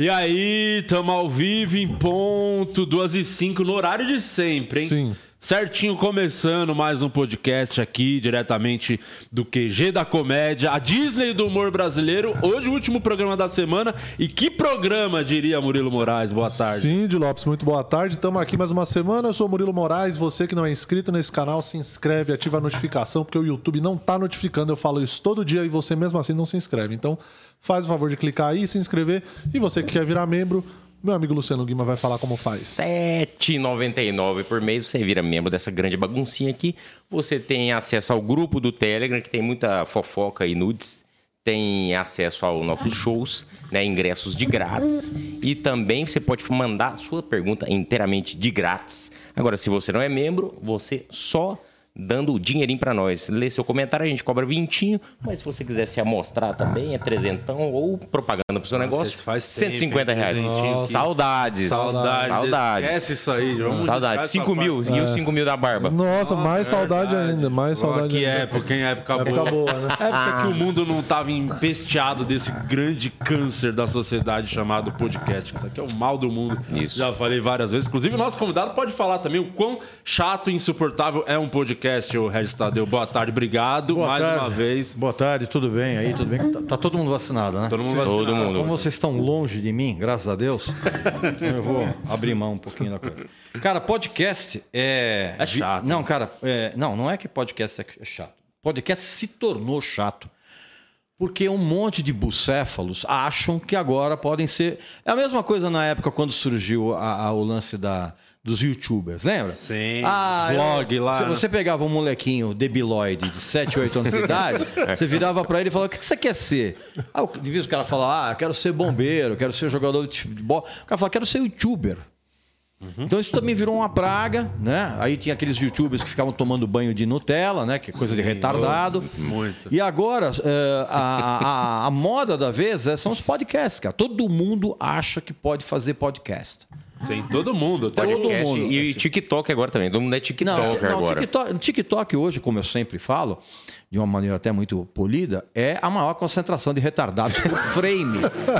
E aí, tamo ao vivo em ponto, 2 e 5 no horário de sempre, hein? Sim. Certinho, começando mais um podcast aqui, diretamente do QG da Comédia, a Disney do humor brasileiro. Hoje, o último programa da semana. E que programa, diria Murilo Moraes? Boa tarde. Cindy Lopes, muito boa tarde. Estamos aqui mais uma semana. Eu sou Murilo Moraes. Você que não é inscrito nesse canal, se inscreve, ativa a notificação, porque o YouTube não tá notificando. Eu falo isso todo dia e você mesmo assim não se inscreve. Então, faz o favor de clicar aí, se inscrever. E você que quer virar membro, meu amigo Luciano Guima vai falar como faz. R$ 7,99 por mês. Você vira membro dessa grande baguncinha aqui. Você tem acesso ao grupo do Telegram, que tem muita fofoca e nudes. Tem acesso aos nossos shows, né, ingressos de grátis. E também você pode mandar sua pergunta inteiramente de grátis. Agora, se você não é membro, você só dando o dinheirinho pra nós. Lê seu comentário, a gente cobra vintinho, mas se você quiser se amostrar também, é trezentão ou propaganda pro seu negócio, faz tempo, 150 hein, reais. presentinho. Saudades. Saudade. Saudades. Esquece isso aí, vamos Saudades. buscar 5 essa mil. parte. E os 5 mil da barba? Nossa, mais saudade Verdade. ainda, mais Pô, saudade Que ainda. época, hein? Época, Época boa. boa, né? Época que o mundo não tava empesteado desse grande câncer da sociedade chamado podcast. Isso aqui é o mal do mundo. Isso. Já falei várias vezes. Inclusive, o nosso convidado pode falar também o quão chato e insuportável é um podcast, o Regis Tadeu. Boa tarde, obrigado Boa mais tarde. uma vez. Boa tarde, tudo bem aí? Tudo bem? Tá, tá todo mundo vacinado, né? Todo mundo Todo vacinado. mundo. Como vocês estão longe de mim, graças a Deus, eu vou abrir mão um pouquinho da coisa. Cara, podcast é. É chato. Não, cara, é- não, não é que podcast é chato. Podcast se tornou chato. Porque um monte de bucéfalos acham que agora podem ser. É a mesma coisa na época quando surgiu a- a- o lance da, dos youtubers, lembra? Sim, Ah, vlog eu- lá, Se né? você pegava um molequinho debiloide de 7, 8 anos de idade, você virava pra ele e falava: O que você quer ser? Ah, de vez o cara fala: Ah, quero ser bombeiro, quero ser jogador de futebol. O cara fala: Quero ser youtuber. Então isso também virou uma praga, né? Aí tinha aqueles youtubers que ficavam tomando banho de Nutella, né? Que é coisa de retardado. muito. E agora, eh, a, a- a moda da vez é- são os podcasts, cara. Todo mundo acha que pode fazer podcast. Sim, todo mundo. Até Todo Podcast mundo, E assim. TikTok agora também. Todo mundo é TikTok não, agora. TikTok, TikTok hoje, como eu sempre falo, de uma maneira até muito polida, é a maior concentração de retardados por frame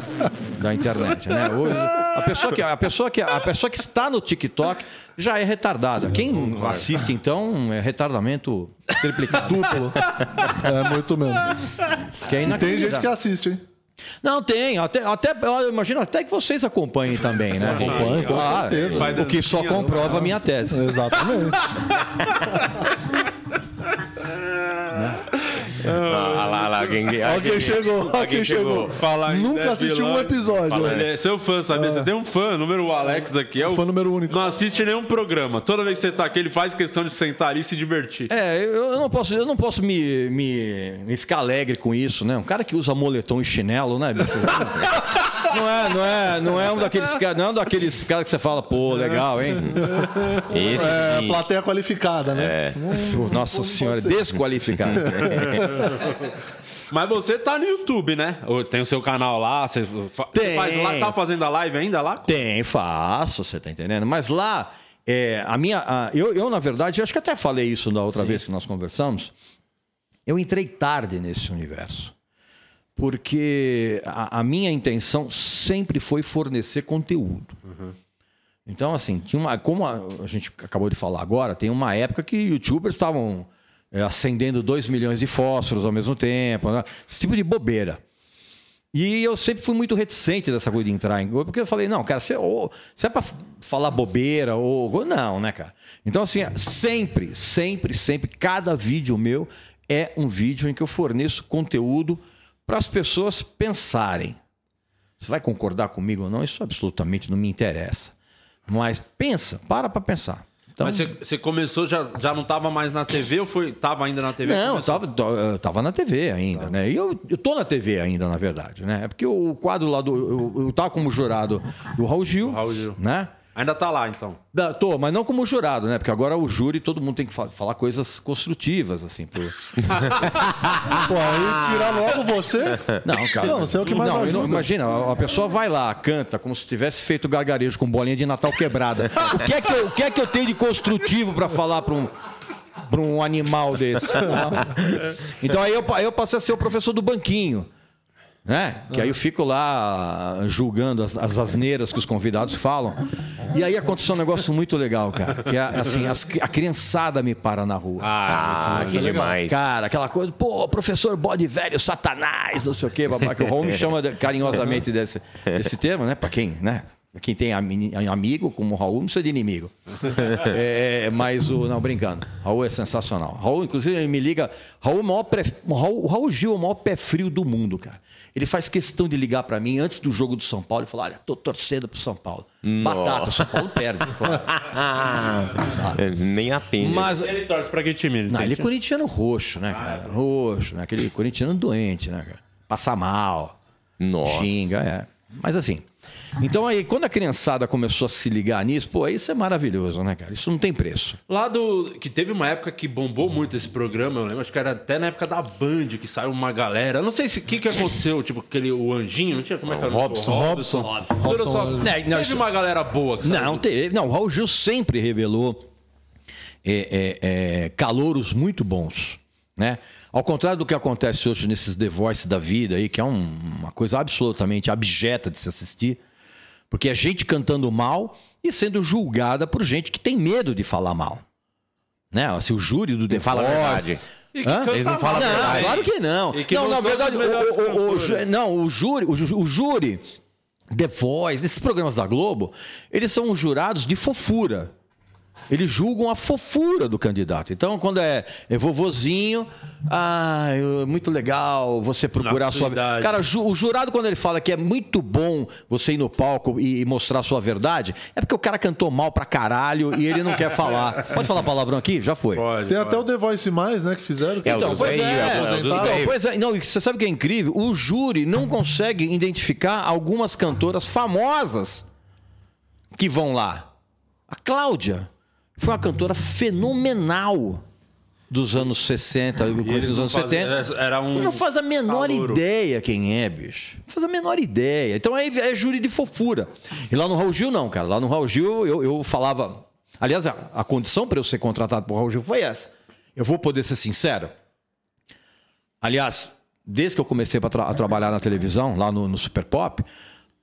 da internet, né? Hoje, a pessoa que a pessoa que a pessoa que está no TikTok já é retardada. Quem assiste então é retardamento triplicado, duplo, É muito mesmo. que é Tem gente que assiste, hein? Não, tem. Até, até, eu imagino até que vocês acompanhem também, né? Acompanho, com Ah, certeza. Vai O que só dancinha, comprova a minha tese. Exatamente. Ah, lá, lá, lá, alguém, Olha quem chegou, olha quem chegou. Falar Nunca assistiu um episódio. Fala, ele é seu fã, sabia? Você tem um fã, número o Alex aqui. É o Fã número único. Não assiste nenhum programa. Toda vez que você tá aqui, ele faz questão de sentar ali e se divertir. É, eu eu não posso, eu não posso me, me, me ficar alegre com isso, né? Um cara que usa moletom e chinelo, né, bicho? Não é, não é, não é um daqueles caras, não é um daqueles caras que você fala, pô, legal, hein? Esse É, sim. plateia qualificada, né? Pô, Nossa senhora, desqualificado. Mas você tá no YouTube, né? Tem o seu canal lá, você, você Tem. faz lá, tá fazendo a live ainda lá? Tem, faço, você tá entendendo? Mas lá, é, a minha, a- eu, eu, na verdade, acho que até falei isso da outra vez que nós conversamos. Eu entrei tarde nesse universo. Porque a, a minha intenção sempre foi fornecer conteúdo. Então, assim, tinha uma, como a, a gente acabou de falar agora, tem uma época que youtubers estavam é, acendendo 2 milhões de fósforos ao mesmo tempo, né? esse tipo de bobeira. E eu sempre fui muito reticente dessa coisa de entrar em porque eu falei, não, cara, se, ou, se é pra falar bobeira ou. Não, né, cara? Então, assim, sempre, sempre, sempre, cada vídeo meu é um vídeo em que eu forneço conteúdo para as pessoas pensarem. Você vai concordar comigo ou não? Isso absolutamente não me interessa. Mas pensa, para para pensar. Então, Mas você, começou, já, já não tava mais na TV ou foi, tava ainda na TV? Não, eu Começou- tava, na TV ainda, né? E eu, eu tô na TV ainda, na verdade, né? É porque o quadro lá do. Eu, eu tava como jurado do Raul Gil. Raul Gil. Né? Ainda tá lá, então. Da- tô, mas não como jurado, né? Porque agora o júri, todo mundo tem que fa- falar coisas construtivas, assim. Pô, aí tirar logo você. Não, cara. Não, você é o que mais não, eu não- ajuda. Imagina, a pessoa vai lá, canta como se tivesse feito gargarejo com bolinha de Natal quebrada. O que é que eu, o que é que eu tenho de construtivo para falar para um para um animal desse? Então aí eu, aí eu passei a ser o professor do banquinho. Né? Que aí eu fico lá julgando as, as asneiras que os convidados falam. E aí aconteceu um negócio muito legal, cara. Que é assim, as- a criançada me para na rua. Ah, que demais. Cara, aquela coisa, pô, professor bode velho, satanás, não sei o quê, babá, que o me chama carinhosamente desse, desse termo, né? Pra quem, né? Quem tem ami- amigo, como o Raul, não precisa de inimigo. É, mas o. Não, brincando. Raul é sensacional. Raul, inclusive, ele me liga. Raul, é o maior pré- o Raul, Raul Gil é o maior pé frio do mundo, cara. Ele faz questão de ligar pra mim antes do jogo do São Paulo e falar: olha, tô torcendo pro São Paulo. Batata, São Paulo perde. É, Nem atende. Mas Ele torce pra que time? Ele Não, ele é corintiano roxo, né, cara? Roxo, né? Aquele corintiano doente, né, cara? Passa mal, Nossa. xinga, é. Mas assim. Então aí, quando a criançada começou a se ligar nisso, pô, isso é maravilhoso, né, cara? Isso não tem preço. Lá do. Que teve uma época que bombou muito esse programa, eu lembro, acho que era até na época da Band que saiu uma galera. Não sei se o que, que aconteceu, tipo, aquele o Anjinho, não tinha como é que era? o nome? Robson. Robson. Só- Robson. É, não, Teve isso- uma galera boa que saiu. Não, teve. Não, o Raul Gil sempre revelou é, é, é, calouros muito bons, né? Ao contrário do que acontece hoje nesses The Voice da vida aí, que é um- uma coisa absolutamente abjeta de se assistir, porque é gente cantando mal e sendo julgada por gente que tem medo de falar mal. Né? Assim, o júri do The fala a Voice... verdade. E que Eles não falam Não, verdade. claro que não. Que não, não na verdade, o, o- o- não, o júri, o, o júri, The Voice, esses programas da Globo, eles são jurados de fofura. Eles julgam a fofura do candidato. Então, quando é, é vovozinho, ah, muito legal você procurar a sua idade. Cara, ju- o jurado, quando ele fala que é muito bom você ir no palco e, e mostrar a sua verdade, é porque o cara cantou mal pra caralho e ele não quer falar. Pode falar palavrão aqui? Já foi. Pode. Tem pode. até o The Voice Mais, né, que fizeram. É, o Então, dos pois é. é Então, pois é. Não, e você sabe o que é incrível? O júri não consegue identificar algumas cantoras famosas que vão lá. A Cláudia foi uma cantora fenomenal dos anos 60 e E começo eles dos anos fazem- 70. Era um. Não faz a menor calouro. ideia quem é, bicho. Não faz a menor ideia. Então aí é júri de fofura. E lá no Raul Gil, não, cara. Lá no Raul Gil, eu, eu falava. Aliás, a, a condição para eu ser contratado por Raul Gil foi essa. Eu vou poder ser sincero. Aliás, desde que eu comecei tra- a trabalhar na televisão, lá no, no Super Pop,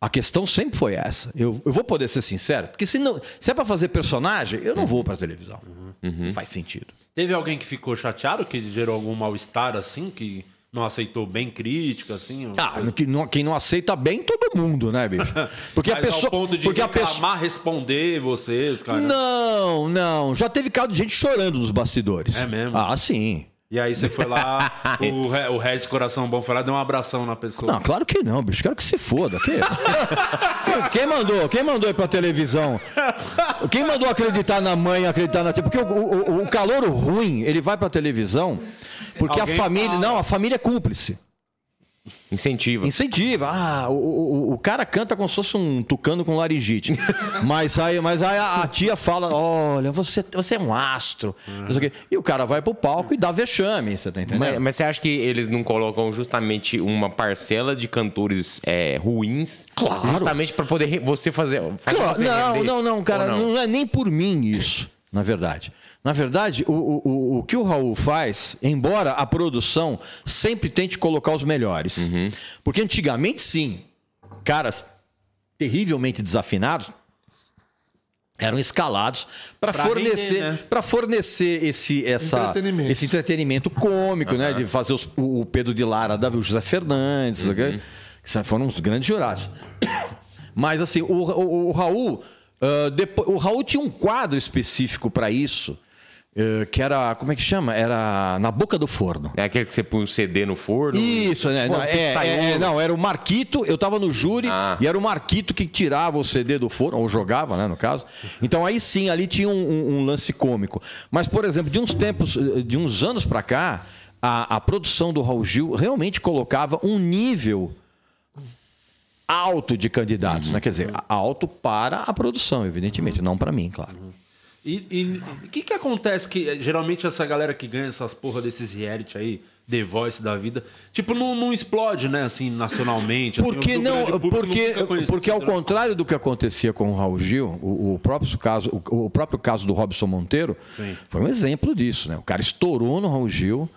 a questão sempre foi essa. Eu, eu vou poder ser sincero, porque se, não, se é para fazer personagem, eu não vou para televisão. Não faz sentido. Teve alguém que ficou chateado, que gerou algum mal-estar assim, que não aceitou bem crítica, assim? Ah, que não- quem não aceita bem, todo mundo, né, bicho? Porque a Mas pessoa. ao ponto de porque a reclamar, pessoa. responder vocês, cara. Não, não. Já teve caso de gente chorando nos bastidores. É mesmo? Ah, sim. E aí você foi lá, o, o Regis Coração Bom foi lá, deu um abração na pessoa. Não, claro que não, bicho. Quero que se foda. Quem, quem mandou? Quem mandou ir pra televisão? Quem mandou acreditar na mãe, acreditar na? Porque o, o, o calor ruim, ele vai pra televisão porque Alguém a família. fala. Não, a família é cúmplice. Incentiva. Incentiva. Ah, o, o, o cara canta como se fosse um tucano com laringite. mas aí, mas aí a, a tia fala: olha, você, você é um astro. não. E o cara vai pro palco e dá vexame, você tá entendendo? Mas, mas você acha que eles não colocam justamente uma parcela de cantores é, ruins? Claro. Justamente para poder você fazer. Claro, você não, render? não, não, cara, Ou não? é nem por mim isso, na verdade. Na verdade, o, o, o- que o Raul faz, embora a produção sempre tente colocar os melhores. Uhum. Porque antigamente, sim, caras terrivelmente desafinados eram escalados para fornecer, render, né? para fornecer esse, essa, Entretenimento. esse entretenimento cômico, né? De fazer os- o Pedro de Lara, o José Fernandes, Uhum. que foram os grandes jurados. Mas assim, o, o- o Raul, ah, depo- o Raul tinha um quadro específico para isso, que era, como é que chama? Era na boca do forno. É aquele que você põe o CD no forno? Isso, né? Tipo, Não, é, é, é, não, era o Marquito, eu tava no júri Ah. e era o Marquito que tirava o CD do forno, ou jogava, né, no caso. Então aí sim, ali tinha um, um- um lance cômico. Mas, por exemplo, de uns tempos, eh, de uns anos pra cá, a, a produção do Raul Gil realmente colocava um nível alto de candidatos, né? Quer dizer, alto para a produção, evidentemente, não para mim, claro. E e o que que acontece que geralmente essa galera que ganha essas porra desses reality aí, The Voice da vida, tipo, não, não explode, né, assim, nacionalmente. assim, Porque o não, porque, conhecido, porque ao né? contrário do que acontecia com o Raul Gil, o, o próprio caso, o, o próprio caso do Robson Monteiro Sim. foi um exemplo disso, né? O cara estourou no Raul Gil,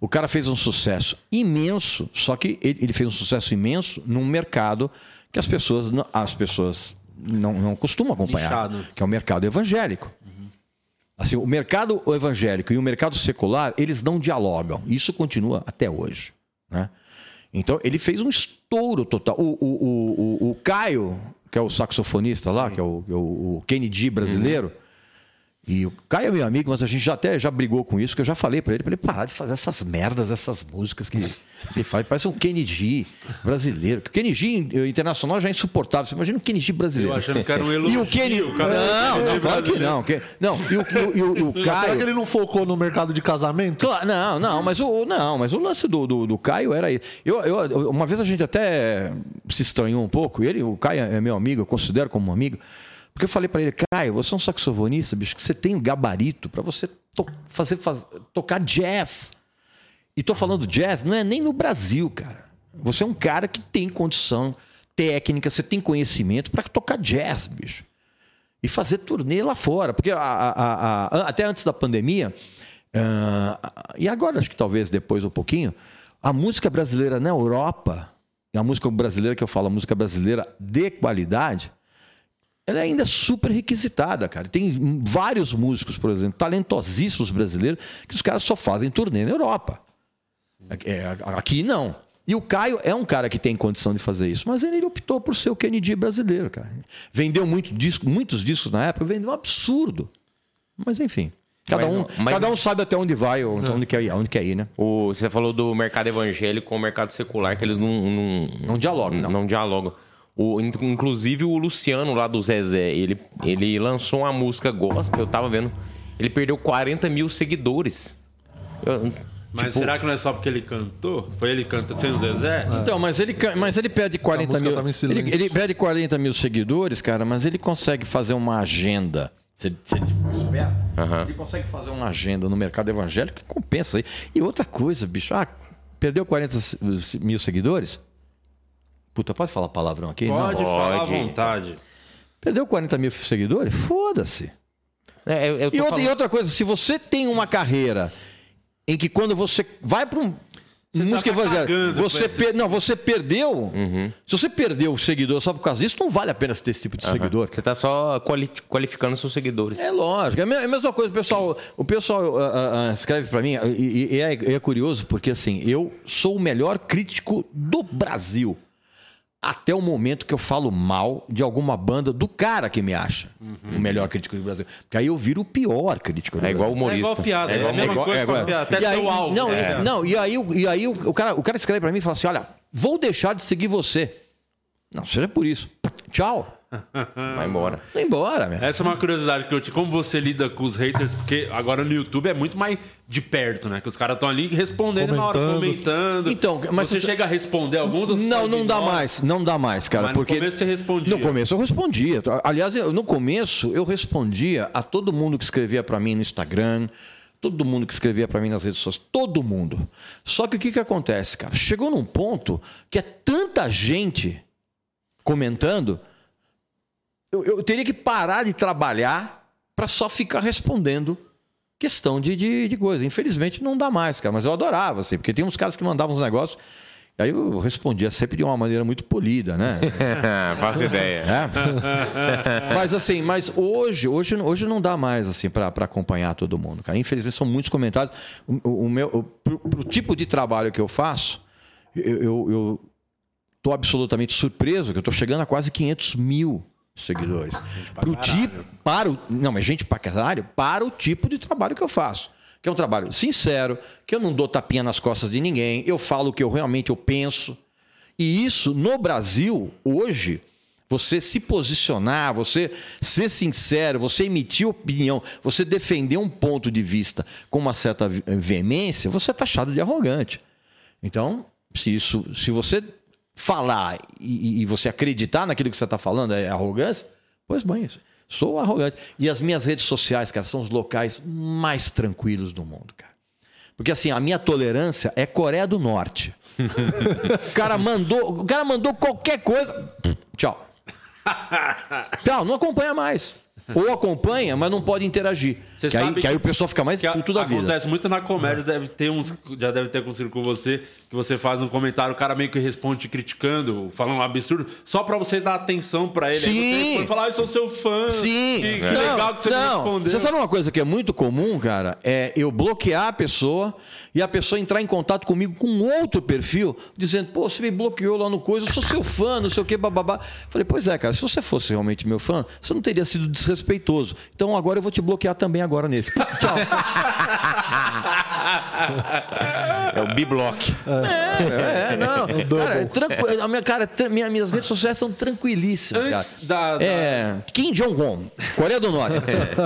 O cara fez um sucesso imenso, só que ele, ele fez um sucesso imenso num mercado que as pessoas, não- as pessoas não, não costumam acompanhar, Nichado. que é o mercado evangélico. Assim, o mercado evangélico e o mercado secular, eles não dialogam. Isso continua até hoje. Né? Então, ele fez um estouro total. O, o, o, o, o Caio, que é o saxofonista lá, que é o, é o o Kennedy brasileiro, e o Caio é meu amigo, mas a gente já até já brigou com isso, que eu já falei pra ele, pra ele parar de fazer essas merdas, essas músicas que ele faz. Parece um Kennedy brasileiro. Que o Kennedy internacional já é insuportável. Você imagina o Kennedy brasileiro. Eu achando que era um E elogio. o Kennedy. cara. Não, não, claro que não. Que- Não, e o, e o, e o Mas será Caio. que ele não focou no mercado de casamento? Claro, não, não, mas o, não, mas o lance do, do, do Caio era isso. Eu, eu, uma vez a gente até se estranhou um pouco. Ele, o Caio é meu amigo, eu considero como um amigo. Porque eu falei pra ele, Caio, você é um saxofonista, bicho, que você tem um gabarito pra você to- fazer, faz- tocar jazz. E tô falando jazz, não é nem no Brasil, cara. Você é um cara que tem condição técnica, você tem conhecimento pra tocar jazz, bicho e fazer turnê lá fora. Porque a- a- a- até antes da pandemia, ah, e agora acho que talvez depois um pouquinho, a música brasileira na Europa, a música brasileira que eu falo, a música brasileira de qualidade, ela é ainda super requisitada, cara. Tem vários músicos, por exemplo, talentosíssimos brasileiros, que os caras só fazem turnê na Europa. É, aqui não. E o Caio é um cara que tem condição de fazer isso, mas ele optou por ser o Kennedy brasileiro, cara. Vendeu muito disco, muitos discos na época, vendeu um absurdo. Mas enfim, cada, Mas- um, mas- cada um sabe até onde vai ou onde, quer ir, onde quer ir, né? O, você falou do mercado evangélico com o mercado secular, que eles não. Não, Não dialogam, não. Não dialogam. O, in- inclusive o Luciano lá do Zezé, ele, ele lançou uma música gospel, eu tava vendo. Ele perdeu 40 mil seguidores. Eu- Mas tipo, será que não é só porque ele cantou? Foi ele que canta sem o Zezé? Então, mas ele, mas ele pede 40 música mil. Ele, ele pede 40 mil seguidores, cara, mas ele consegue fazer uma agenda. Se, ele- se ele for esperto, Aham. ele consegue fazer uma agenda no mercado evangélico que compensa aí. E outra coisa, bicho, ah, perdeu 40 se- mil seguidores? Puta, pode falar palavrão aqui? Pode Não. falar à vontade. Perdeu 40 mil seguidores? Foda-se. é, eu, eu E outra, falando- e outra coisa, se você tem uma carreira em que quando você vai para um Você música tá evangélica, você per- não, você perdeu. Se você perdeu o seguidor só por causa disso, não vale a pena ter esse tipo de seguidor. Você tá só quali- qualificando seus seguidores. É lógico, é a é a mesma coisa, o pessoal, o pessoal ah, ah, escreve para mim, e, e é, é curioso, porque assim, eu sou o melhor crítico do Brasil. Até o momento que eu falo mal de alguma banda do cara que me acha o melhor crítico do Brasil. Porque aí eu viro o pior crítico do É igual Brasil. É humorista. igual piada, é, igual a mesma humorista. coisa é com a igual- piada. Até e aí, seu alvo. Não, É. e, não, e aí, o- e aí o, o cara, o cara escreve pra mim e fala assim: olha, vou deixar de seguir você. Não, seja por isso. Tchau. Vai embora. Vai embora, velho. Essa é uma curiosidade que eu tinha. Como você lida com os haters? Porque agora no YouTube é muito mais de perto, né? Que os caras estão ali respondendo na hora, Comentando. comentando. Então, mas você você- chega a responder alguns ou Não, não dá ignora? mais, não dá mais, cara. Mas no porque começo você respondia. No começo eu respondia. Aliás, eu- no começo eu respondia a todo mundo que escrevia pra mim no Instagram, todo mundo que escrevia pra mim nas redes sociais, todo mundo. Só que o que que acontece, cara? Chegou num ponto que é tanta gente comentando, eu, eu teria que parar de trabalhar pra só ficar respondendo questão de, de, de coisa. Infelizmente não dá mais, cara. Mas eu adorava, assim, porque tem uns caras que mandavam uns negócios. Aí eu respondia sempre de uma maneira muito polida, né? Faço ideia. É. mas assim, mas hoje, hoje, hoje não dá mais assim para acompanhar todo mundo, cara. Infelizmente são muitos comentários. O, o- o meu, o, pro, pro tipo de trabalho que eu faço, eu, eu, eu tô absolutamente surpreso que eu tô chegando a quase 500 mil seguidores. Pro tipo, para o, não, mas gente pra caralho, para o tipo de trabalho que eu faço. Que é um trabalho sincero, que eu não dou tapinha nas costas de ninguém, eu falo o que eu realmente eu penso. E isso no Brasil, hoje, você se posicionar, você ser sincero, você emitir opinião, você defender um ponto de vista com uma certa ve- veemência, você é taxado de arrogante. Então, se isso, se você falar e, e- você acreditar naquilo que você está falando é arrogância, pois bem, sou arrogante. E as minhas redes sociais, cara, são os locais mais tranquilos do mundo, cara. Porque assim, a minha tolerância é Coreia do Norte. o cara mandou, o cara mandou qualquer coisa, tchau. Tchau, não acompanha mais. Ou acompanha, mas não pode interagir. Você Que aí, sabe que aí o pessoal fica mais que puto da vida. acontece muito na comédia, deve ter uns. Já deve ter acontecido com você, que você faz um comentário, o cara meio que responde te criticando, falando um absurdo, só pra você dar atenção pra ele. Aí Sim. responde, falar, ah, eu sou seu fã. Sim. Que, que Não, legal que você me não. respondeu. Você sabe uma coisa que é muito comum, cara? É eu bloquear a pessoa e a pessoa entrar em contato comigo com outro perfil, dizendo, pô, você me bloqueou lá no coisa, eu sou seu fã, não sei o que, bababá. Falei, pois é, cara, se você fosse realmente meu fã, você não teria sido desrespeitoso. Então agora eu vou te bloquear também agora nesse. Tchau. É o B-Block. É, é, não. Cara, é tranqui- a minha, cara, minha- minhas redes sociais são tranquilíssimas, Antes cara. da- da- É, Kim Jong-un, Coreia do Norte.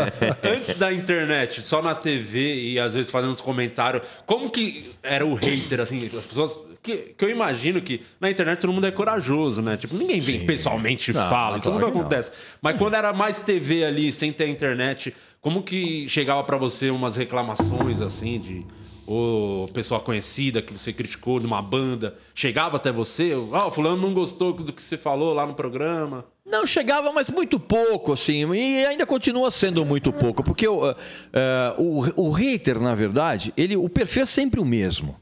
Antes da internet, só na TV e às vezes fazendo uns comentários, como que era o hater, assim, as pessoas. Que, que eu imagino que na internet todo mundo é corajoso, né? Tipo, ninguém vem pessoalmente e Não, fala, isso claro nunca que não. acontece. Mas quando era mais TV ali, sem ter internet, como que chegava pra você umas reclamações, assim, de. Ou pessoa conhecida que você criticou numa banda, chegava até você? Ó, fulano não gostou do que você falou lá no programa. Não, chegava, mas muito pouco, assim. E ainda continua sendo muito pouco. Porque o, eh, o, o hater, na verdade, ele, o perfil é sempre o mesmo.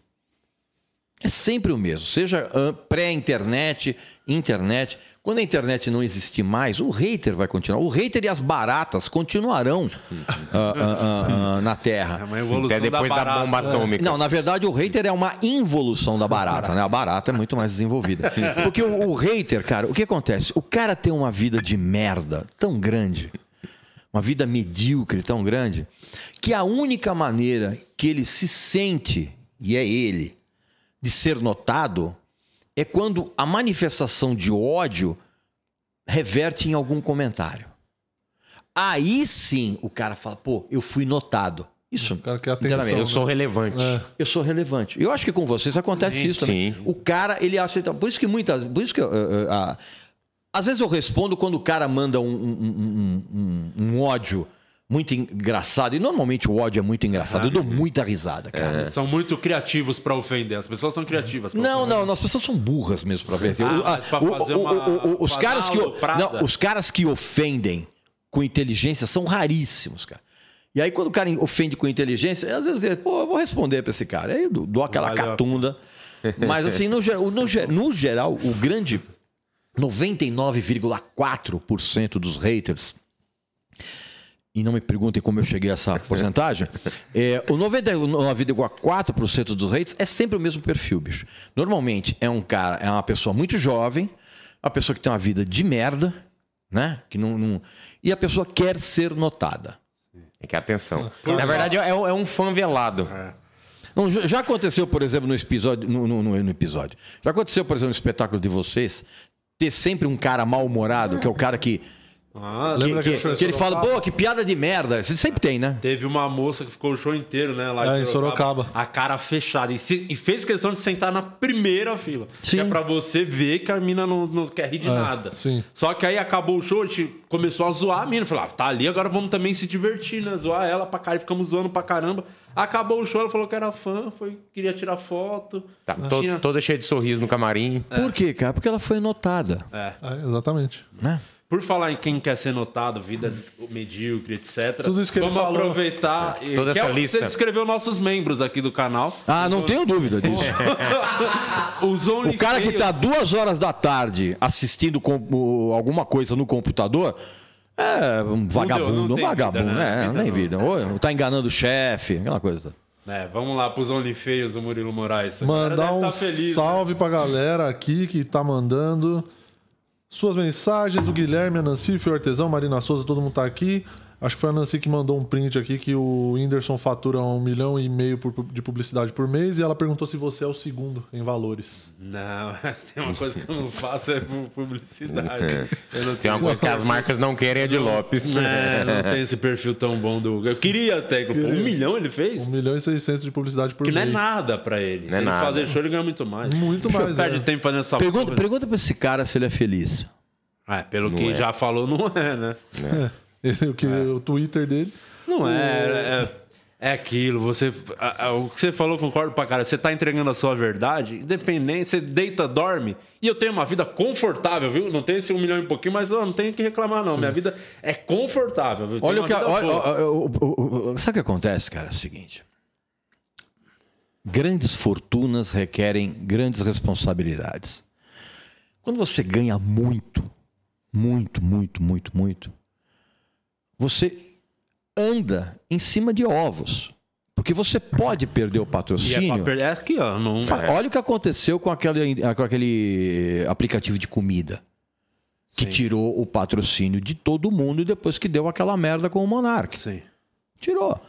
É sempre o mesmo. Seja pré-internet, internet. Quando a internet não existir mais, o hater vai continuar. O hater e as baratas continuarão ah, ah, ah, na Terra. É uma evolução Até depois da, da, bomba atômica. Não, na verdade, o hater é uma involução da barata, né? A barata é muito mais desenvolvida. Porque o, o hater, cara, o que acontece? O cara tem uma vida de merda tão grande, uma vida medíocre tão grande, que a única maneira que ele se sente, e é ele, de ser notado, é quando a manifestação de ódio reverte em algum comentário. Aí sim o cara fala, pô, eu fui notado. Isso. O cara quer atenção. Eu sou relevante. eu sou relevante. Eu acho que com vocês acontece isso também. sim. O cara, ele acha. então, Por isso que muitas. Por isso que. eu, eu, eu, ah, às vezes eu respondo quando o cara manda um, um- um- um- um ódio muito engraçado. E normalmente o ódio é muito engraçado. Eu dou muita risada, cara. São muito criativos pra ofender. As pessoas são criativas. Não, ofender. não, as pessoas são burras mesmo pra ver. Ah, O- mas pra o- fazer o- uma- o- o- os caras que não, os caras que ofendem com inteligência são raríssimos, cara. E aí quando o cara ofende com inteligência, às vezes, pô, eu vou responder pra esse cara. Aí eu dou- aquela dar- catunda. Mas assim, no, no no geral, o grande 99,4% dos haters e não me perguntem como eu cheguei a essa porcentagem, é, o 99,4% dos haters é sempre o mesmo perfil, bicho. Normalmente é um cara, é uma pessoa muito jovem, uma pessoa que tem uma vida de merda, né? Que não, não- E a pessoa quer ser notada. É que atenção. Na verdade, é, um- é um fã velado. Não, já aconteceu, por exemplo, no episódio. No, no- no- no episódio. Já aconteceu, por exemplo, no espetáculo de vocês, ter sempre um cara mal-humorado, que é o cara que. Ah, Que, Lembra que- em que ele fala, Sorocaba? pô, que piada de merda. Você sempre tem, né? Teve uma moça que ficou o show inteiro, né? Lá É, em Sorocaba. A cara fechada. E, se- e fez questão de sentar na primeira fila. Sim. Que é pra você ver que a mina não, não quer rir de nada. sim. Só que aí acabou o show, a gente começou a zoar a mina. Falou, ah, tá ali, agora vamos também se divertir, né? Zoar ela pra caralho. Ficamos zoando pra caramba. Acabou o show, ela falou que era fã, foi, queria tirar foto. Tá, to- Tinha- toda cheia de sorriso no camarim. Por quê, cara? Porque ela foi notada. É, exatamente. Né? Por falar em quem quer ser notado, vida medíocre, etc. Tudo isso que ele vamos falou. aproveitar. e- Toda que essa é lista. Você descreveu nossos membros aqui do canal. Ah, não tenho dúvida disso. Os O cara que tá OnlyFans- duas horas da tarde assistindo com, o- alguma coisa no computador é um vagabundo, não um tem vagabundo, vida, né? né? Vida Nem não. vida. Ou tá enganando o chefe, aquela coisa. É, vamos lá pros OnlyFeios do Murilo Moraes. Mandar um tá feliz, né? salve pra galera aqui que tá mandando suas mensagens. O Guilherme, a Nancy, o Artesão, Marina Souza, todo mundo tá aqui. Acho que foi a Nancy que mandou um print aqui que o Whindersson fatura um milhão e meio por- de publicidade por mês e ela perguntou se você é o segundo em valores. Não, mas tem uma coisa que eu não faço é pu- publicidade. Eu não Tem uma coisa que as marcas não querem é de Lopes. É, não tem esse perfil tão bom do. Eu queria até. Pô, um milhão ele fez? Um milhão e seiscentos de publicidade por Que não é mês. nada pra ele. Não Se é ele nada. fazer show, ele ganha muito mais. Muito mais, Perde é. tempo fazendo essa Pergunta, porra. pergunta pra esse cara se ele é feliz. É, pelo que é. já falou, não é, né? É, o, que, o Twitter dele. Não é. é- É aquilo, você. a- a- o que você falou, concordo pra cara. Você tá entregando a sua verdade, independente, você deita, dorme. E eu tenho uma vida confortável, viu? Não tenho esse um milhão e pouquinho, mas eu não tenho que reclamar, não. Minha vida é confortável. Olha o que. Olha, olha, sabe o que acontece, cara? É o seguinte. Grandes fortunas requerem grandes responsabilidades. Quando você ganha muito, muito, muito, muito, muito, você anda em cima de ovos. Porque você pode perder o E é, patrocínio. per- é aqui, ó. Não, Fa- Olha o que aconteceu com aquele, com aquele aplicativo de comida. Que Sim. tirou o patrocínio de todo mundo depois que deu aquela merda com o Monark. Sim. Tirou.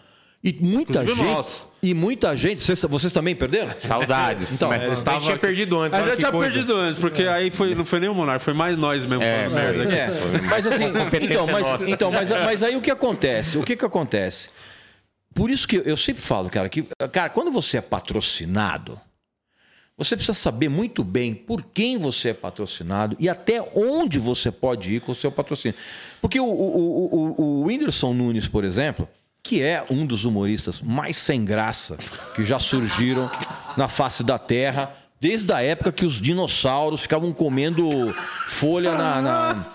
E muita Inclusive gente. nós. E muita gente. Vocês, vocês também perderam? Saudades. Então, Mas eles a estavam gente tinha perdido antes. A gente tinha coisa. perdido antes, porque aí foi, não foi nem o Monarca, foi mais nós mesmo É, merda. É, mas assim, então, mas, nossa. então mas, mas aí o que acontece? O que que acontece? Por isso que eu sempre falo, cara, que cara, quando você é patrocinado, você precisa saber muito bem por quem você é patrocinado e até onde você pode ir com o seu patrocínio. Porque o, o, o, o- o Whindersson Nunes, por exemplo, que é um dos humoristas mais sem graça que já surgiram na face da Terra, desde a época que os dinossauros ficavam comendo folha na. na-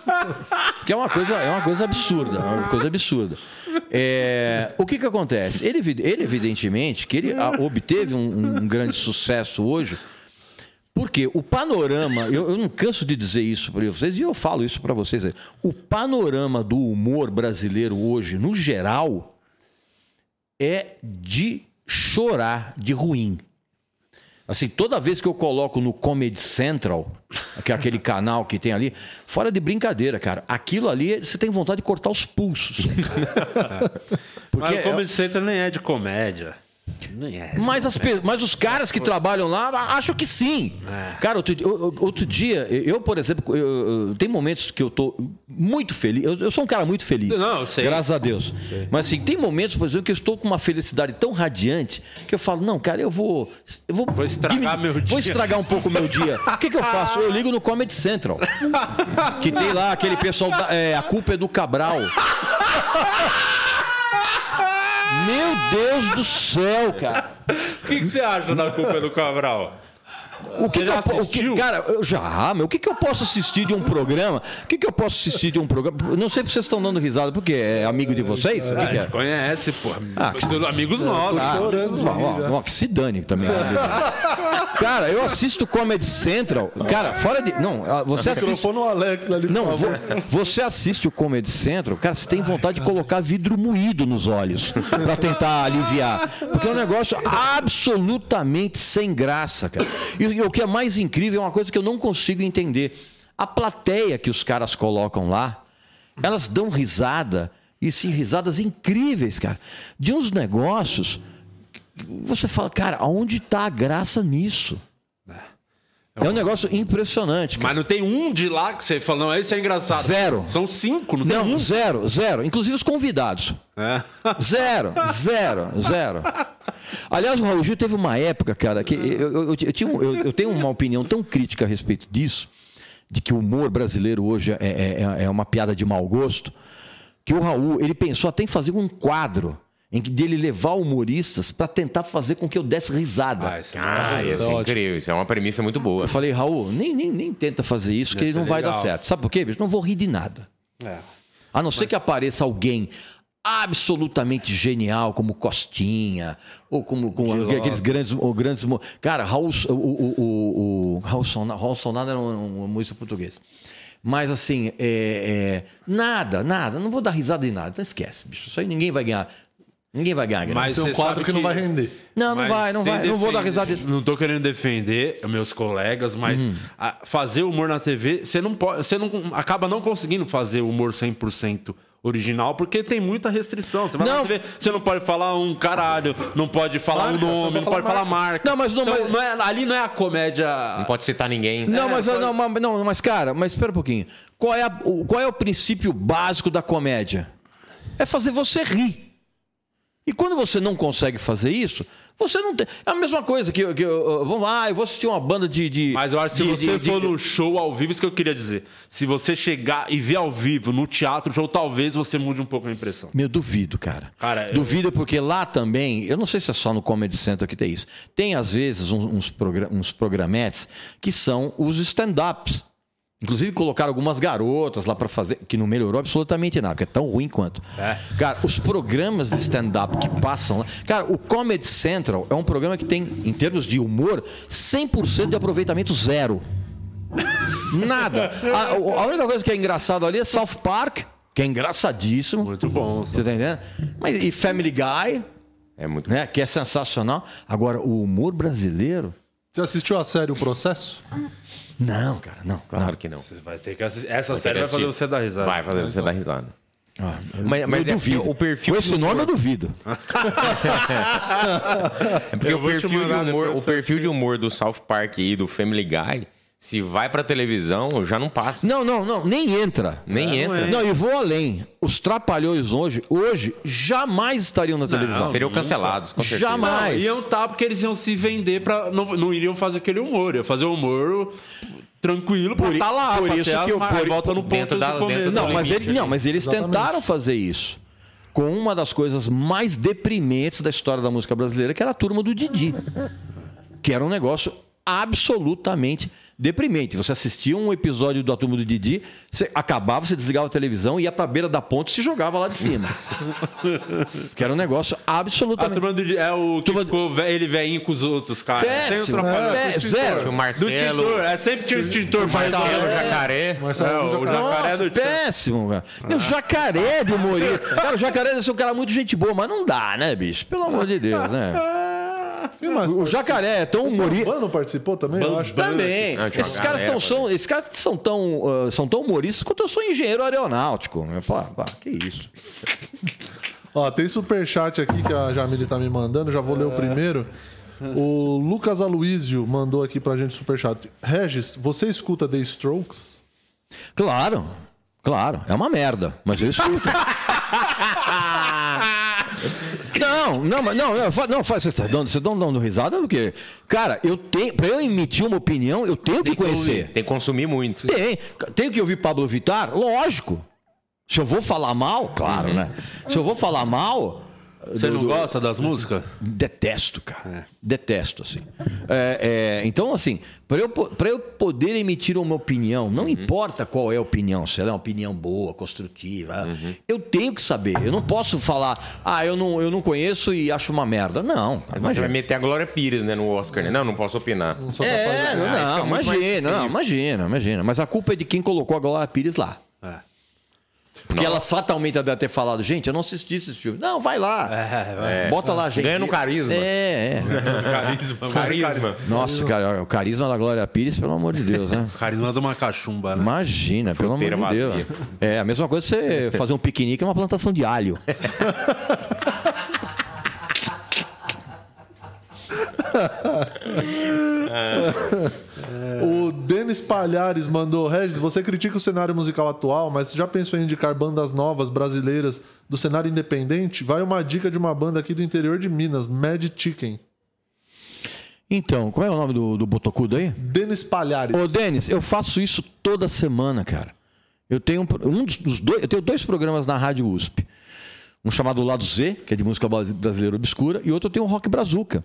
Que é uma coisa, é uma coisa absurda, é uma coisa absurda. É, o que que acontece? Ele, ele, evidentemente, que ele obteve um, um grande sucesso hoje, porque o panorama, eu, eu não canso de dizer isso para vocês, e eu falo isso para vocês. aí. O panorama do humor brasileiro hoje, no geral, é de chorar, de ruim. Assim, toda vez que eu coloco no Comedy Central, que é aquele canal que tem ali, fora de brincadeira, cara, aquilo ali você tem vontade de cortar os pulsos. Porque Mas o é- Comedy Center nem é de comédia. É. mas, as pe- mas os caras que trabalham lá acham que sim. É. Cara, outro, outro dia, eu, por exemplo, eu- eu- tem momentos que eu tô muito feliz. Eu, eu sou um cara muito feliz. Não, sei. Graças a Deus. Mas assim, tem momentos, por exemplo, que eu estou com uma felicidade tão radiante que eu falo, não, cara, eu vou. Eu vou, Vou estragar meu Vou dia. estragar um pouco o meu dia. O que, que eu faço? Eu ligo no Comedy Central. Que tem lá aquele pessoal. da- é, a culpa é do Cabral. Meu Deus do céu, cara. O que, que você acha da culpa do Cabral? O que, Você que já eu, o que- cara, eu já, meu, o que, que eu posso assistir de um programa? O que, que eu posso assistir de um programa? Não sei se vocês estão dando risada, porque é amigo de vocês? O que é? conhece, pô. Ah, que- amigos nossos. tô chorando Ó, ó, né? ó, que se dane também. Cara, eu assisto Comedy Central. Cara, fora de. Não, ah, você assiste. No Alex ali, por Não, favor. vo- você assiste o Comedy Central, cara, você tem vontade de colocar vidro moído nos olhos pra tentar aliviar. Porque é um negócio absolutamente sem graça, cara. E, e o que é mais incrível é uma coisa que eu não consigo entender. A plateia que os caras colocam lá, elas dão risada, e sim, risadas incríveis, cara, de uns negócios. Você fala, cara, aonde está a graça nisso? É um negócio impressionante. cara. Mas não tem um de lá que você fala, não, esse é engraçado. Zero. São cinco, não, Não, tem um. zero, zero. Inclusive os convidados. É. Zero, zero, zero. Aliás, o Raul Gil teve uma época, cara, que eu, eu, eu, eu eu- eu tenho uma opinião tão crítica a respeito disso, de que o humor brasileiro hoje é, é- é uma piada de mau gosto, que o Raul, ele pensou até em fazer um quadro em que dele levar humoristas para tentar fazer com que eu desse risada. Ah, isso é Ah, isso é incrível. Isso é uma premissa muito boa. Eu falei, Raul, nem, nem, nem tenta fazer isso, que Deve não ser vai dar certo. Sabe por quê, bicho? Não vou rir de nada. É. A não ser que apareça alguém absolutamente genial, como Costinha, ou como, como De aqueles grandes, ou grandes. Cara, Raul, o, o, o, o Raul Sona- Raul Sonada era um, um músico português. Mas assim, é, é, nada, nada, não vou dar risada em nada. Então esquece, bicho. Isso aí ninguém vai ganhar. Ninguém vai ganhar. grana. Mas é um quadro sabe que não que- vai render. Não, não Mas vai, não vai. Não vou dar defender- risada. Não tô querendo defender meus colegas, mas Uhum. a- fazer humor na TV, você não pode, você não acaba não conseguindo fazer humor 100% original, porque tem muita restrição. Você vai Não. na TV, você não pode falar um caralho, não pode falar Marca, um nome, não pode falar falar marca. Não, mas não- Então, mas- não é- ali não é a comédia. Não pode citar ninguém. Não, mas, pode- não, não, mas, cara, mas espera um pouquinho. Qual é, a- o, qual é o princípio básico da comédia? É fazer você rir. E quando você não consegue fazer isso, você não tem. É a mesma coisa que, que eu- vamos lá, eu vou assistir uma banda de. de Mas eu acho que se você de- for de- no show ao vivo, isso que eu queria dizer. Se você chegar e ver ao vivo no teatro, show, talvez você mude um pouco a impressão. Meu, duvido, cara. Cara, eu- duvido porque lá também, eu não sei se é só no Comedy Center que tem isso. Tem, às vezes, uns, uns, progra- uns programetes que são os stand-ups. Inclusive, colocaram algumas garotas lá pra fazer, que não melhorou absolutamente nada, porque é tão ruim quanto. É. Cara, os programas de stand-up que passam lá. Cara, o Comedy Central é um programa que tem, em termos de humor, 100% de aproveitamento zero. Nada. A, a única coisa que é engraçado ali é South Park, que é engraçadíssimo. Muito bom. Você tá entendendo? Mas, e Family Guy, É muito né? Que é sensacional. Agora, o humor brasileiro. Você assistiu a série O Processo? Não, cara, não. Claro que não. Você vai ter que assistir. Essa Vai série que vai fazer você dar risada. Vai fazer você dar risada. Ah, Mas- mas eu é duvido. o perfil Com esse nome humor- eu duvido. É porque Eu o perfil, de humor, o perfil de humor do South Park e do Family Guy, se vai pra televisão, já não passa. Não, não, não, nem entra. Nem entra. Não, e vou além. Os trapalhões hoje, hoje, jamais estariam na televisão. Seriam cancelados, com certeza. Jamais. Não, iam tá porque eles iam se vender pra. Não, não iriam fazer aquele humor. Iam fazer humor tranquilo pra Por i- estar lá. por pra isso ter as que eu- mar- por- volta no ponto dentro da- do começo. dentro Não, mas, limite ele, não, mas eles Exatamente. tentaram fazer isso com uma das coisas mais deprimentes da história da música brasileira, que era a turma do Didi. Que era um negócio absolutamente deprimente. Você assistia um episódio da turma do Didi, você acabava, você desligava a televisão, ia pra beira da ponte e se jogava lá de cima. que era um negócio A absolutamente. turma do, é o que Turma- ficou ve- ele veinho com os outros, cara. Sem os Péssimo, é, zero. Tinha o Do Marcelo, extintor. É, sempre tinha o extintor. Marcelo Marcelo, Jacaré. Marcelo É, do o Jacaré. jacaré Nossa, do péssimo, cara. Meu jacaré de humorista. Cara, o jacaré deve ser um cara muito gente boa, mas não dá, né, bicho? Pelo amor de Deus, né? O jacaré é tão O humorista. Bambam participou também, eu acho. Também. Ah, tinha uma Esses caras, tão, são, esses caras são, tão, ah, são tão humoristas quanto eu sou engenheiro aeronáutico. Eu falo, pá, que isso. Ó, tem superchat aqui que a Jamile tá me mandando, já vou ler o primeiro. O Lucas Aloísio mandou aqui pra gente superchat. Regis, você escuta The Strokes? Claro, claro. É uma merda, mas eu escuto. Não, não, mas não, não, não faz, vocês estão vocês estão dando risada do quê? Cara, eu tenho, pra eu emitir uma opinião, eu tenho que conhecer. Tem que consumir muito. Tem. Tenho que ouvir Pablo Vittar? Lógico. Se eu vou falar mal, claro, né? Se eu vou falar mal. Você do- não do- gosta das músicas? Detesto, cara. Detesto, assim. É, é, então, assim, para eu, pra eu poder emitir uma opinião, não importa qual é a opinião, se ela é uma opinião boa, construtiva, eu tenho que saber. Eu não posso falar, ah, eu não, eu não conheço e acho uma merda. Não, cara, Mas você vai meter a Glória Pires, né, no Oscar, né? Não, não posso opinar. Só É, capaz de- não, Ah, mais imagina, não, imagina, imagina. Mas a culpa é de quem colocou a Glória Pires lá. É. Porque ela fatalmente deve ter falado, gente, eu não assisti esse filme. Não, vai lá. É, Bota lá, gente. Ganha no carisma. É, é. Carisma. Carisma. Nossa, cara, o carisma da Glória Pires, pelo amor de Deus, né? Carisma de uma cachumba, né? Imagina, pelo amor de Deus. vazia. É, a mesma coisa você fazer um piquenique é uma plantação de alho. O Denis Palhares mandou: Regis, você critica o cenário musical atual, mas já pensou em indicar bandas novas brasileiras do cenário independente? Vai uma dica de uma banda aqui do interior de Minas, Mad Chicken. Então, como é o nome do, do botocudo aí? Denis Palhares. Ô, Denis, eu faço isso toda semana, cara. Eu tenho um, um dos, dois, eu tenho dois programas na Rádio USP. Um chamado Lado Z, que é de música brasi- brasileira obscura, e outro eu tenho o Rock Brazuca,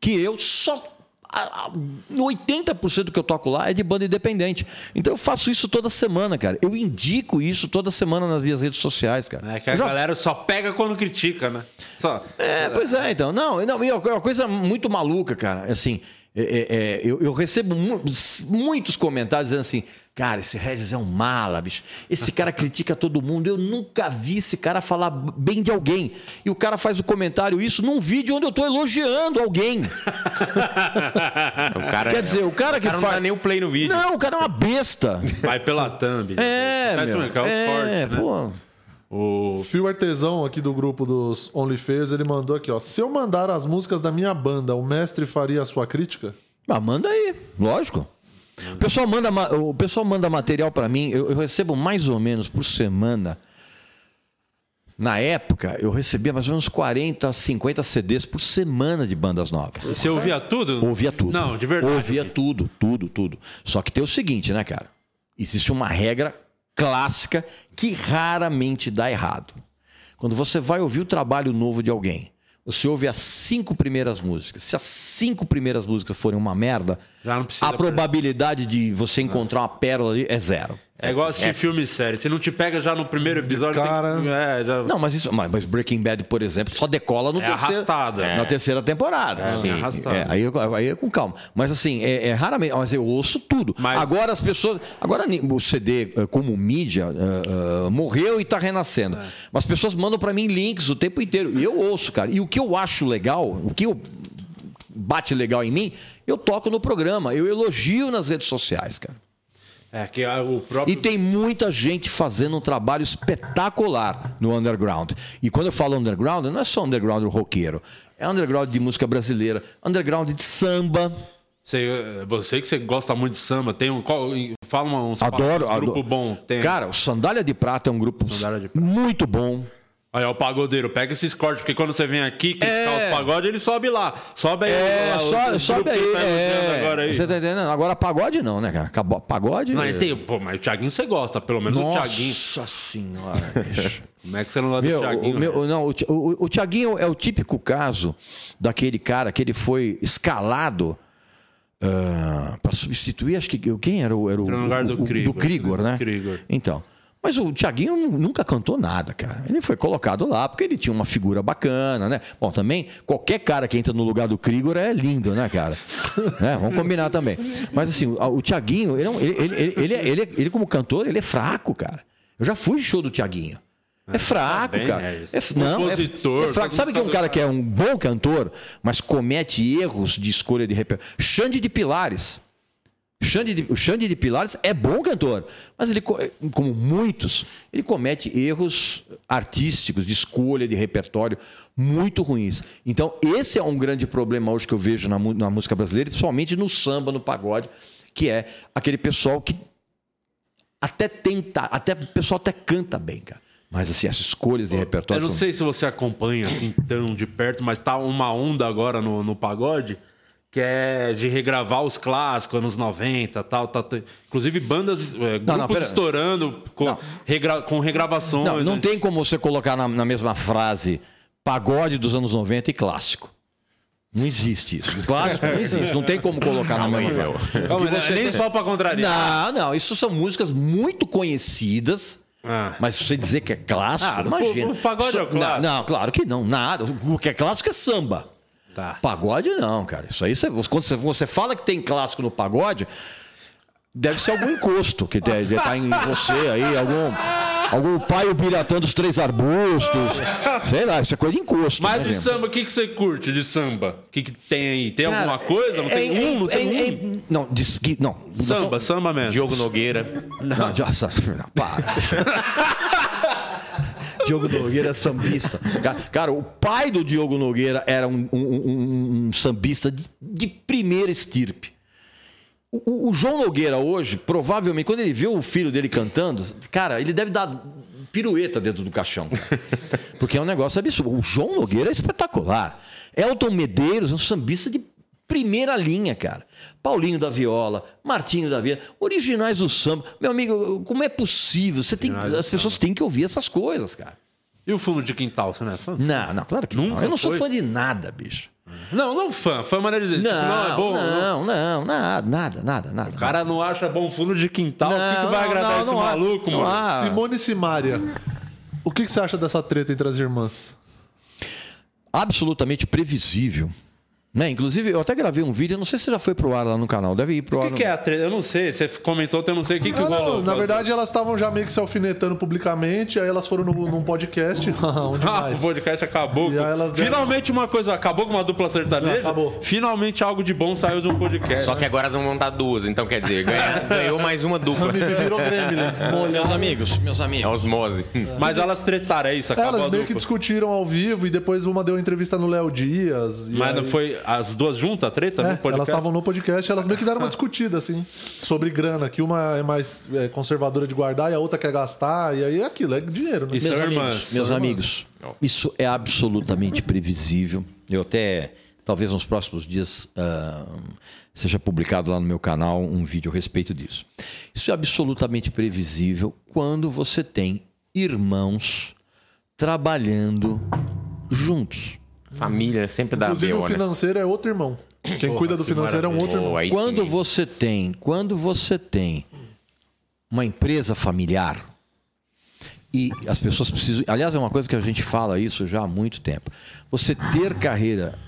que eu só a- a- no 80% do que eu toco lá é de banda independente. Então eu faço isso toda semana, cara. Eu indico isso toda semana nas minhas redes sociais, cara. É que a já galera só pega quando critica, né? Só. é, pois é, então. Não, não, é uma coisa muito maluca, cara. Assim, é, é, é, eu, eu recebo mu- muitos comentários dizendo assim: cara, esse Regis é um mala, bicho. Esse cara critica todo mundo. Eu nunca vi esse cara falar bem de alguém. E o cara faz o comentário isso num vídeo onde eu tô elogiando alguém. O cara, Quer dizer, o cara que não faz- dá nem o play no vídeo. Não, o cara é uma besta. Vai pela thumb. É, Tá isso meu. que é os é, cortes, né? pô. O... Fio Artesão aqui do grupo dos OnlyFans, ele mandou aqui, ó. Se eu mandar as músicas da minha banda, o mestre faria a sua crítica? Ah, manda aí, lógico. O pessoal manda, ma- o pessoal manda material pra mim, eu, eu recebo mais ou menos por semana Na época, eu recebia mais ou menos 40, 50 CDs por semana de bandas novas. Você ouvia tudo? Ouvia tudo. Não, de verdade. Ouvia tudo, tudo, tudo. Só que tem o seguinte, né, cara? Existe uma regra clássica que raramente dá errado. Quando você vai ouvir o trabalho novo de alguém, você ouve as cinco primeiras músicas. Se as cinco primeiras músicas forem uma merda, a probabilidade de você encontrar uma pérola ali é zero. É igual assistir filme e série. Se não te pega já no primeiro episódio, Cara. tem que... É, já... Não, mas isso, mas Breaking Bad, por exemplo, só decola no É terceiro, arrastada. na terceira temporada. É, Sim. arrastada. É, aí, aí é com calma. Mas assim, é, é raramente, mas eu ouço tudo. Mas- Agora as pessoas, agora o CD eh, como mídia eh, eh, morreu e está renascendo. É. Mas as pessoas mandam para mim links o tempo inteiro e eu ouço, cara. E o que eu acho legal, o que eu bate legal em mim, eu toco no programa, eu elogio nas redes sociais, cara. É que o próprio... E tem muita gente fazendo um trabalho espetacular no underground. E quando eu falo underground, não é só underground roqueiro. É underground de música brasileira, underground de samba. Você, você que você gosta muito de samba, tem um... Fala uns Adoro, uns grupo adoro. bom. Tem. Cara, o Sandália de Prata é um grupo muito bom. Olha, o pagodeiro, pega esses cortes, porque quando você vem aqui criticar É. os pagodes, ele sobe lá. Sobe aí. É, lá, o- só, o sobe grupo aí. que tá É. Agora aí. Você tá entendendo? Agora pagode não, né, cara? Pagode. Não, tem, pô, mas o Thiaguinho você gosta, pelo menos o Thiaguinho. Nossa senhora, bicho. Como é que você não gosta Meu, do Thiaguinho? o, meu- velho? não, o, o, o Thiaguinho é o típico caso daquele cara que ele foi escalado para substituir, acho que quem era o. Era o, No lugar do o- Krigor. Krigor, né? Krigor. Então. Mas o Thiaguinho nu- nunca cantou nada, cara. Ele foi colocado lá porque ele tinha uma figura bacana, né? Bom, também, qualquer cara que entra no lugar do Krigor é lindo, né, cara? Né? Vamos combinar também. Mas assim, o, Thiaguinho, ele, é ele, ele, ele, ele, é- ele, é- ele como cantor, ele é fraco, cara. Eu já fui show do Thiaguinho. É fraco, bem, cara. é. É, não, é, Compositor, é fraco. todo Sabe que é um cara que é um bom cantor, mas comete erros de escolha de repertório? Xande de Pilares. Xande de, o Xande de Pilares é bom cantor, mas ele, co- como muitos, ele comete erros artísticos, de escolha de repertório muito ruins. Então, esse é um grande problema hoje que eu vejo na, na música brasileira, principalmente no samba, no pagode, que é aquele pessoal que até tenta, até o pessoal até canta bem, cara. Mas assim, as escolhas de repertório Eu não são- sei se você acompanha assim tão de perto, mas tá uma onda agora no, no pagode que é de regravar os clássicos, anos 90 tal. tal, tal. Inclusive bandas, é, grupos não, pera- estourando com, Não. regra- com regravações. Não, não né? tem como você colocar na, na mesma frase pagode dos anos 90 e clássico. Não existe isso. Clássico não existe. Não tem como colocar na mesma frase. Calma, você nem só pra contrariar. Não, não. Isso são músicas muito conhecidas. Ah. Mas se você dizer que é clássico, Ah, imagina. o- o pagode é o Não, clássico. Não, claro que não. Nada. O que é clássico é samba. Tá. Pagode não, cara. Isso aí, você, quando você, você fala que tem clássico no pagode, deve ser algum encosto que deve estar em você aí, algum, algum pai biratando os três arbustos. Sei lá, isso é coisa de encosto. Mas né, de gente? samba, o que, que você curte de samba? O que, que tem aí? Tem Cara, alguma coisa? Não é- tem é- um? Não tem é- um? é- Não, diz que. Não. Samba, samba mesmo. Diogo Nogueira. Não, já- não, para. Diogo Nogueira sambista. Ca- Cara, o pai do Diogo Nogueira era um, um- um- um sambista de, de primeira estirpe. O, o- o João Nogueira hoje, provavelmente, quando ele vê o filho dele cantando, cara, ele deve dar pirueta dentro do caixão. cara. Porque é um negócio absurdo. O João Nogueira é espetacular. Elton Medeiros é um sambista de primeira linha, cara. Paulinho da Viola, Martinho da Vieira, originais do samba. Meu amigo, como é possível? Você tem, Originais as pessoas têm que ouvir essas coisas, cara. E o fundo de quintal, você não é fã? Não, não, claro que não. Nunca Eu não sou foi? fã de nada, bicho. Não, não fã. Fã é maneira de dizer. Não, tipo, não, é bom. não, não, nada, nada, nada, nada. O cara não acha bom fundo de quintal. o que, que Não, vai não, agradar não, esse não maluco, não mano? há. Simone e Simária. O que, que você acha dessa treta entre as irmãs? absolutamente previsível. Né? Inclusive, eu até gravei um vídeo, eu não sei se já foi pro ar lá no canal, deve ir pro O ar. que, que é a treta? Eu não sei. Você comentou, eu não sei o que, que Ah, não, rolou. na verdade, elas estavam já meio que se alfinetando publicamente, aí elas foram no- num podcast. Onde Ah, o podcast acabou. E aí elas deram- Finalmente uma coisa acabou com uma dupla sertaneja. Acabou. Finalmente algo de bom saiu de um podcast. Só que agora elas vão montar duas, então quer dizer, ganha- ganhou mais uma dupla. Virou Gremlin. Meus amigos, meus É amigos. osmose. Mas elas tretaram, é isso? Acabou Elas a meio que discutiram ao vivo e depois uma deu entrevista no Léo Dias. e Mas aí- não foi. As duas juntas, a treta? É, no podcast? elas estavam no podcast, elas meio que deram uma discutida, assim, sobre grana, que uma é mais é, conservadora de guardar e a outra quer gastar, e aí é aquilo, é dinheiro, né? E meus irmãs. amigos, meus São amigos, isso é absolutamente previsível. Eu até, talvez nos próximos dias, ah, seja publicado lá no meu canal um vídeo a respeito disso. Isso é absolutamente previsível quando você tem irmãos trabalhando juntos. Família sempre dá Inclusive B.O., o né? financeiro é outro irmão. Quem cuida do que financeiro é um outro irmão. aí Quando sim. você tem, quando você tem uma empresa familiar e as pessoas precisam, aliás, é uma coisa que a gente fala isso já há muito tempo. Você ter carreira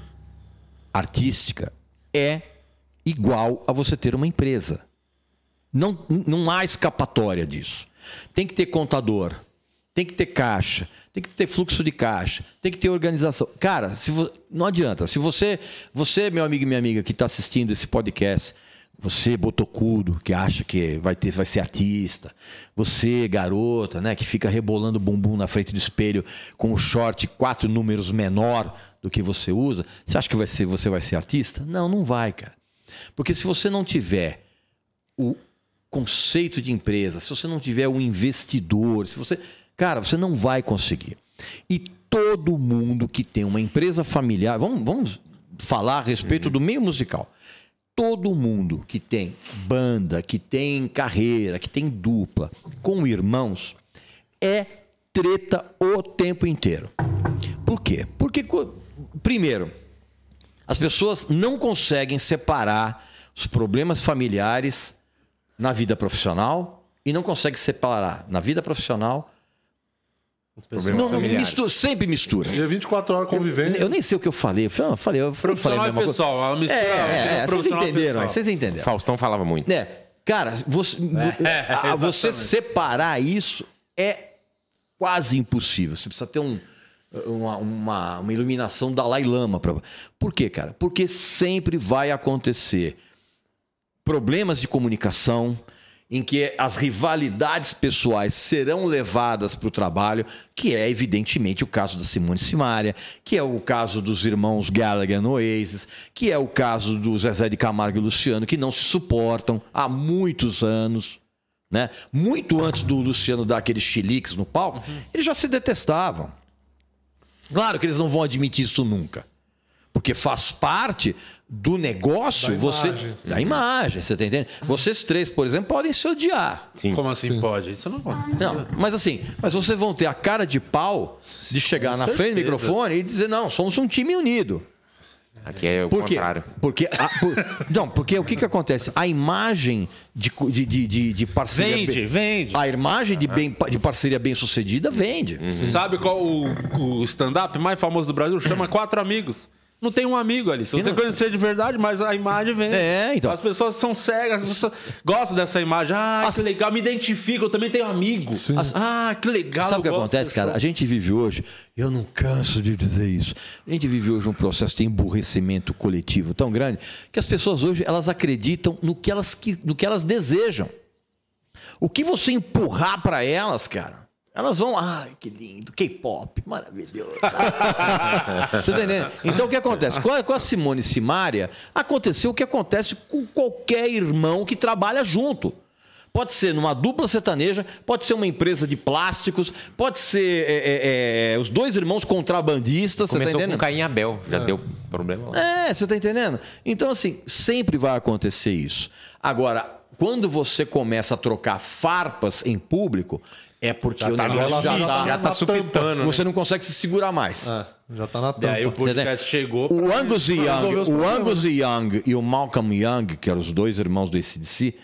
artística é igual a você ter uma empresa. Não, não há escapatória disso. Tem que ter contador, tem que ter caixa, tem que ter fluxo de caixa, tem que ter organização. Cara, se vo- não adianta. Se você, você, meu amigo e minha amiga que está assistindo esse podcast, você botocudo que acha que vai ter, vai ser artista, você garota, né, que fica rebolando o bumbum na frente do espelho com o short quatro números menor do que você usa, você acha que vai ser, você vai ser artista? Não, não vai, cara. Porque se você não tiver o conceito de empresa, se você não tiver um investidor, se você. Cara, você não vai conseguir. E todo mundo que tem uma empresa familiar, vamos, vamos falar a respeito do meio musical. Todo mundo que tem banda, que tem carreira, que tem dupla, com irmãos, é treta o tempo inteiro. Por quê? Porque, primeiro, as pessoas não conseguem separar os problemas familiares na vida profissional e não conseguem separar na vida profissional. Não, mistura, sempre mistura. E é 24 horas convivendo. Eu nem sei o que eu falei. Eu falei, eu falei, eu falei Profissional a e mesma coisa. pessoal, a mistura É, é, é, vocês profissional e entenderam, vocês entenderam. Faustão falava muito. É, cara, você, É, a- você separar isso é quase impossível. Você precisa ter um, uma, uma, uma iluminação Dalai Lama. Pra... Por quê, cara? Porque sempre vai acontecer problemas de comunicação em que as rivalidades pessoais serão levadas para o trabalho, que é evidentemente o caso da Simone Simaria, que é o caso dos irmãos Gallagher no Oasis, que é o caso do Zezé de Camargo e Luciano, que não se suportam há muitos anos. Né? Muito antes do Luciano dar aqueles chiliques no palco, eles já se detestavam. Claro que eles não vão admitir isso nunca. Porque faz parte do negócio Da você imagem. da imagem, você tá entendendo? Vocês três, por exemplo, podem se odiar. Sim. Como assim pode? Isso não acontece. Não, mas assim, mas vocês vão ter a cara de pau de chegar Com na frente do certeza. microfone e dizer não, somos um time unido. Aqui é o Por contrário. Porque a- por- não, porque o que que acontece? A imagem de, de, de, de, de parceria Vende, bem- vende. A imagem de, bem, de parceria bem sucedida vende. Sabe qual o, o stand-up mais famoso do Brasil? Chama Quatro Amigos. Não tem um amigo ali. Se você não- conhecer de verdade, mas a imagem vem. É, então. As pessoas são cegas, as pessoas gostam dessa imagem. Ah, As- que legal, me identifico, eu também tenho amigo. Sim. Ah, que legal. Sabe o que acontece, cara? show. A gente vive hoje, eu não canso de dizer isso. A gente vive hoje um processo de emburrecimento coletivo tão grande que as pessoas hoje elas acreditam no que elas, que- no que elas desejam. O que você empurrar para elas, cara, elas vão, ai, que lindo, K-pop, maravilhoso. Você tá entendendo? Então o que acontece? Com a, com a Simone Simaria, aconteceu o que acontece com qualquer irmão que trabalha junto. Pode ser numa dupla sertaneja, pode ser uma empresa de plásticos, pode ser é, é, é, os dois irmãos contrabandistas, você tá Começou entendendo? com Caim Abel. Já deu problema lá. É, você tá entendendo? Então, assim, sempre vai acontecer isso. Agora, quando você começa a trocar farpas em público, é porque o tá negócio já já tá, Já tá supetando. né? Você não consegue se segurar mais. É, já tá na E aí o tampa. podcast chegou. O Angus Young, o. Angus Young e o Malcolm Young, que eram os dois irmãos do ACDC,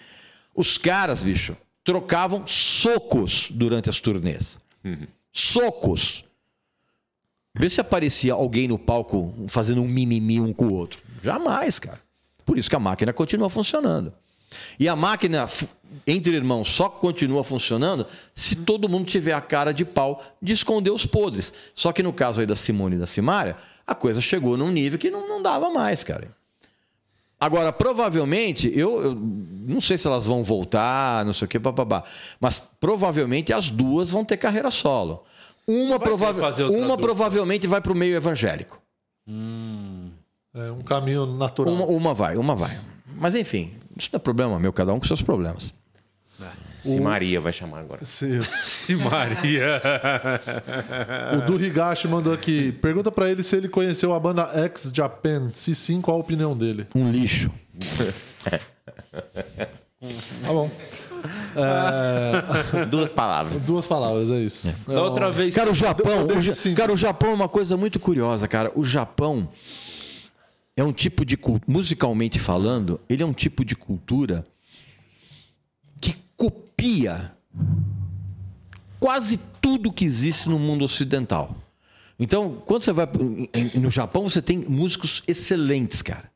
os caras, bicho, trocavam socos durante as turnês. Socos. Vê se aparecia alguém no palco fazendo um mimimi um com o outro. Jamais, cara. Por isso que a máquina continua funcionando. E a máquina entre irmãos só continua funcionando se todo mundo tiver a cara de pau de esconder os podres. Só que no caso aí da Simone e da Simária, a coisa chegou num nível que não, não dava mais, cara. Agora, provavelmente, eu, eu não sei se elas vão voltar, não sei o que, papabá, mas provavelmente as duas vão ter carreira solo. Uma, uma dupla. provavelmente vai para o meio evangélico. É um caminho natural. Uma, uma vai, uma vai. Mas enfim, isso não é problema meu, cada um com seus problemas. Se Maria vai chamar agora. Sim. Se Maria. O Du Higashi mandou aqui. Pergunta pra ele se ele conheceu a banda X Japan. Se sim, qual a opinião dele? Um lixo. Tá bom. Duas palavras. Duas palavras, é isso. Da outra vez. Cara, o Japão, eu o, cara, o Japão é uma coisa muito curiosa, cara. O Japão é um tipo de musicalmente falando, ele é um tipo de cultura copia quase tudo que existe no mundo ocidental. Então, quando você vai no Japão, você tem músicos excelentes, cara.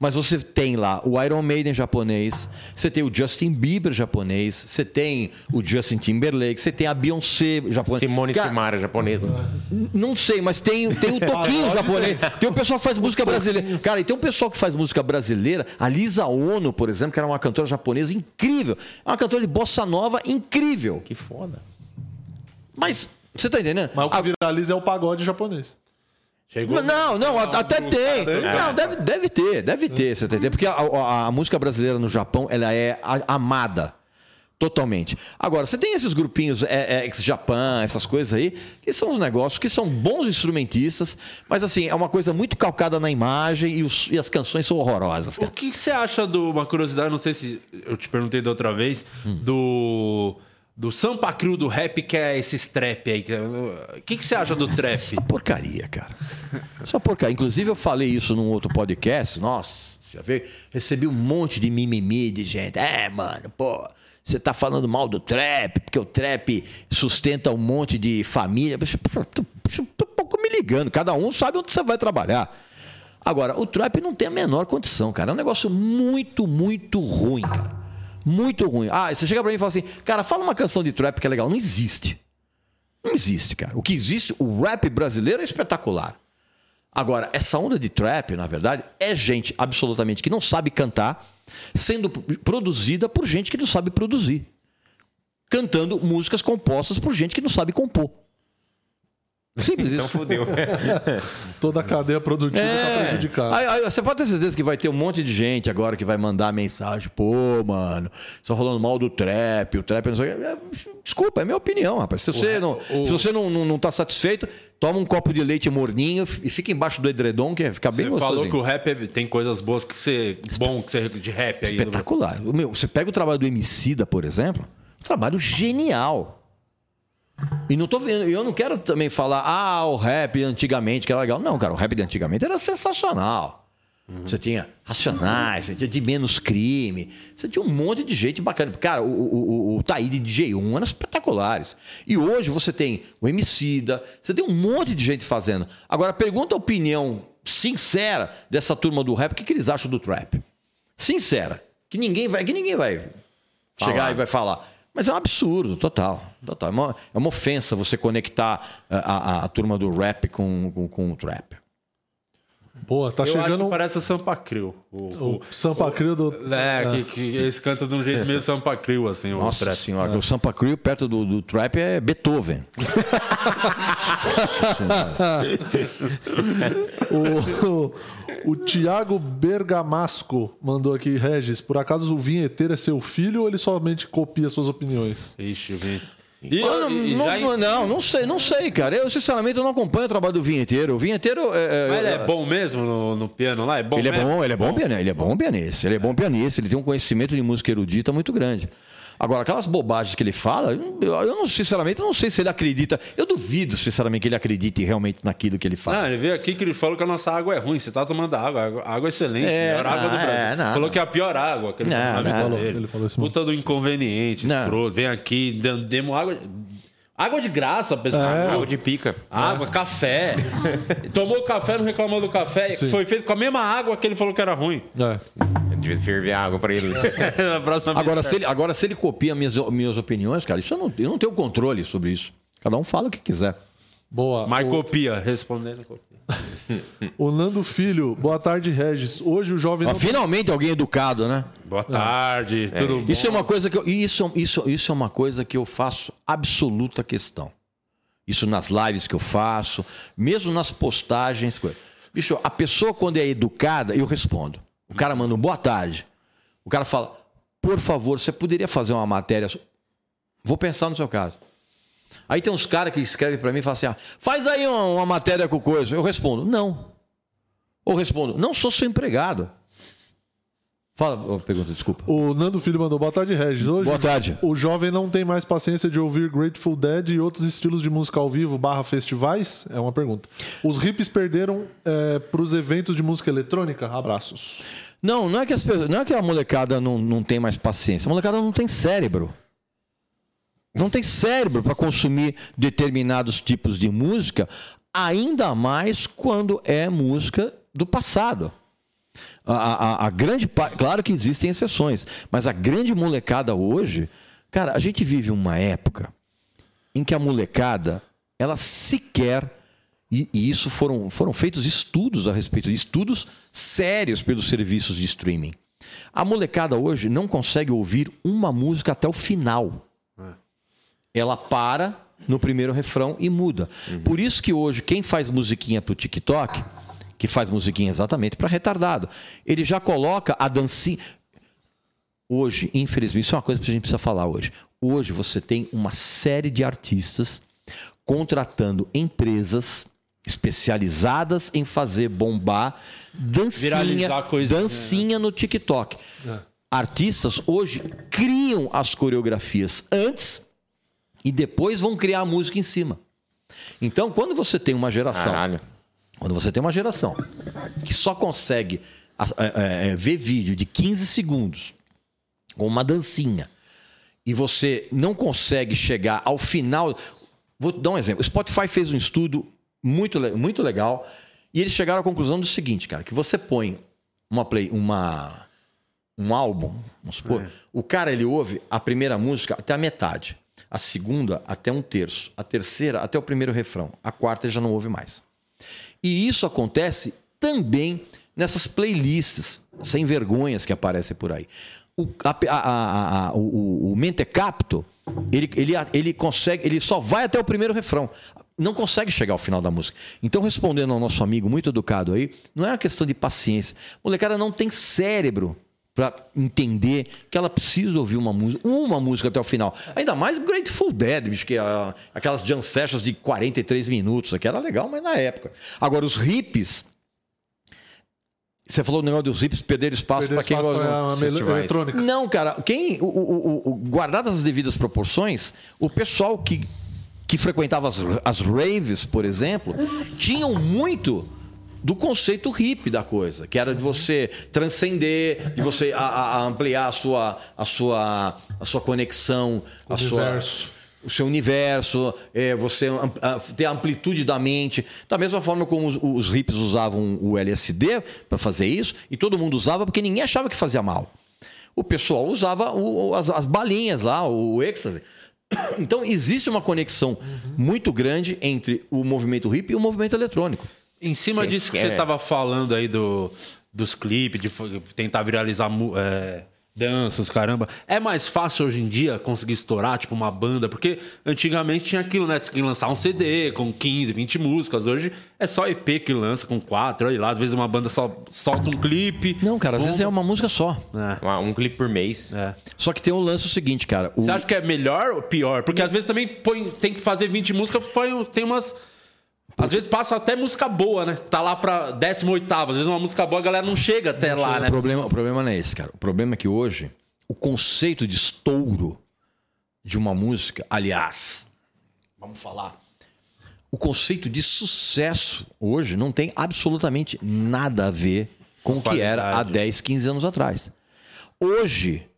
Mas você tem lá o Iron Maiden japonês, você tem o Justin Bieber japonês, você tem o Justin Timberlake, você tem a Beyoncé japonesa. Simone Cara, Simara, japonesa. não sei, mas tem, tem o Toquinho japonês. Tem o pessoal que faz música brasileira. Cara, e tem um pessoal que faz música brasileira. A Lisa Ono, por exemplo, que era uma cantora japonesa incrível. É uma cantora de bossa nova incrível. Que foda. Mas, você tá entendendo? Mas o que viraliza é o pagode japonês. Chegou. Não, não, a- até tem. Não, deve, deve ter, deve ter, você entendendo? Porque a, a- a música brasileira no Japão, ela é amada. Totalmente. Agora, você tem esses grupinhos é, é, ex-Japan, essas coisas aí, que são os negócios que são bons instrumentistas, mas assim, é uma coisa muito calcada na imagem e, os- e as canções são horrorosas, O cara. que você acha do. Uma curiosidade, não sei se eu te perguntei da outra vez, do. Do Sampa Cru do rap, que é esse trap aí. é- O que, que você acha do trap? Só porcaria, cara. Só porcaria. Inclusive, eu falei isso num outro podcast. Nossa, você já veio? Recebi um monte de mimimi de gente. É, mano, pô, você tá falando mal do trap, porque o trap sustenta um monte de família. Tô um pouco me ligando. Cada um sabe onde você vai trabalhar. Agora, o trap não tem a menor condição, cara. É um negócio muito, muito ruim, cara. Muito ruim. Ah, você chega pra mim e fala assim, cara, fala uma canção de trap que é legal. Não existe. Não existe, cara. O que existe, o rap brasileiro é espetacular. Agora, essa onda de trap, na verdade, é gente absolutamente que não sabe cantar, sendo produzida por gente que não sabe produzir. Cantando músicas compostas por gente que não sabe compor. Simples Então isso. fudeu. Toda a cadeia produtiva tá prejudicada. Aí, aí, você pode ter certeza que vai ter um monte de gente agora que vai mandar mensagem. Pô, mano, só falando mal do trap, o trap não sei o quê. É, Desculpa, é minha opinião, rapaz. Se você, não, se você não, não, não tá satisfeito, toma um copo de leite morninho e fica embaixo do edredom, que fica bem Você gostosinho. falou que o rap é- tem coisas boas que você. Bom que você de rap aí. Espetacular. O Meu, você pega o trabalho do Emicida, por exemplo, um trabalho genial. E não tô vendo, eu não quero também falar, ah, o rap antigamente que era legal. Não, cara, o rap de antigamente era sensacional. Você tinha Racionais, você tinha de menos crime, você tinha um monte de gente bacana. Cara, o, o, o, o Taíde de J1 eram espetaculares. E hoje você tem o Emicida, você tem um monte de gente fazendo. Agora, pergunta a opinião sincera dessa turma do rap, o que, que eles acham do trap? Sincera. Que ninguém vai, que ninguém vai chegar e vai falar. Mas é um absurdo, total. total. É, uma, é uma ofensa você conectar a, a- a turma do rap com, com, com o trap. Boa, tá Eu acho chegando que parece o Sampa Crio. O, o Sampa Crio do. É, Que, que eles cantam de um jeito meio Sampa Crio, assim, o Nossa trap. senhora, o Sampa Crew perto do, do trap é Beethoven. O, o, o Tiago Bergamasco mandou aqui, Regis, por acaso o vinheteiro é seu filho ou ele somente copia suas opiniões? Ixi, gente. E, não, e- não, não, não, sei, não sei, cara. Eu, sinceramente, eu não acompanho o trabalho do vinheteiro. O vinheteiro. É, Mas ele é bom mesmo no, no piano lá? É bom Ele é mesmo? bom, ele é bom, pianista, ele é bom pianista, ele é bom pianista, ele tem um conhecimento de música erudita muito grande. Agora, aquelas bobagens que ele fala, eu, não, sinceramente, eu não sei se ele acredita. Eu duvido, sinceramente, que ele acredite realmente naquilo que ele fala. Ah, ele veio aqui que ele falou que a nossa água é ruim. Você tá tomando água. Água, água é excelente. É, melhor água do não, Brasil. é, não, falou não. que é a pior água que ele Não, tomou na vida não. dele. Ele falou isso mesmo. Puta do inconveniente, Não. escroto. Vem aqui, demos água. Água de graça, pessoal. Água de pica. Água, café. Tomou café, não reclamou do café. Foi feito com a mesma água que ele falou que era ruim. É. Devia ferver água pra ele. Na próxima vez- Agora, se ele, agora, se ele copia minhas, minhas opiniões, cara, isso eu não, eu não tenho controle sobre isso. Cada um fala o que quiser. Boa. Mas copia, respondendo copia. O, Nando Filho, boa tarde, Regis. Hoje o jovem. Ó, não- finalmente alguém educado, né? Boa tarde, tudo bom? Isso é uma coisa que eu, isso, isso, isso é uma coisa que eu faço absoluta questão. Isso nas lives que eu faço, mesmo nas postagens. coisa. Bicho, a pessoa, quando é educada, eu respondo. O cara manda um boa tarde. O cara fala, por favor, você poderia fazer uma matéria. Vou pensar no seu caso. Aí tem uns caras que escrevem para mim e falam assim: ah, faz aí uma, uma matéria com coisa. Eu respondo, não. Ou respondo, não sou seu empregado. Fala, pergunta, desculpa. O Nando Filho mandou boa tarde, Regis. Hoje, Boa tarde. O jovem não tem mais paciência de ouvir Grateful Dead e outros estilos de música ao vivo barra festivais? É uma pergunta. Os hippies perderam é, para os eventos de música eletrônica? Abraços. Não, não é que, as pessoas, não é que a molecada não, não tem mais paciência. A molecada não tem cérebro. Não tem cérebro para consumir determinados tipos de música, ainda mais quando é música do passado. A, a- a grande claro que existem exceções, mas a grande molecada hoje, cara, a gente vive uma época em que a molecada, ela sequer e, e isso foram, foram feitos estudos a respeito de estudos sérios pelos serviços de streaming. A molecada hoje não consegue ouvir uma música até o final. Ela para no primeiro refrão e muda. Por isso que hoje quem faz musiquinha pro TikTok, que faz musiquinha exatamente para retardado, ele já coloca a dancinha. Hoje, infelizmente, isso é uma coisa que a gente precisa falar hoje. Hoje você tem uma série de artistas contratando empresas especializadas em fazer bombar dancinha, Viralizar coisinha, dancinha no TikTok. Artistas hoje criam as coreografias antes e depois vão criar a música em cima. Então, quando você tem uma geração Caralho. quando você tem uma geração que só consegue é, é, ver vídeo de 15 segundos com uma dancinha e você não consegue chegar ao final. Vou dar um exemplo. O Spotify fez um estudo muito, muito legal e eles chegaram à conclusão do seguinte, cara, que você põe uma play, uma um álbum, vamos supor, o cara ele ouve a primeira música até a metade, a segunda até um terço, a terceira até o primeiro refrão, a quarta já não ouve mais. E isso acontece também nessas playlists sem vergonhas que aparecem por aí. O, a- a- a- o, o- o Mentecapto, ele, ele, ele consegue, ele só vai até o primeiro refrão. Não consegue chegar ao final da música. Então, respondendo ao nosso amigo muito educado aí, não é uma questão de paciência. A molecada não tem cérebro para entender que ela precisa ouvir uma música, uma música até o final. Ainda mais Grateful Dead, bicho, que ah, aquelas jam sessions de 43 minutos, aqui era legal, mas na época. Agora, os hippies. Você falou o negócio dos hippies perder espaço para quem gosta. festivais. eletrônica. Não, cara, quem. O- o- o- guardadas as devidas proporções, o pessoal que, que frequentava as, as raves, por exemplo, tinham muito do conceito hippie da coisa, que era de você transcender, de você a- a- a ampliar a sua, a sua, a sua conexão, a sua, Universo. o seu universo, é, você a- ter a amplitude da mente. Da mesma forma como os, os hippies usavam o LSD para fazer isso, e todo mundo usava porque ninguém achava que fazia mal. O pessoal usava o- as, as balinhas lá, o êxtase. Então existe uma conexão muito grande entre o movimento hippie e o movimento eletrônico. Em cima Sim, disso que é. você tava falando aí do, dos clipes, de tentar viralizar é, danças, caramba. É mais fácil hoje em dia conseguir estourar, tipo, uma banda? Porque antigamente tinha aquilo, né? Tinha que lançar um CD com 15, 20 músicas. Hoje é só EP que lança com quatro, olha lá. Às vezes uma banda só solta um clipe. Não, cara, às bomba. vezes é uma música só. É. Uma- Um clipe por mês. É. Só que tem um lance o seguinte, cara. o- Você acha que é melhor ou pior? Porque às vezes também põe, tem que fazer 20 músicas, põe, tem umas. Às vezes passa até música boa, né? Tá lá pra 18. Às vezes uma música boa a galera não chega até lá, né? O problema, o problema não é esse, cara. O problema é que hoje o conceito de estouro de uma música, aliás, vamos falar, o conceito de sucesso hoje não tem absolutamente nada a ver com o que era há Qualidade. 10, 15 anos atrás. Hoje,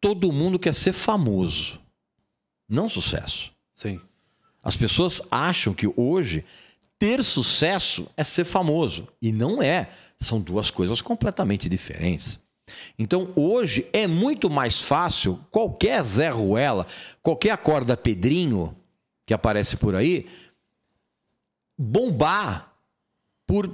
todo mundo quer ser famoso, não sucesso. Sim. As pessoas acham que hoje ter sucesso é ser famoso. E não é. São duas coisas completamente diferentes. Então, hoje é muito mais fácil qualquer Zé Ruela, qualquer acorda Pedrinho que aparece por aí, bombar por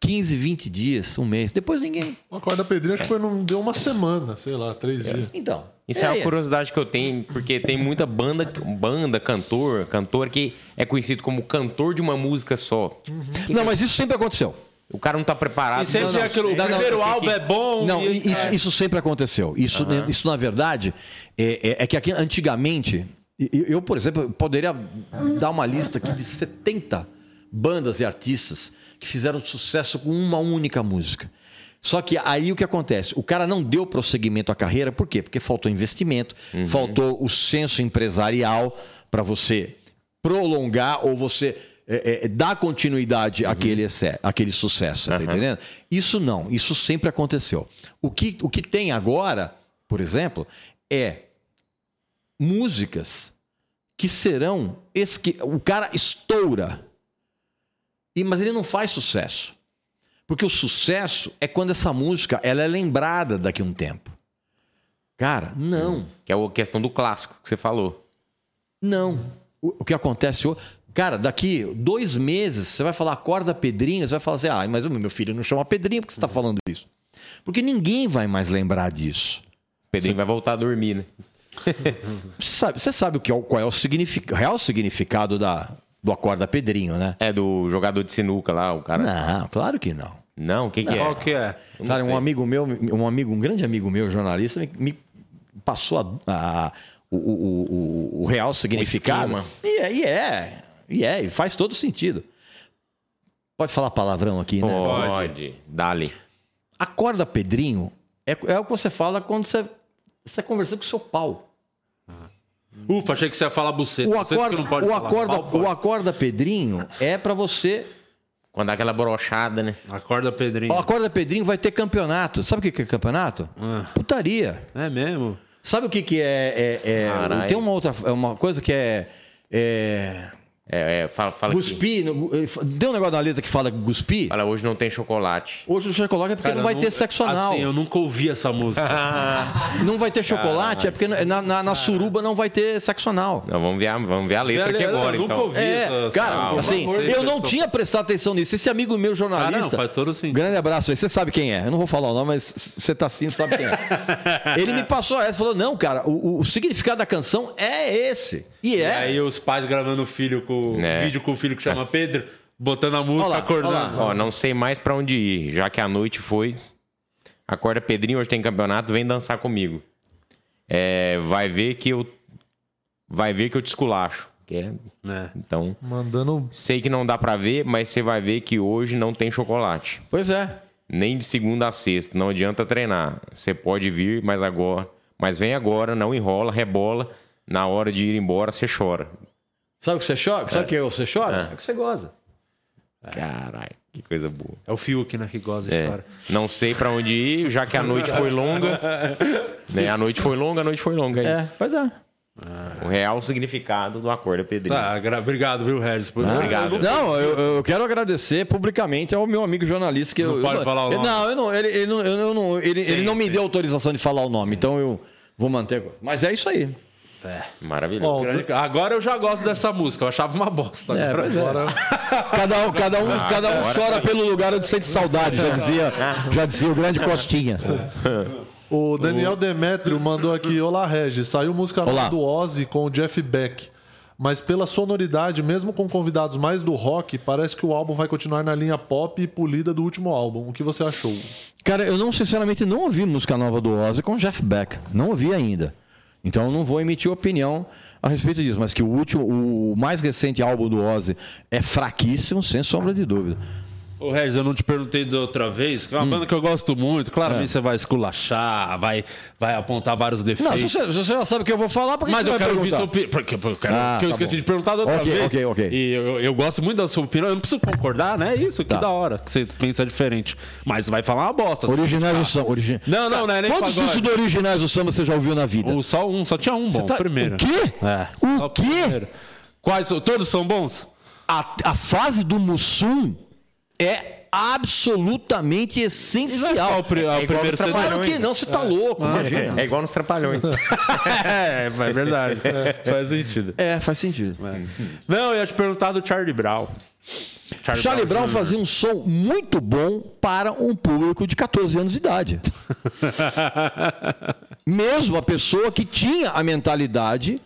15, 20 dias, um mês. Depois ninguém. Acorda Pedrinho acho que foi, não deu uma semana, sei lá, três dias. Então, Isso é, É, uma é. curiosidade que eu tenho, porque tem muita banda, banda, cantor, cantor que é conhecido como cantor de uma música só. Não, mas isso sempre aconteceu. O cara não tá preparado. E sempre não, não, aquilo, o não, não, primeiro tem álbum que- é bom. Não, e- isso, é. isso sempre aconteceu. Isso, isso na verdade, é, é- é que aqui antigamente, eu, eu, por exemplo, poderia dar uma lista aqui de 70 bandas e artistas que fizeram sucesso com uma única música. Só que aí o que acontece? O cara não deu prosseguimento à carreira, por quê? Porque faltou investimento, faltou o senso empresarial para você prolongar ou você é, é, dar continuidade àquele, exe- àquele sucesso, tá entendendo? Isso não, isso sempre aconteceu. O que, o que tem agora, por exemplo, é músicas que serão. esque- O cara estoura, e, mas ele não faz sucesso. Porque o sucesso é quando essa música ela é lembrada daqui a um tempo. Cara, não. Que é a questão do clássico que você falou. Não. O, o que acontece hoje. Cara, daqui dois meses você vai falar acorda Pedrinho, você vai falar assim: ah, mas meu filho não chama Pedrinho, por que você está falando isso? Porque ninguém vai mais lembrar disso. Pedrinho vai voltar a dormir, né? Você sabe, você sabe o que é, qual é o signific- real significado da, do acorda Pedrinho, né? É do jogador de sinuca lá, o cara. Não, claro que não. Não, o que, que Qual é? que é? Eu Cara, um amigo meu, um amigo, um grande amigo meu, jornalista, me, me passou a- a- o, o- o- o real significado. E é, e é, e é, e faz todo sentido. Pode falar palavrão aqui, né? Pode. Dali. Acorda Pedrinho é, é o que você fala quando você está conversando com o seu pau. Ufa, achei que você ia falar buceta. O acorda, não pode o falar. acorda, pode. o acorda Pedrinho é pra você. Quando dá aquela brochada, né? Acorda, Pedrinho. O acorda Pedrinho vai ter campeonato. Sabe o que é campeonato? Ah. Putaria. É mesmo? Sabe o que, que é. é- é- tem uma outra uma coisa que é. é É, é, fala, fala. Guspi. no- Tem um negócio da letra que fala guspi. Fala, hoje não tem chocolate. Hoje o chocolate é porque Cara, não vai eu ter sexo anal. Assim, eu nunca ouvi essa música. Não vai ter chocolate é porque na, na- na suruba não vai ter sexo anal. Não, vamos ver a, vamos ver a letra aqui agora, eu nunca então. ouvi É, essa- cara, essa- assim, favor, eu não tinha prestado atenção nisso. Esse amigo meu jornalista. Ah, não, faz todo sentido. Grande abraço aí. Você sabe quem é. Eu não vou falar o nome, mas você tá assistindo, sabe quem é. Ele me passou essa e falou: não, cara, o, o significado da canção é esse. E E é. aí os pais gravando o filho com É. vídeo com o filho que chama Pedro, botando a música, Olha lá, acordando. olha lá. Ó, não sei mais pra onde ir, já que a noite foi. Acorda Pedrinho, hoje tem campeonato, vem dançar comigo. É, vai ver que eu vai ver que eu te esculacho, que é, É. então, Mandando. sei que não dá pra ver, mas você vai ver que hoje não tem chocolate. Pois é. Nem de segunda a sexta, não adianta treinar. Você pode vir, mas agora, mas vem agora, não enrola, rebola. Na hora de ir embora, você chora. Sabe o que você chora? Sabe o que você chora? É. É que você goza. Caralho, que coisa boa. É o Fiuk, né, que goza e É, chora. não sei pra onde ir, já que a noite foi longa. né? A noite foi longa, a noite foi longa. É, É, isso. pois é. O real significado do acorda Pedrinho. Tá, gra- obrigado, viu, Regis? Por... Obrigado. Não, eu, eu quero agradecer publicamente ao meu amigo jornalista que Não eu, pode eu- falar o nome. Não, eu não, ele, ele, não, eu, não, ele, ele Sim, não me sim. deu autorização de falar o nome, então eu vou manter. Mas é isso aí. Maravilhoso. Ó, Grande- Agora eu já gosto dessa música, eu achava uma bosta. É, Agora- pois é. Agora, Cada um, cada um, cada um chora pelo lugar onde sente saudade, já dizia, já dizia o grande Costinha. o Daniel Demetrio mandou aqui: Olá, Regis. Saiu música nova do Ozzy com o Jeff Beck. Mas pela sonoridade, mesmo com convidados mais do rock, parece que o álbum vai continuar na linha pop e polida do último álbum. O que você achou? Cara, eu não, sinceramente, não ouvi música nova do Ozzy com Jeff Beck. Não ouvi ainda. Então eu não vou emitir opinião a respeito disso. Mas que o último, o mais recente álbum do Ozzy é fraquíssimo, sem sombra de dúvida. Ô, Regis, eu não te perguntei da outra vez. que É uma banda que eu gosto muito. Claramente você vai esculachar, vai, vai apontar vários É. Não, defeitos. você, você já sabe o que eu vou falar, por que Mas você eu quero ouvir sua opinião. Porque, porque eu, quero, Ah, porque eu tá esqueci bom. de perguntar da outra Ok, vez. ok, ok. E eu, eu gosto muito da sua opinião. Eu não preciso concordar, né? É isso, que Tá. da hora. Que você pensa diferente. Mas vai falar uma bosta. Originais do samba. Origi... Não, não, não é nem Quantos discos do Originais do Samba você já ouviu na vida? O, só um, só tinha um bom. tá- primeiro. o quê? É. O quê? primeiro. Quais? são- Todos são bons? A, a fase do Mussum é absolutamente Não é essencial. só o, pri- o igual primeiro trabalhos. Claro que não, você tá louco, imagina. É igual nos Trapalhões. é, é verdade. Faz sentido. É, faz sentido. Não, eu ia te perguntar do Charlie Brown. Charlie Brown Jr. fazia um som muito bom para um público de 14 anos de idade. Mesmo a pessoa que tinha a mentalidade,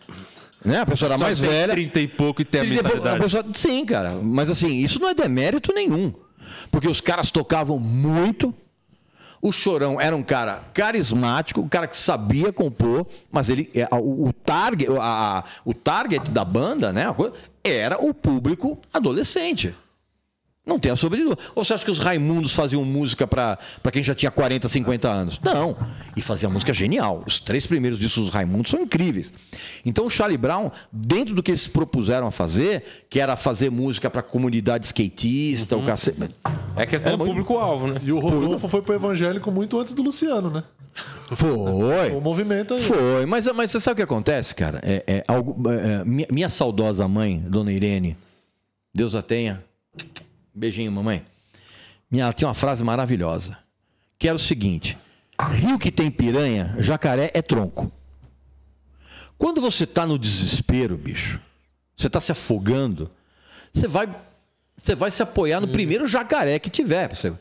né? A pessoa era mais velha. 30 e pouco e tem a E depois, mentalidade. a pessoa- sim, cara. Mas assim, isso não é demérito nenhum. Porque os caras tocavam muito. O Chorão era um cara carismático, um cara que sabia compor, mas ele é, o, target, a- o target da banda, né, coisa, era o público adolescente. Não tem a sombra de dúvida. Ou você acha que os Raimundos faziam música para quem já tinha 40, 50 anos? Não. E fazia música genial. Os três primeiros discos dos Raimundos são incríveis. Então o Charlie Brown, dentro do que eles propuseram a fazer, que era fazer música para comunidade skatista, o cacete. É questão Era do público-alvo, né? E o Rodolfo foi pro evangélico muito antes do Luciano, né? Foi. O movimento aí. Foi, mas, mas você sabe o que acontece, cara? É, é algo, é, é, minha, minha saudosa mãe, dona Irene, Deus a tenha. Beijinho, mamãe. Minha, ela tinha uma frase maravilhosa, que era o seguinte: rio que tem piranha, jacaré é tronco. Quando você tá no desespero, bicho, você tá se afogando, você vai você vai se apoiar no primeiro jacaré que tiver. Você.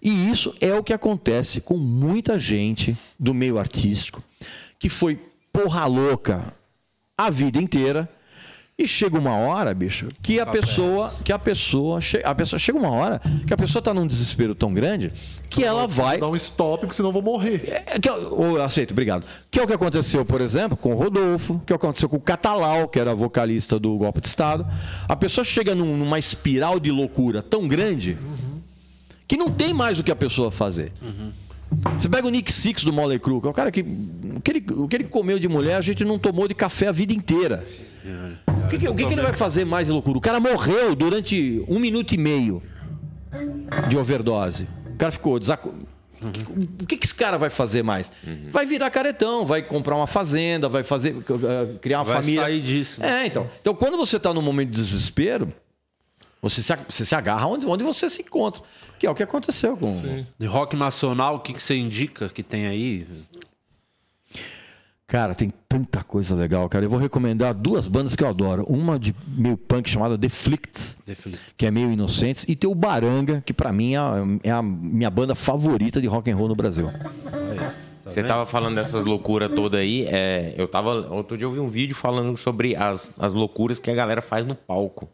E isso é o que acontece com muita gente do meio artístico que foi porra louca a vida inteira. E chega uma hora, bicho, que a pessoa, que a pessoa, a pessoa chega uma hora que a pessoa tá num desespero tão grande que ela vai Dá um stop, porque senão eu vou morrer. é, que, é o- eu aceito, obrigado. Que é o que aconteceu, por exemplo, com o Rodolfo, que é o que aconteceu com o Catalau, que era vocalista do Golpe de Estado. A pessoa chega num- numa espiral de loucura tão grande que não tem mais o que a pessoa fazer. Você pega o Nick Six do Motley Crue, que é o cara que o que, ele, o que ele comeu de mulher, a gente não tomou de café a vida inteira. O que, que- o que que ele vai fazer mais loucura? O cara morreu durante um minuto e meio de overdose. O cara ficou desaco... O que, que esse cara vai fazer mais? Vai virar caretão, vai comprar uma fazenda, vai fazer eh, criar uma Vai família. sair disso. né? É, então. Então, quando você está num momento de desespero, você se, você se agarra onde, onde você se encontra. Que é o que aconteceu com. De rock nacional, o que, que você indica que tem aí? Cara, tem tanta coisa legal, cara. Eu vou recomendar duas bandas que eu adoro. Uma de meio punk chamada The Flicts, The que é meio inocentes, e tem o Baranga, que pra mim é a, é a minha banda favorita de rock and roll no Brasil. Você tava falando dessas loucuras todas aí. é, eu tava. Outro dia eu vi um vídeo falando sobre as, as loucuras que a galera faz no palco.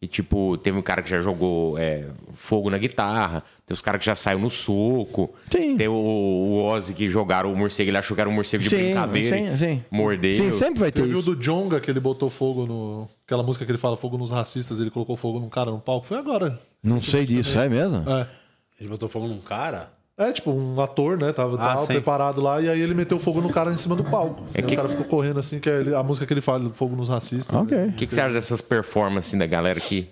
E, tipo, teve um cara que já jogou é, fogo na guitarra, tem os caras que já saiu no soco. Sim. Tem o, o Ozzy que jogaram o morcego, ele achou que era um morcego de Sim, brincadeira. sim, sim. Mordeu. Sim, sempre vai ter o isso. do Jonga, que ele botou fogo no. Aquela música que ele fala fogo nos racistas, ele colocou fogo num cara no palco. Foi agora. Não sei disso, é mesmo? É. Ele botou fogo num cara? É, tipo, um ator, né? Tava, Ah, tava preparado lá e aí ele meteu fogo no cara em cima do palco. É que- o cara ficou correndo assim, que é ele- a música que ele fala, fogo nos racistas. Ok. O que, que você acha dessas performances assim, da galera que,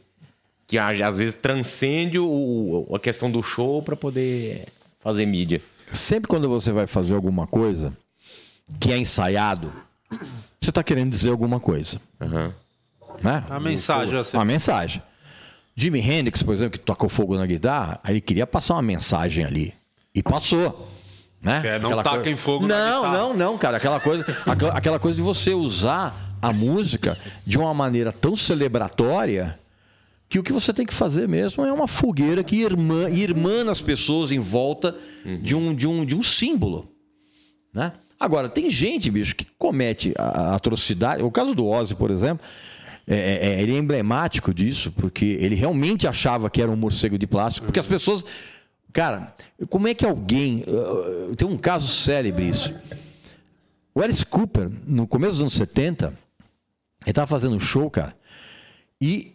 que a- às vezes transcende o, a questão do show pra poder fazer mídia? Sempre quando você vai fazer alguma coisa que é ensaiado, você está querendo dizer alguma coisa. Né? A mensagem assim. Uma mensagem. Jimi Hendrix, por exemplo, que tocou fogo na guitarra, aí ele queria passar uma mensagem ali. E passou. Né? É, não Aquela taquem coisa- fogo Não, não, não, cara. Aquela coisa, aquela, coisa de você usar a música de uma maneira tão celebratória que o que você tem que fazer mesmo é uma fogueira que irmã, irmana as pessoas em volta de, um, de, um, de um símbolo. Né? Agora, tem gente, bicho, que comete a atrocidade. O caso do Ozzy, por exemplo, é, é- ele é emblemático disso, porque ele realmente achava que era um morcego de plástico, porque as pessoas. Cara, como é que alguém. uh, Tem um caso célebre isso. O Alice Cooper, no começo dos anos 70, ele estava fazendo um show, cara, e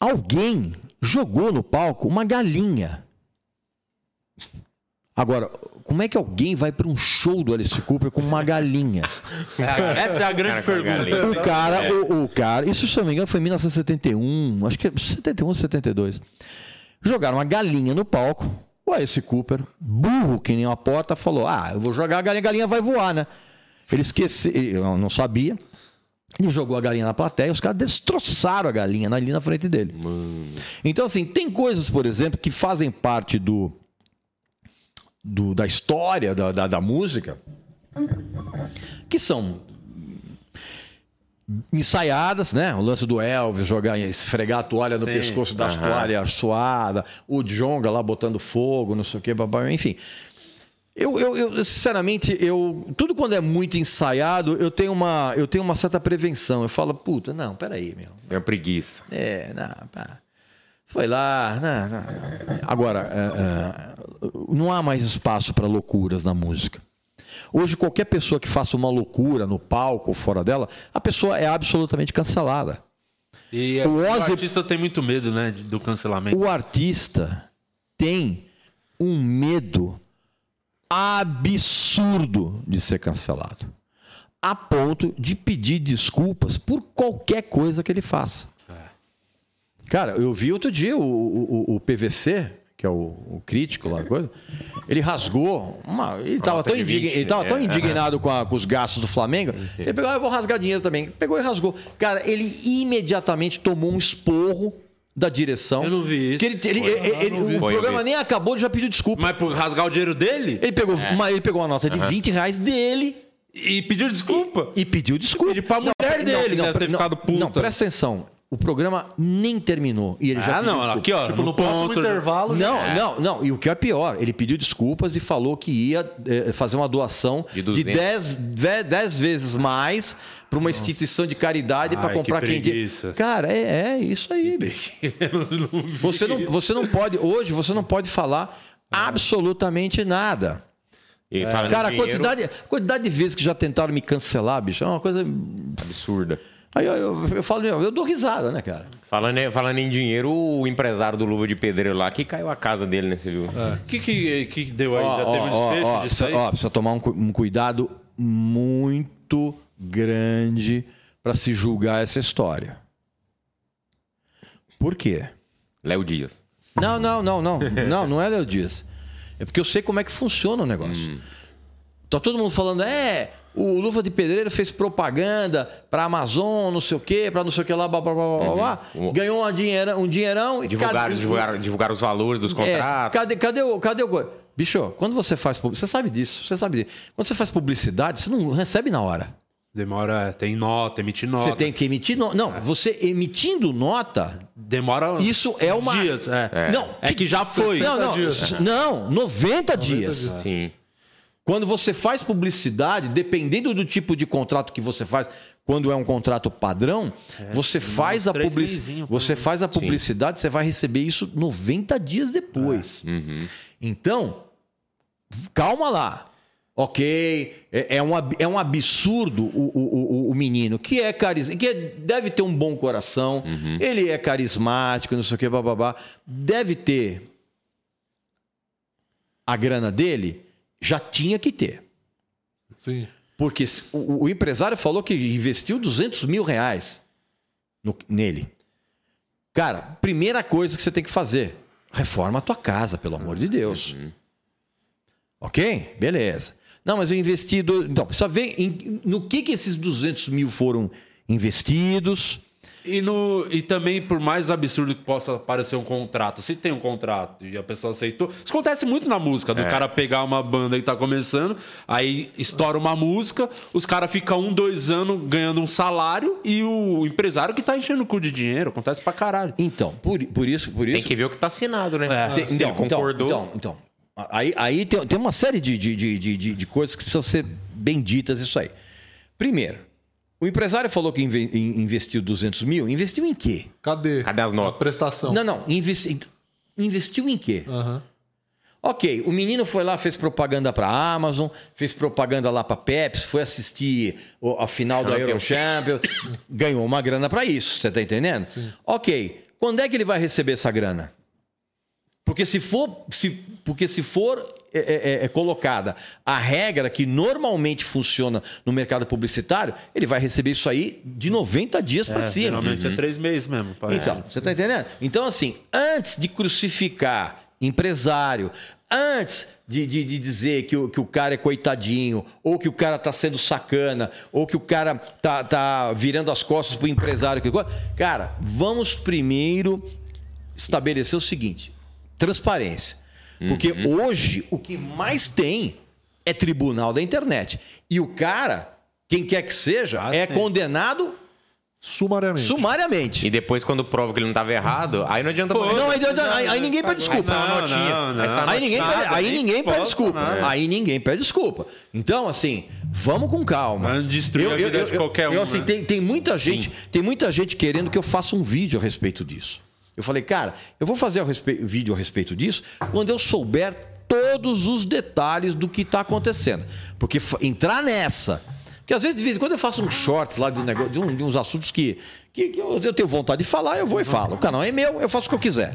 alguém jogou no palco uma galinha. Agora, como é que alguém vai para um show do Alice Cooper com uma galinha? Essa é a grande Cara, pergunta. O cara, o, o cara, isso se eu não me engano foi em 1971, acho que é 71, 72. Jogaram uma galinha no palco. O Alice Cooper, burro que nem uma porta, falou: Ah, eu vou jogar a galinha, a galinha vai voar, né? Ele esqueceu, eu não sabia. Ele jogou a galinha na plateia, os caras destroçaram a galinha ali na frente dele. Então, assim, tem coisas, por exemplo, que fazem parte do, do- da história da, da, da música que são ensaiadas, né? O lance do Elvis, jogar, esfregar a toalha no Sim. pescoço das toalhas suada, o Jonga lá botando fogo, não sei o babá, enfim. Eu, eu, eu, sinceramente, eu tudo quando é muito ensaiado, eu tenho uma, eu tenho uma certa prevenção. Eu falo, puta, não, peraí, meu. É uma preguiça. É, não, pá. Foi lá. não, não. Agora, é, é, não há mais espaço para loucuras na música. Hoje, qualquer pessoa que faça uma loucura no palco ou fora dela, a pessoa é absolutamente cancelada. E O o, Ozzy- artista tem muito medo, né, do cancelamento. O artista tem um medo absurdo de ser cancelado, a ponto de pedir desculpas por qualquer coisa que ele faça. Cara, eu vi outro dia o, o- o- o PVC, que é o, o crítico lá, coisa, ele rasgou uma. Ele estava tão, indign- 20, ele tava tão é. indignado com, a- com os gastos do Flamengo, ele pegou, ah, eu vou rasgar dinheiro também. Pegou e rasgou. Cara, ele imediatamente tomou um esporro da direção. Eu não vi isso. Que ele, ele- ele- ele- o Foi, programa nem acabou, ele já pediu desculpa. Mas por rasgar o dinheiro dele Ele pegou, uma, ele pegou uma nota de 20 reais dele e pediu desculpa. e pediu desculpa. Pediu pra mulher dele, deve ter ficado puta. Não, presta atenção. O programa nem terminou e ele já ah, pediu não, desculpa. aqui, ó. Tipo, no no próximo ponto. intervalo. Não, não, não. E o que é pior, ele pediu desculpas e falou que ia eh, fazer uma doação De de 200. 10, ve- 10 vezes mais para uma instituição de caridade para comprar que quem preguiça. Cara, é, é isso aí, bicho. Você não, você não pode, hoje, você não pode falar absolutamente nada. Cara, a quantidade, a quantidade de vezes que já tentaram me cancelar, bicho, é uma coisa. absurda. Aí eu, eu, eu falo, eu dou risada, né, cara? Falando, em- falando em dinheiro, o empresário do Luva de Pedreiro lá, que caiu a casa dele, né? Você viu? O que, que, que deu aí? Ó, Já ó, teve um ó, desfecho ó, disso precisa, aí? ó, precisa tomar um, um cuidado muito grande para se julgar essa história. Por quê? Léo Dias. Não, não, não, não. Não, não é Léo Dias. É porque eu sei como é que funciona o negócio. Tá todo mundo falando, é, o Luva de Pedreiro fez propaganda pra Amazon, não sei o quê, pra não sei o que lá, blá, blá, blá, blá, blá. Uhum. Ganhou uma dinheira, um dinheirão e Divulgaram, cadê- divulgaram, divulgaram os valores dos É, contratos. cadê, cadê o. Cadê o. Bicho, quando você faz. Você sabe disso, você sabe disso. Quando você faz publicidade, você não recebe na hora. Demora, tem nota, emite nota. Você tem que emitir. No... Não, você emitindo nota, Demora isso é uma. dias. É. Não, É que já foi. Não, não, dias. não, 90 dias. Sim. Quando você faz publicidade, dependendo do tipo de contrato que você faz, quando é um contrato padrão, você faz a três publicidade. meizinho, Você faz a publicidade, você vai receber isso 90 dias depois. Uhum. Então, calma lá. Ok, é, é um, é um absurdo o, o, o, o menino, que é carismático, que é- deve ter um bom coração, ele é carismático, não sei o que, bababá. Deve ter a grana dele, já tinha que ter. Sim. Porque o, o empresário falou que investiu 200 mil reais no- nele. Cara, primeira coisa que você tem que fazer: reforma a tua casa, pelo amor de Deus. Ok? Beleza. Não, mas eu investi. Do... Então, precisa ver em- no que, que esses 200 mil foram investidos. E, no, e também, por mais absurdo que possa parecer um contrato, se tem um contrato e a pessoa aceitou. Isso acontece muito na música, do É. cara pegar uma banda que tá começando, aí estoura uma música, os caras ficam um, dois anos ganhando um salário e o empresário que tá enchendo o cu de dinheiro. Acontece pra caralho. Então, por, por isso. Por isso Tem que ver o que tá assinado, né? É. Tem- então, ele concordou. Então, então, então. aí, aí tem, tem uma série de, de, de, de, de- de coisas que precisam ser bem ditas isso aí. Primeiro, o empresário falou que inve- in- investiu 200 mil. Investiu em quê? Cadê? Cadê as notas? A prestação. Não, não. investi- investiu em quê? Aham. Ok, o menino foi lá, fez propaganda para Amazon, fez propaganda lá para Pepsi, foi assistir o- a final da Euro Champions. Ganhou uma grana para isso, você tá entendendo? Ok, quando é que ele vai receber essa grana? Porque se for, se, porque se for é, é, é, é colocada a regra que normalmente funciona no mercado publicitário, ele vai receber isso aí de 90 dias para cima. Geralmente é três meses mesmo. parece. Então, você tá entendendo? Então, assim, antes de crucificar empresário, Antes de, de, de dizer que o, que o cara é coitadinho, ou que o cara tá sendo sacana, ou que o cara tá, tá virando as costas pro empresário. que. Cara, vamos primeiro estabelecer o seguinte: transparência. Porque hoje o que mais tem é tribunal da internet. E o cara, quem quer que seja, Ah, é sim. condenado Sumariamente. sumariamente. E depois, quando prova que ele não estava errado, aí não adianta mais. Não, aí, aí- aí ninguém pede desculpa. Aí sai uma notinha. Aí ninguém, Nada, pede, aí ninguém pede desculpa. nada. Aí ninguém pede desculpa. Então, assim, vamos com calma. Vai destruir a vida de qualquer um, eu, assim, né? tem, tem muita gente, tem muita gente querendo que eu faça um vídeo a respeito disso. Eu falei, cara, eu vou fazer o respe- vídeo a respeito disso quando eu souber todos os detalhes do que está acontecendo. Porque entrar nessa. Porque às vezes, de vez em quando, eu faço uns shorts lá de, um negócio, de, um- de uns assuntos que, que, que eu, eu tenho vontade de falar, eu vou e falo. O canal é meu, eu faço o que eu quiser.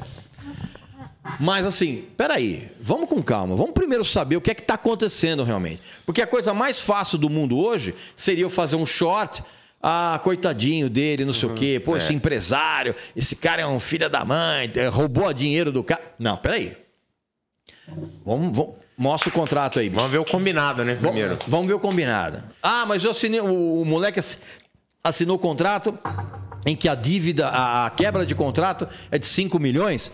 Mas assim, peraí, vamos com calma. Vamos primeiro saber o que é que está acontecendo realmente. Porque a coisa mais fácil do mundo hoje seria eu fazer um short. Ah, coitadinho dele, não sei o quê. Pô, esse empresário, esse cara é um filho da mãe, eh, roubou dinheiro do cara. Não, peraí. Vamos, vamos, mostra o contrato aí. Vamos ver o combinado, né, primeiro. Vamos, vamos ver o combinado. Ah, mas eu assinei. O, o moleque assi- assinou o contrato em que a dívida, a, a quebra de contrato é de 5 milhões.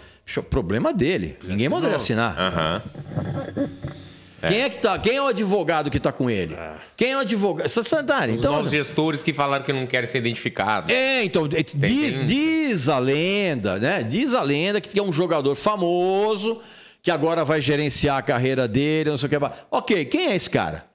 Problema dele. Ninguém mandou ele assinar. Aham. Quem é que tá? Quem é o advogado que tá com ele? Quem é o advogado? Os Então, novos gestores que falaram que não querem ser identificados. é, então, é, diz, tem- diz a lenda, né? Diz a lenda que tem um jogador famoso que agora vai gerenciar a carreira dele, não sei o que. Ok, quem é esse cara?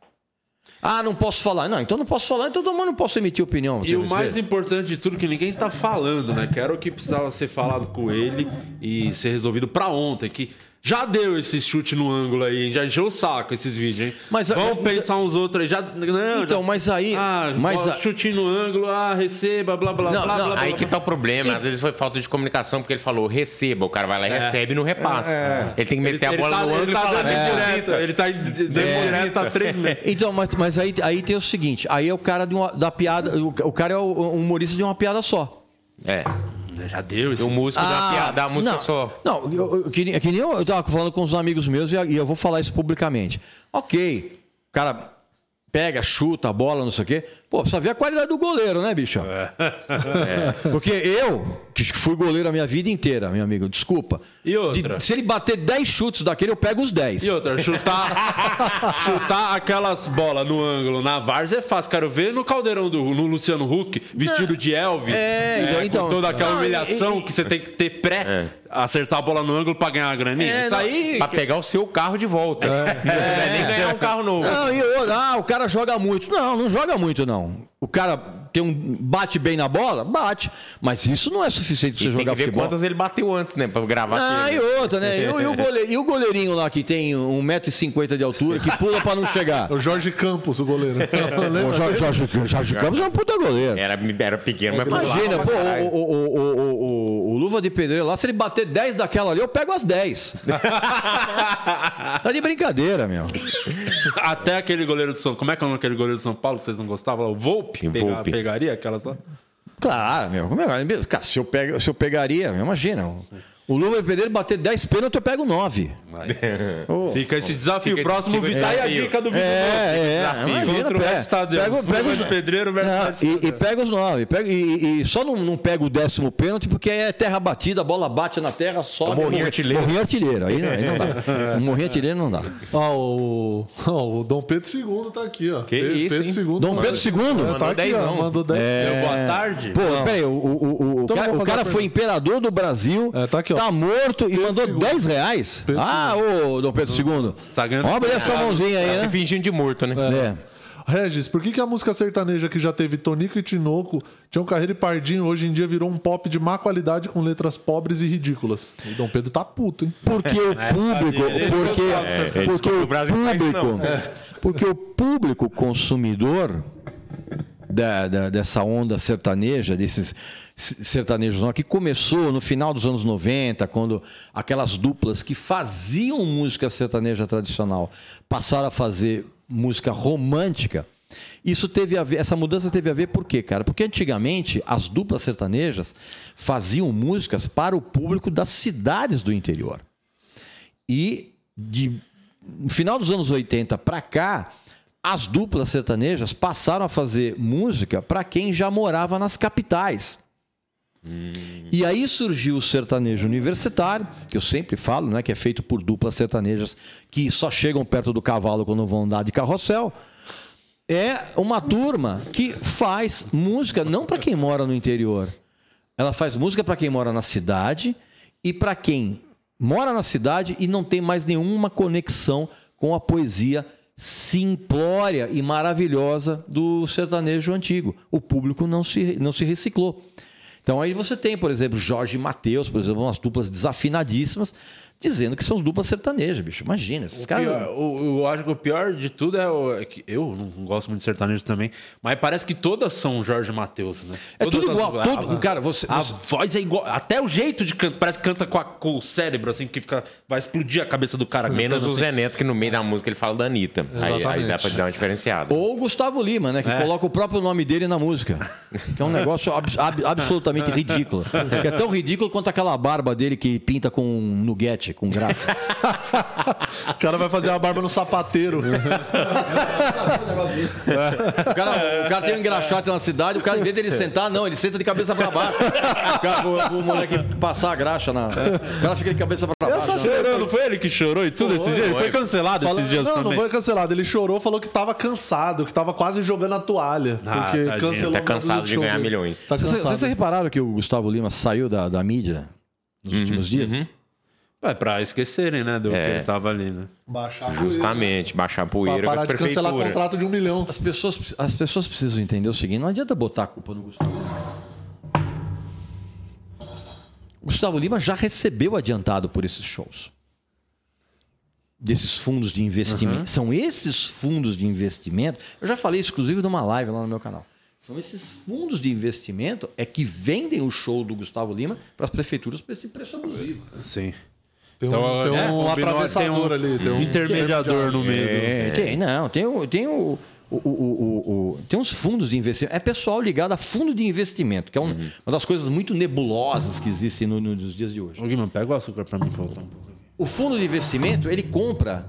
Ah, não posso falar. Não, então não posso falar, então eu não posso emitir opinião. E o mais Verde. importante de tudo que ninguém tá falando, né? Que era o que precisava ser falado com ele e ser resolvido pra ontem. Que já deu esse chute no ângulo aí, hein? já encheu o saco esses vídeos, hein? Mas- Vamos mas- pensar uns outros aí. Já, não, Então, já- mas aí- Ah, mas a- chute no ângulo, ah, receba, blá blá Não, blá não, blá. blá, Aí blá. que tá o problema. Às vezes foi falta de comunicação, porque ele falou receba. O cara vai lá e recebe e não repassa. Ele tem que meter a bola tá, no ângulo ele e tá falar, dando "Deposita". direto, Ele tá direto há três meses. Então, mas, mas aí, aí tem o seguinte: aí é o cara de uma- da piada. O, o cara é o, o humorista de uma piada só. É. Já deu esse. O músico da piada, da música Ah, não, só. Não, eu, eu, que, nem- que nem eu, eu tava falando com uns amigos meus e, e eu vou falar isso publicamente. Ok, o cara pega, chuta a bola, não sei o quê. Pô, precisa ver a qualidade do goleiro, né, bicho? Porque eu, que fui goleiro a minha vida inteira, meu amigo, desculpa. E outra? De- se ele bater 10 chutes daquele, eu pego os 10. E outra, chutar, chutar aquelas bolas no ângulo na Várzea é fácil. Quero ver no caldeirão do no Luciano Huck, vestido de Elvis. É, né, então- com toda aquela Não, humilhação e- e- que você tem que ter pré, acertar a bola no ângulo pra ganhar a graninha. É, Isso não, aí. Pra pegar o seu carro de volta. Não é nem ganhar um carro novo. Não, e outra, ah, o cara joga muito. Não, não joga muito, não. O cara tem um, bate bem na bola? Bate. Mas isso não é suficiente pra você tem jogar que ver futebol. quantas ele bateu antes, né? Pra gravar Ah, com e ele. outra, né? E, o- e o goleiro- e o goleirinho lá que tem 1,50m de altura, que pula pra não chegar. O Jorge Campos, o goleiro. O Jorge, Jorge, Jorge Campos é um puta goleiro. Era, era pequeno, mas Imagina, pô, o, o, o, o, o- o Luva de Pedreiro lá, se ele bater 10 daquela ali, eu pego as 10. tá de brincadeira, meu. Até aquele goleiro do São Como é que é o nome daquele goleiro do São Paulo que vocês não gostavam? O Volpe? Volpe. Pegaria aquelas lá? Claro, meu. É? Cara, se eu, pego, se eu pegaria, imagina. O- Luva Pedreiro bater 10 pênaltis, eu pego 9. Fica esse desafio. Fica- Próximo fica o Vitar e a desafio. dica do Vitor. É, é, Desafio imagina, contra o pega- Red Stadium. pega- pega os- Pedreiro versus Não, Red e, e pega os nove. Pega, e, e só não, não pega o décimo pênalti porque é terra batida, a bola bate na terra, sobe. morrinho morre- artilheiro. Morrinho artilheiro. Aí, não- aí não dá. O morrinho artilheiro não dá. Ó, o, ó, o Dom Pedro II tá aqui, ó. Que Pedro, isso, Pedro? II. Dom Pedro II? É, Mandou tá aqui, ó, dezão. mandou 10. Deu boa tarde. Pô, peraí, o, o, o, o, Então cara, a foi imperador do Brasil, É, tá aqui, ó. Morto e mandou II. 10 reais. Pedro ah, ô, Dom Pedro II. Tá ganhando- abrir essa mãozinha aí, Tá se né? fingindo de morto, né? É. Regis, por que, que a música sertaneja que já teve Tonico e Tinoco, Tião Carreiro e Pardinho, hoje em dia virou um pop de má qualidade com letras pobres e ridículas? O Dom Pedro tá puto, hein? Porque o público, ele porque, gostava do sertanejo. porque o público, não. porque o público consumidor da, da- dessa onda sertaneja, desses sertanejos não, que começou no final dos anos 90, quando aquelas duplas que faziam música sertaneja tradicional passaram a fazer música romântica. Isso teve a ver, essa mudança teve a ver por quê, cara? Porque antigamente as duplas sertanejas faziam músicas para o público das cidades do interior. E de no final dos anos 80 para cá, as duplas sertanejas passaram a fazer música para quem já morava nas capitais. E aí surgiu o sertanejo universitário, que eu sempre falo, né, que é feito por duplas sertanejas que só chegam perto do cavalo quando vão andar de carrossel. É uma turma que faz música não para quem mora no interior. Ela faz música para quem mora na cidade e para quem mora na cidade e não tem mais nenhuma conexão com a poesia simplória e maravilhosa do sertanejo antigo. O público não se, não se reciclou. Então aí você tem, por exemplo, Jorge e Matheus, por exemplo, umas duplas desafinadíssimas, dizendo que são as duplas sertanejas, bicho. Imagina, esses caras. Pior- o- eu acho que o pior de tudo é, o, é que eu não gosto muito de sertanejo também, mas parece que todas são Jorge Matheus, né? É Todas tudo igual. a- Todo, a- cara, você, A você- voz é igual, até o jeito de cantar, parece que canta com, a- com o cérebro, assim, que fica, vai explodir a cabeça do cara. Menos cantando o assim. Zé Neto, que no meio da música ele fala da Anitta. Aí, aí dá pra dar uma diferenciada. Ou o Gustavo Lima, né? Que coloca o próprio nome dele na música. Que é um negócio ab- ab- absolutamente ridículo. Que é tão ridículo quanto aquela barba dele que pinta com um nuguete, com graxa. O cara vai fazer a barba no sapateiro. O cara, o cara tem um engraxate na cidade, o cara, em vez dele sentar, não, ele senta de cabeça pra baixo. O, cara, o, o moleque passar a graxa na. O cara fica de cabeça pra baixo. né? Chorou, não foi ele que chorou e tudo esses dias? Ele foi cancelado Fala- esses dias não, também. não foi cancelado. Ele chorou, falou que tava cansado, que tava quase jogando a toalha. Ah, porque tadinho. cancelou Tá cansado do de ganhar milhões. Tá Vocês cansado. vocês repararam que o Gustavo Lima saiu da, da mídia nos últimos dias? É pra esquecerem, né, do É. que ele tava ali, né? Baixar a poeira. Justamente, baixar a Pra poeira com as parar de cancelar contrato de um milhão. As pessoas, as pessoas precisam entender o seguinte: não adianta botar a culpa no Gustavo Lima. O Gustavo Lima já recebeu adiantado por esses shows. Desses fundos de investimento. São esses fundos de investimento. Eu já falei isso, inclusive, numa live lá no meu canal. São esses fundos de investimento é que vendem o show do Gustavo Lima para as prefeituras por esse preço abusivo. Sim. Tem um, Então, tem é, um atravessador tem um ali. Tem um intermediador no meio. do- É, tem, não, tem o. Tem o o, o, o- o- tem uns fundos de investimento. É pessoal ligado a fundo de investimento, que é um- uma das coisas muito nebulosas que existem no- no- nos dias de hoje. Ô, Guilherme, pega o açúcar pra mim voltar um pouco. O fundo de investimento, ele compra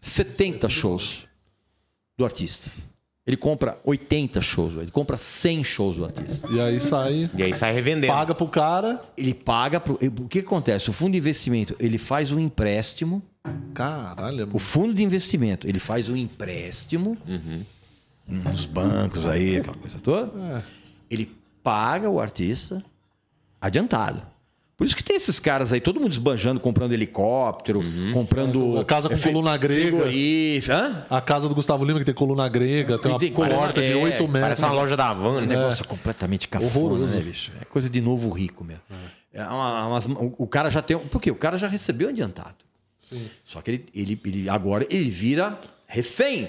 70 shows do artista. Ele compra 80 shows, ele compra 100 shows do artista. E aí sai, E aí sai revendendo. paga pro cara. Ele paga pro, o que acontece? O fundo de investimento, ele faz um empréstimo Caralho, O fundo de investimento, ele faz um empréstimo nos bancos aí, aquela coisa toda. Ele paga o artista adiantado. Por isso que tem esses caras aí, todo mundo esbanjando, comprando helicóptero, comprando. A casa com é, coluna grega. A casa do Gustavo Lima, que tem coluna grega, tem uma tem coluna- porta de é, 8 metros. Parece uma loja da Havan, Um né? negócio completamente cafona, Horroroso. né, bicho? É coisa de novo rico mesmo. É uma- umas- o, cara já tem. Por quê? O cara já recebeu adiantado. Só que ele, ele, ele agora ele vira refém.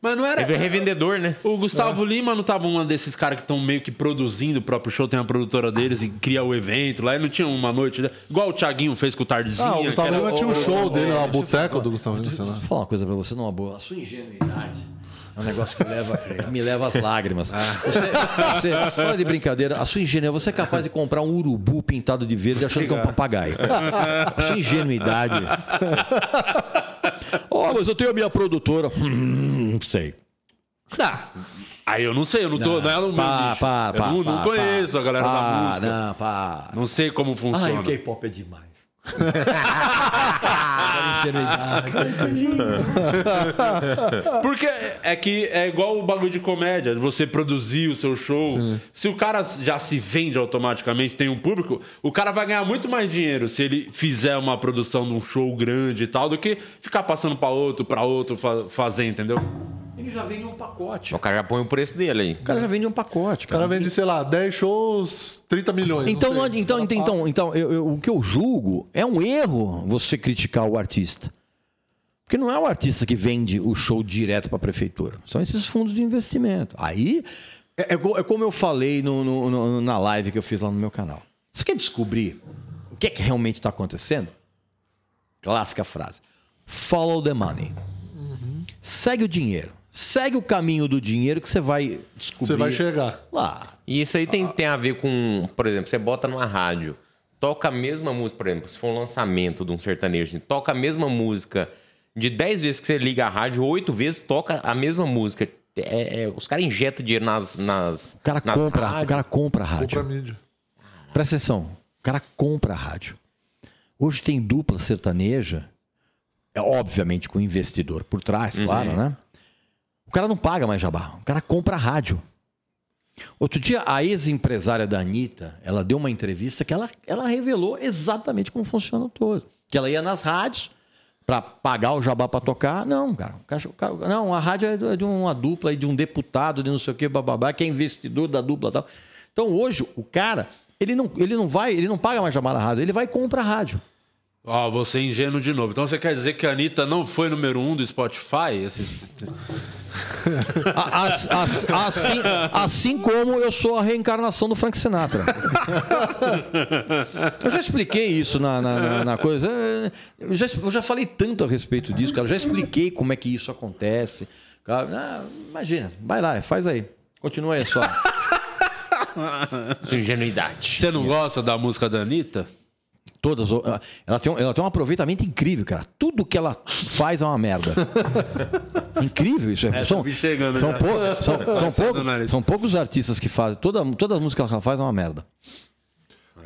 Mas não era. Ele é revendedor, né? O Gustavo Lima não tava um desses caras que estão meio que produzindo o próprio show, tem a produtora deles e cria o evento lá. E não tinha uma noite, né? igual o Thiaguinho fez com o Tardezinha. Ah, o Gustavo era- Lima tinha um show dele lá, o boteco falar- do Gustavo Lima. Deixa eu falar uma coisa pra você numa boa. A sua ingenuidade é um negócio que leva, me leva às lágrimas. Você, você, fora de brincadeira, a sua ingenuidade, você é capaz de comprar um urubu pintado de verde achando que é um papagaio. A sua ingenuidade. Oh, mas eu tenho a minha produtora. Hum, não sei. Ah, aí eu não sei, eu não tô. Não, é no meu Pá, nicho. pá, eu pá, não, não conheço pá. a galera da música. Não, pá. Não sei como funciona. Ai, o K-pop é demais. Porque é que é igual o bagulho de comédia, você produzir o seu show. Se o cara já se vende automaticamente, tem um público, o cara vai ganhar muito mais dinheiro se ele fizer uma produção de um show grande e tal, do que ficar passando pra outro, pra outro fa- fazer, entendeu? Ele já vem um pacote. O cara já põe o preço dele aí. O cara já vende um pacote, O cara vende, sei lá, 10 shows, 30 milhões. Então, não sei. então, então, então, então eu- eu- o que eu julgo é um erro você criticar o artista. Porque não é o artista que vende o show direto para a prefeitura. São esses fundos de investimento. Aí, é, é é como eu falei no- no- no- na live que eu fiz lá no meu canal. Você quer descobrir o que é que realmente está acontecendo? Clássica frase. Follow the money. Segue o dinheiro. Segue o caminho do dinheiro que você vai descobrir. Você vai chegar. lá. E isso aí tem, tem a ver com, por exemplo, você bota numa rádio, toca a mesma música, por exemplo, se for um lançamento de um sertanejo, toca a mesma música de 10 vezes que você liga a rádio, 8 vezes toca a mesma música. É, é, os caras injetam dinheiro nas, nas, O cara nas compra, o rádios. cara compra a Compra rádio. mídia. Presta atenção, o cara compra a rádio. Hoje tem dupla sertaneja, é obviamente com investidor por trás, claro, né? O cara não paga mais jabá, o cara compra rádio. Outro dia, a ex-empresária da Anitta, ela deu uma entrevista que ela, ela revelou exatamente como funciona todo. Que ela ia nas rádios para pagar o jabá para tocar. Não, cara, o cara- o Não, a rádio é de- é uma dupla, de um deputado, de não sei o que, bababá, que é investidor da dupla tal. Então hoje, o cara, ele não, ele não vai, ele não paga mais jabá na rádio, ele vai e compra a rádio. Ó, você é ingênuo de novo. Então você quer dizer que a Anitta não foi número um do Spotify? As- as- assim, assim como eu sou a reencarnação do Frank Sinatra. Eu já expliquei isso na, na- na- na coisa. Eu já, eu já falei tanto a respeito disso, cara. Eu já expliquei como é que isso acontece. Cara, ah, imagina, vai lá, faz aí. Continua aí só. Sua ingenuidade. Você não gosta da música da Anitta? Todas. Ela tem, um- ela tem um aproveitamento incrível, cara. Tudo que ela faz é uma merda. Incrível isso. É, são, me chegando são, pou- são, são pouco- nariz. são poucos artistas que fazem. Toda, toda música que ela faz é uma merda.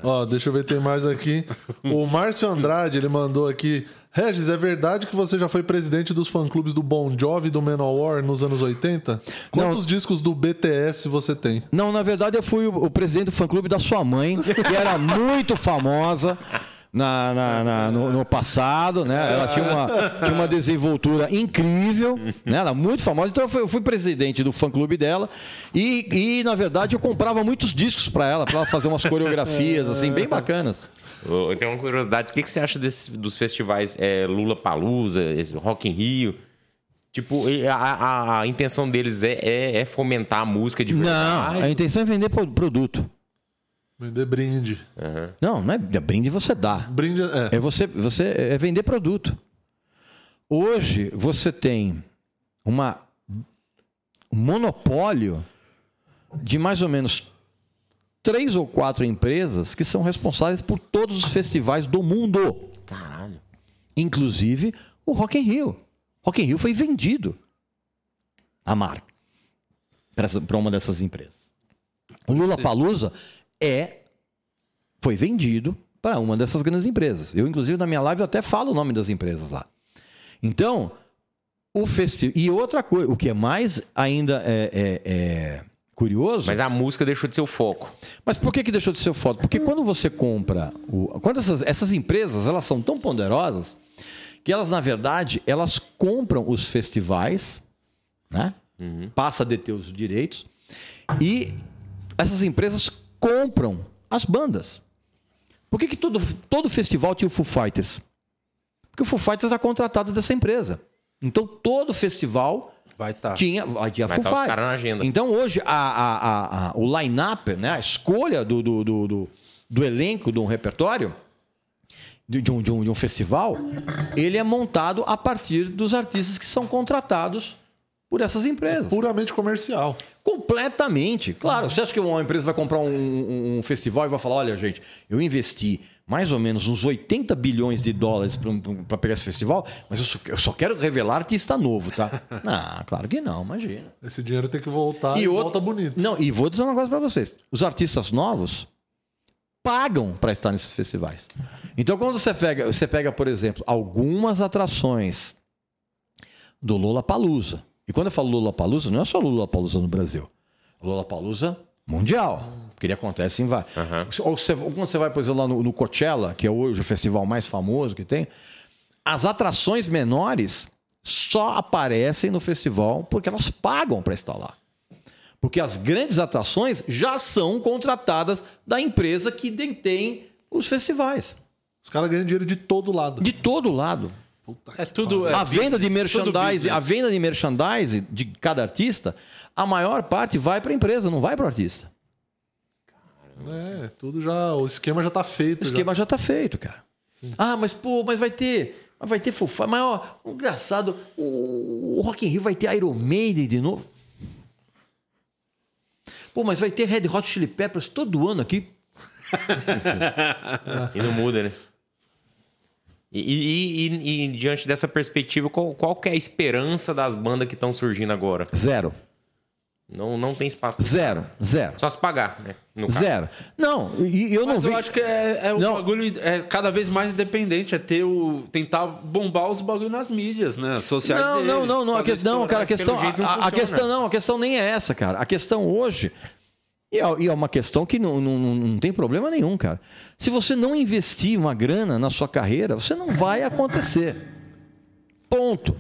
Ó, deixa eu ver, tem mais aqui. O Márcio Andrade, ele mandou aqui. Regis, é verdade que você já foi presidente dos fã-clubes do Bon Jovi e do Manowar nos anos 80? Quantos discos do BTS você tem? Não, na verdade eu fui o, o presidente do fã-clube da sua mãe, que era muito famosa na, na- na- no, no passado, né? Ela tinha uma, tinha uma desenvoltura incrível, né? Ela é muito famosa. Então eu fui, eu fui presidente do fã-clube dela e, e, na verdade, eu comprava muitos discos para ela, para ela fazer umas coreografias, assim, bem bacanas. Eu tenho uma curiosidade. O que, que você acha desse- dos festivais é, Lula Palusa, Rock in Rio? Tipo, a, a- a intenção deles é, é- é fomentar a música de Não, verdade? a intenção é vender pro- produto. Vender brinde. Não, não é brinde você dá. Brinde é. É você, você é vender produto. Hoje você tem uma um monopólio de mais ou menos três ou quatro empresas que são responsáveis por todos os festivais do mundo, Caralho. inclusive o Rock in Rio. Rock in Rio foi vendido a marca para uma dessas empresas. O Lula Palusa é foi vendido para uma dessas grandes empresas. Eu, inclusive, na minha live eu até falo o nome das empresas lá. Então, o festival. E outra coisa, o que é mais ainda é, é- é curioso. Mas a música deixou de ser o foco. Mas por que, que deixou de ser foto? Porque quando você compra. O, quando essas, essas empresas elas são tão poderosas que elas, na verdade, elas compram os festivais, né? Passa a deter os direitos. E essas empresas compram as bandas. Por que, que todo, todo festival tinha o Foo Fighters? Porque o Foo Fighters era contratado dessa empresa. Então todo festival Vai estar. tinha, tinha Vai Foo tá Fighters. na agenda. Então hoje a, a- a- a- o line-up, né, a escolha do, do, do, do- do elenco de um repertório, de, de um, de, um, de um festival, ele é montado a partir dos artistas que são contratados por essas empresas. Puramente comercial. Completamente. Claro, você acha que uma empresa vai comprar um, um- festival e vai falar: olha, gente, eu investi mais ou menos uns 80 bilhões de dólares para pegar esse festival, mas eu só, eu só quero revelar artista novo, tá? Não, claro que não, imagina. Esse dinheiro tem que voltar e, outro- volta bonito. Não, e vou dizer um negócio para vocês: os artistas novos pagam para estar nesses festivais. Então, quando você pega, você pega, por exemplo, algumas atrações do Lola Palusa. E quando eu falo Lola Palusa, não é só Lola Palusa no Brasil. Lola Palusa mundial. Porque ele acontece em vários. Ou, você, ou quando você vai, por exemplo, lá no, no Coachella, que é hoje o festival mais famoso que tem, as atrações menores só aparecem no festival porque elas pagam para estar lá. Porque as grandes atrações já são contratadas da empresa que detém os festivais. Os caras ganham dinheiro de todo lado. De todo lado. É tudo. é a venda de merchandise, a venda de merchandise de cada artista, a maior parte vai para a empresa, não vai para o artista. É, tudo já. O esquema já tá feito. O esquema já está feito, cara. Ah, mas pô, mas vai ter, mas vai ter Fufá, mas ó, o engraçado, o, o Rock in Rio vai ter Iron Maiden de novo. Pô, mas vai ter Red Hot Chili Peppers todo ano aqui. e não muda, né? E, e- e- e diante dessa perspectiva, qual, qual que é a esperança das bandas que estão surgindo agora? Zero. Não, não tem espaço. Zero. Zero. Só se pagar, né? No caso. Zero. Não, e eu não Mas vi. eu acho que é, é o Não. bagulho é cada vez mais independente, é ter o. tentar bombar os bagulhos nas mídias, né? Sociais Não, deles, não, não, não, a questão, estourar, cara, a questão, não a, a questão não, a questão nem é essa, cara. A questão hoje e é, e é uma questão que não, não, não- tem problema nenhum, cara. Se você não investir uma grana na sua carreira, você não vai acontecer. Ponto.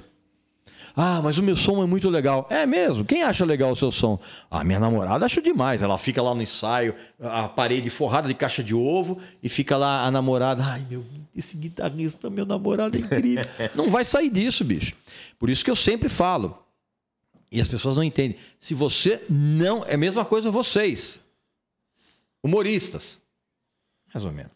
Ah, mas o meu som é muito legal. É mesmo? Quem acha legal o seu som? A minha namorada acha demais. Ela fica lá no ensaio, a parede forrada de caixa de ovo, e fica lá a namorada. Ai, meu, esse guitarrista, meu namorado é incrível. não vai sair disso, bicho. Por isso que eu sempre falo. E as pessoas não entendem. Se você não. É a mesma coisa vocês. Humoristas. Mais ou menos.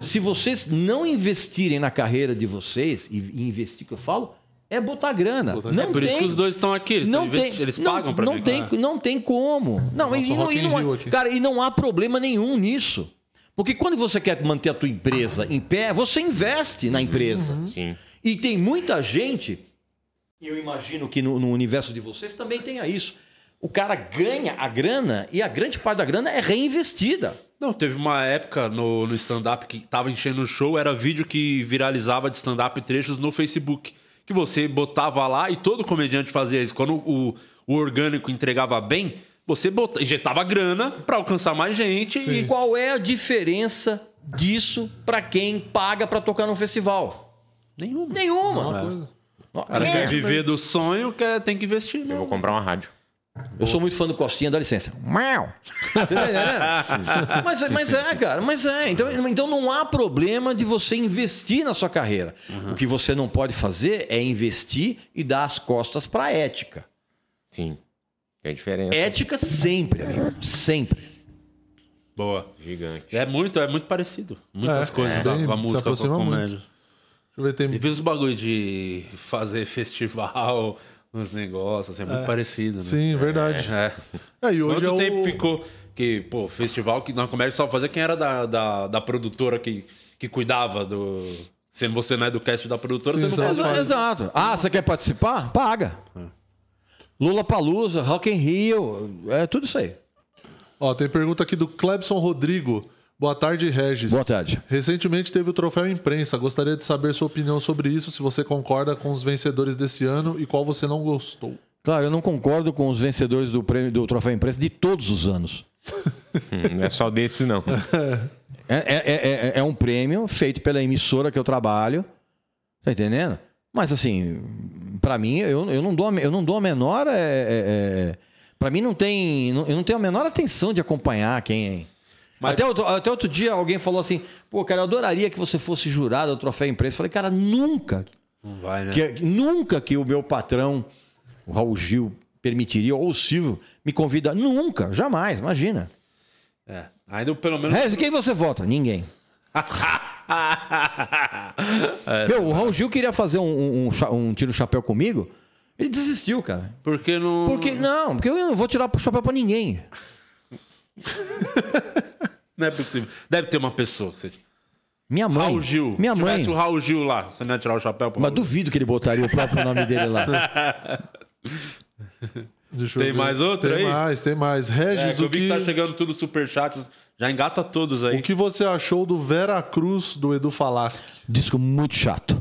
Se vocês não investirem na carreira de vocês, e investir que eu falo, é botar grana. Não É por isso tem- que os dois estão aqui, eles, não tem, eles não, pagam pra não tem, não tem como. Não, e, não, e não aqui. cara, e não há problema nenhum nisso. Porque quando você quer manter a tua empresa em pé, você investe na empresa. Sim. E tem muita gente, e eu imagino que no, no universo de vocês também tenha isso. O cara ganha a grana e a grande parte da grana é reinvestida. Não, teve uma época no, no stand-up que tava enchendo o show, era vídeo que viralizava de stand-up trechos no Facebook. Que você botava lá e todo comediante fazia isso. Quando o, o orgânico entregava bem, você bota, injetava grana pra alcançar mais gente E qual é a diferença disso para quem paga para tocar num festival? Nenhuma. Nenhuma. O cara É. quer viver do sonho, quer, tem que investir. Eu vou comprar uma rádio. Eu sou muito fã do Costinha, dá licença. Você tá entendendo? mas, mas é, cara, mas é. Então, então não há problema de você investir na sua carreira. O que você não pode fazer é investir e dar as costas para a ética. Sim. Tem diferença. Ética sempre, amigo. Sempre. Boa. Gigante. É muito, é muito parecido. Muitas É, coisas é. da- com a música, com a comédia. Deixa eu ver, tem... E fiz os bagulho de fazer festival, uns negócios, assim, é muito parecido, né? Sim, verdade. É. É, e hoje Quanto é o... tempo ficou que, pô, festival que na comédia só fazia quem era da, da, da produtora que, que cuidava do. Sendo você não é do cast da produtora, Sim, você não exato. faz. Exato. Ah, você quer participar? Paga. Lula Palusa, Rock in Rio, é tudo isso aí. Ó, tem pergunta aqui do Clebson Rodrigo. Boa tarde, Regis. Boa tarde. Recentemente teve o troféu imprensa. Gostaria de saber sua opinião sobre isso, se você concorda com os vencedores desse ano e qual você não gostou. Claro, eu não concordo com os vencedores do prêmio do Troféu Imprensa de todos os anos. Hum, Não é só desse, não. É, é, é, é- é um prêmio feito pela emissora que eu trabalho. Tá entendendo? Mas assim, pra mim, eu, eu, não, dou a, eu não dou a menor. É, é, é, pra mim não tem. Eu não tenho a menor atenção de acompanhar quem. Mas- Até, outro, até outro dia alguém falou assim: pô, cara, eu adoraria que você fosse jurado do troféu imprensa. Eu falei, cara, nunca. Não vai, né? Que, nunca que o meu patrão, o Raul Gil, permitiria, ou o Silvio, me convida. Nunca, jamais, imagina. É. Ainda pelo menos. Rez, quem você vota? Ninguém. É. Meu, o Raul Gil queria fazer um, um, um tiro-chapéu comigo. Ele desistiu, cara. Porque não. Porque, não, porque eu não vou tirar o chapéu pra ninguém. Não é possível. Deve ter uma pessoa que você. Minha mãe. Raul Gil. Minha mãe. Tivesse o Raul Gil lá, você não ia tirar o chapéu pra Mas duvido que ele botaria o próprio nome dele lá. Deixa eu Tem ver. mais outra tem aí? Tem mais, tem mais. É, Regis, que eu o, vi que, que tá chegando tudo superchat. Já engata todos aí. o que você achou do Vera Cruz do Edu Falaschi? Disco muito chato.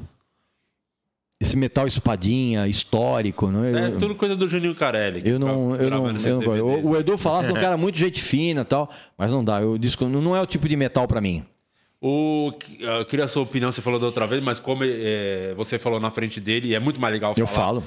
Esse metal espadinha, histórico. Não, É eu, tudo coisa do Juninho Carelli. eu não, fica eu não, eu não gosto. O, o Edu falasse que é um cara muito gente fina e tal, mas não dá. O disco não é o tipo de metal pra mim. O, eu queria a sua opinião, você falou da outra vez, mas como é, você falou na frente dele, é muito mais legal falar. Eu falo.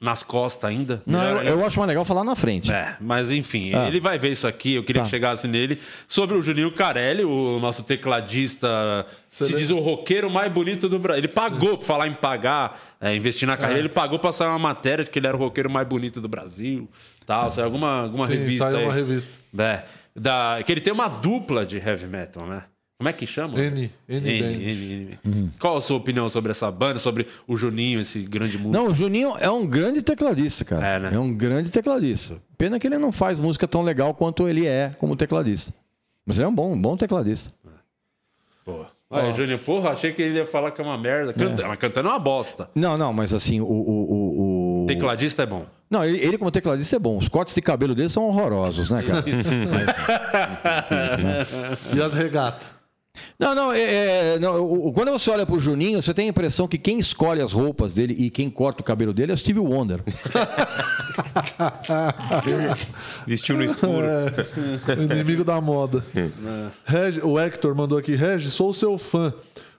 Nas costas ainda. Não, eu, eu acho mais legal falar na frente. É, mas enfim, Ah. ele vai ver isso aqui, eu queria Tá. que chegasse nele. Sobre o Juninho Carelli, o nosso tecladista, se lembra? diz o roqueiro mais bonito do Brasil. Ele pagou, pra falar em pagar, é, investir na carreira, ele pagou pra sair uma matéria de que ele era o roqueiro mais bonito do Brasil. Tal, saiu alguma, alguma Sim, revista saiu aí. uma revista. É, da, que ele tem uma dupla de heavy metal, né? Como é que chama? N, N, N. N, N. Qual a sua opinião sobre essa banda, sobre o Juninho, esse grande músico? Não, o Juninho é um grande tecladista, cara. É, né? um grande tecladista. Pena que ele não faz música tão legal quanto ele é como tecladista. Mas ele é um bom, bom tecladista. Pô. Aí, Júnior, porra, achei que ele ia falar que é uma merda. Canta, Mas cantando é uma bosta. Não, não, mas assim, o. o, o, o- Tecladista é bom. Não, ele, ele como tecladista é bom. Os cortes de cabelo dele são horrorosos, né, cara? E as regatas? Não, não, é, é, não, quando você olha pro Juninho, você tem a impressão que quem escolhe as roupas dele e quem corta o cabelo dele é o Steve Wonder. Vestiu no escuro. O inimigo da moda. Reg, o Hector mandou aqui: Reg, sou seu fã.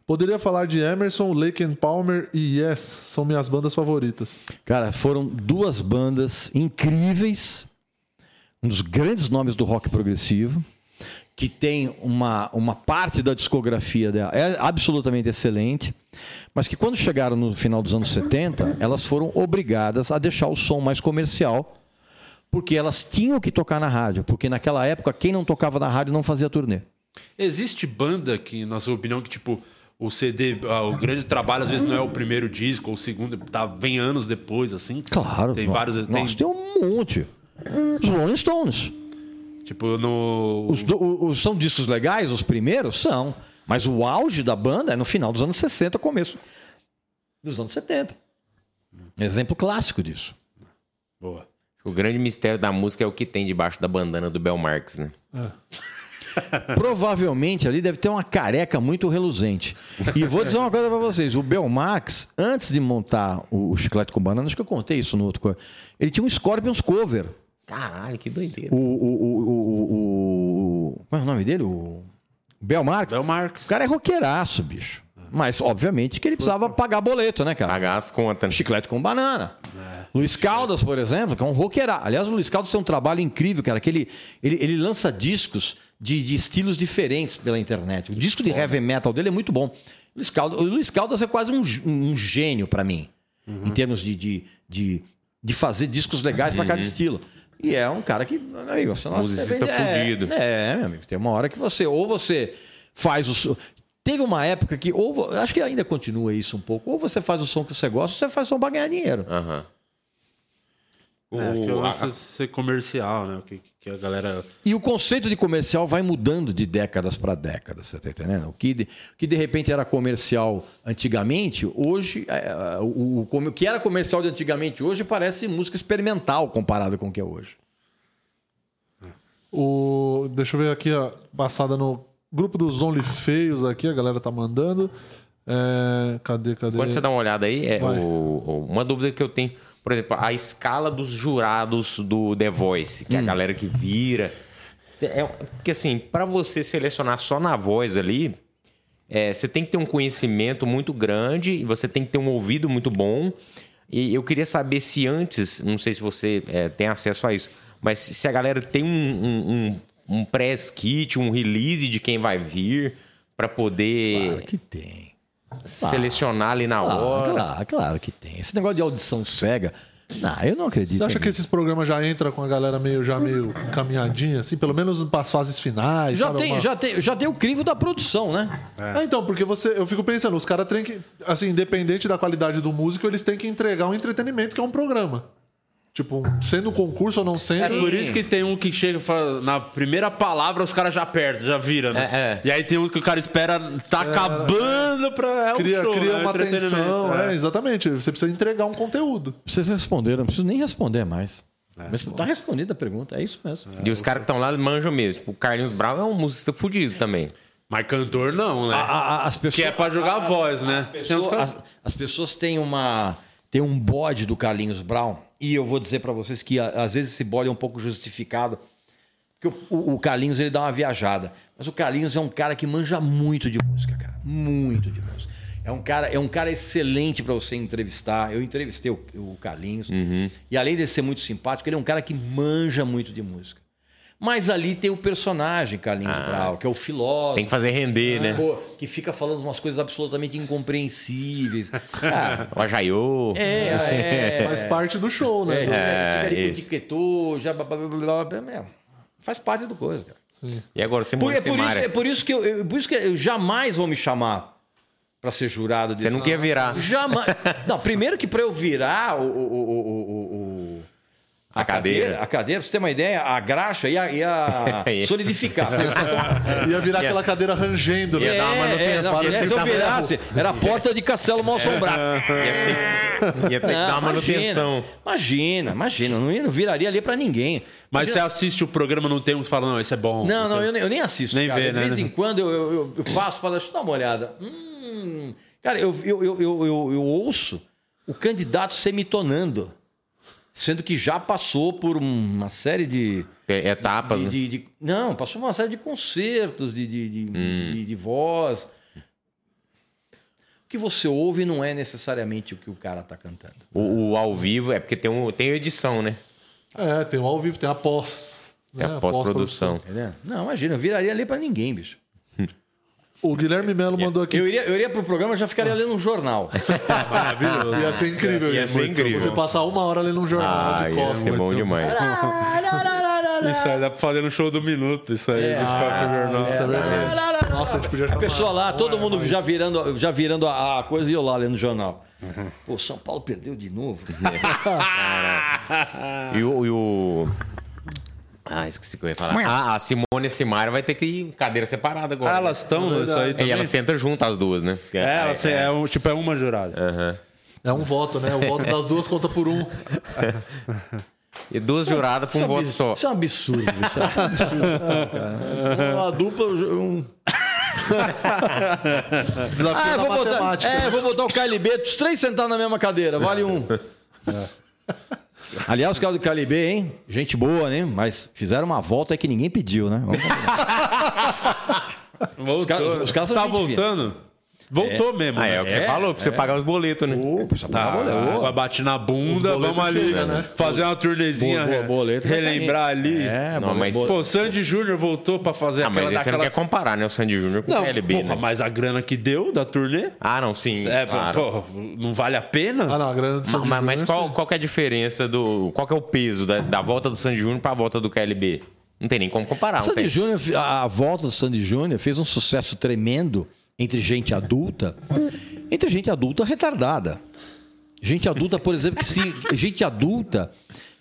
Poderia falar de Emerson, Lake and Palmer e Yes, são minhas bandas favoritas. Cara, foram duas bandas incríveis, um dos grandes nomes do rock progressivo, que tem uma, uma parte da discografia dela, é absolutamente excelente, mas que quando chegaram no final dos anos 70, elas foram obrigadas a deixar o som mais comercial, porque elas tinham que tocar na rádio, porque naquela época quem não tocava na rádio não fazia turnê. Existe banda que, na sua opinião, que tipo, o CD, ah, o grande trabalho às vezes não é o primeiro disco ou o segundo, tá, vem anos depois, assim? Claro. Tem vários. Tem, Nossa, tem um monte. Os Rolling Stones. Tipo, no. Os, do- os- são discos legais, os primeiros? São. Mas o auge da banda é no final dos anos 60, começo dos anos 70. Exemplo clássico disso. Boa. O grande mistério da música é o que tem debaixo da bandana do Bel Marx, né? Provavelmente ali deve ter uma careca muito reluzente. E vou dizer uma coisa pra vocês: o Bel Marx, antes de montar o, o Chiclete com Banana, acho que eu contei isso no outro. Ele tinha um Scorpions cover. Caralho, que doideira. O. o, o, o, o- qual é o nome dele? O Bel Marx. Bel O Marx. cara é roqueiraço, bicho. Mas, obviamente, que ele precisava pagar boleto, né, cara? Pagar as contas. né? Chiclete com banana. Luiz Caldas, por exemplo, que é um roqueira. Aliás, o Luiz Caldas tem um trabalho incrível, cara, que ele, ele, ele lança discos de, de estilos diferentes pela internet. O disco de heavy metal dele é muito bom. O Luiz Caldas, o Luiz Caldas é quase um, um gênio pra mim, em termos de, de, de, de fazer discos legais pra cada estilo. E é um cara que, meu amigo, você nossa, Musicista é, fudido. É, meu amigo, tem uma hora que você, ou você faz o. Teve uma época que, ou acho que ainda continua isso um pouco, ou você faz o som que você gosta, ou você faz o som pra ganhar dinheiro. Aham. É, acho que é o O- lance ser comercial, né? Que, que a galera. E o conceito de comercial vai mudando de décadas para décadas, você tá entendendo? O que, de, que de repente era comercial antigamente, hoje. é, o, o, o que era comercial de antigamente hoje parece música experimental comparado com o que é hoje. O, deixa eu ver aqui a passada no grupo dos Only Feios aqui, a galera tá mandando. É, cadê, cadê? Quando você dá uma olhada aí, é o- uma dúvida que eu tenho, por exemplo, a escala dos jurados do The Voice, que é a galera que vira. É, porque assim, para você selecionar só na voz ali, é, você tem que ter um conhecimento muito grande e você tem que ter um ouvido muito bom. E eu queria saber se antes, não sei se você é, tem acesso a isso, mas se se a galera tem um, um, um, um press kit, um release de quem vai vir para poder Claro que tem. Selecionar ali na Claro, hora. claro, claro que tem. Esse negócio de audição cega. Não, eu não acredito. Você acha que esses programas já entram com a galera meio já meio caminhadinha, assim, pelo menos para as fases finais? Já sabe? tem, Uma- já, tem, já tem o crivo da produção, né? É, então, porque você, eu fico pensando, os caras têm que, assim, independente da qualidade do músico, eles têm que entregar um entretenimento que é um programa. Tipo, sendo um concurso ou não sendo. É por isso que tem um que chega e fala, na primeira palavra os caras já apertam, já vira, né? É, é. E aí tem um que o cara espera, tá acabando pra. É um Cria, show, cria né? uma atenção, é. é, exatamente. Você precisa entregar um conteúdo. Vocês responderam, não preciso nem responder mais. Mas tá respondida a pergunta, é isso mesmo. E os caras que estão lá manjam mesmo. Tipo, o Carlinhos Brown é um musicista fudido também. Mas cantor não, né? A- a- as pessoas, Que é pra jogar a voz, né? As pessoas, as- as pessoas têm uma tem um bode do Carlinhos Brown e eu vou dizer pra vocês que às vezes esse bode é um pouco justificado porque o, o- Carlinhos ele dá uma viajada, mas o Carlinhos é um cara que manja muito de música, cara, muito de música. É um cara, é um cara excelente pra você entrevistar. Eu entrevistei o, o Carlinhos e além de ser muito simpático, ele é um cara que manja muito de música. Mas ali tem o personagem Carlinhos Brown, que é o filósofo. Tem que fazer render, né? Pô, que fica falando umas coisas absolutamente incompreensíveis. Cara, O Ajaiô. é, é. Faz parte do show, né? É, É, é, isso. etiquetou, já blá, blá, blá, blá, blá, faz parte do coisa, cara. E agora você Por, mora é, por isso, é por isso que eu, eu- por isso que eu jamais vão me chamar pra ser jurado Você desse. não quer virar. Jamais. Não, primeiro que pra eu virar o, o, o, o, o- A cadeira. A cadeira, pra você ter uma ideia, a graxa ia, ia solidificar. Ia virar aquela cadeira rangendo, né? Ia dar uma manutenção. não, se eu virasse, era a porta de castelo mal assombrado. Ia ter, ia ter que dar uma manutenção. Imagina, imagina, não, ia- não viraria ali pra ninguém. Mas você assiste o programa, não tem uns que falam, não, esse é bom. Não, não, eu, nem- eu nem assisto. Nem cara. vê, de né? vez em quando eu, eu, eu- eu passo para eu dar uma olhada. Hum, cara, eu, eu, eu, eu, eu- eu ouço o candidato semitonando, sendo que já passou por uma série de. É, Etapas, de- né? de- de- não, passou por uma série de concertos, de, de, de, de- de voz. O que você ouve não é necessariamente o que o cara tá cantando. O, o ao vivo é porque tem, um, tem edição, né? É, tem o ao vivo, tem a pós. Né? a pós-produção. Entendeu? Não, imagina, eu viraria ali para ninguém, bicho. O Guilherme Melo mandou aqui. Eu iria, eu iria pro programa e já ficaria lendo um jornal. Maravilhoso. Ia ser incrível Ia isso. ser incrível. Você passar uma hora lendo um jornal Ah, de ia costas. ser bom demais. Isso aí dá pra fazer no show do minuto, isso aí. É. copos de jornal. Isso é verdade. Nossa, a gente podia A pessoa lá, todo mundo já virando, já virando a, a coisa e eu lá lendo o jornal. Pô, São Paulo perdeu de novo. E o, e o- Ah, esqueci o que eu ia falar. Ah, a Simone e a Simara vai ter que ir cadeira separada agora. Ah, elas estão nisso aí E também? elas sentam juntas as duas, né? É, elas, é, um, tipo, é uma jurada. Aham. É um voto, né? O voto das duas conta por um. E duas juradas pra um voto só. Isso é um absurdo, bicho. É um absurdo, cara. Uma dupla. Um... Desafio Ah, eu da vou botar, matemática. é, eu vou botar o KLB, os três sentados na mesma cadeira, vale um. Aliás, os caras do KLB, hein? Gente boa, né? Mas fizeram uma volta aí que ninguém pediu, né? Vamos. Voltou. caras- os caras tá gente fina. Voltou mesmo. Ah, né? é o que você É, falou, pra você pagar os boletos, né? Ô, precisa Tá, boleto. a Ô, água bate na bunda, vamos ali, chegam, né? fazer uma turnezinha, Bo- bo- boleto vai relembrar ali. É, Não, mas-. Pô, Sandy Júnior voltou pra fazer Ah, aquela mas aí você não daquelas... quer comparar, né? O Sandy Júnior com Não, o KLB, porra, né? mas a grana que deu da turnê, Ah, não, sim. é, claro. pô, não vale a pena? Ah, não, a grana de Sandy mas mas Júnior, qual, sim. qual que é a diferença do. Qual que é o peso da, da volta do Sandy Júnior pra volta do KLB? Não tem nem como comparar. não Sandy. Júnior, a a volta do Sandy Júnior fez um sucesso tremendo entre gente adulta, entre gente adulta retardada. Gente adulta, por exemplo, que se gente adulta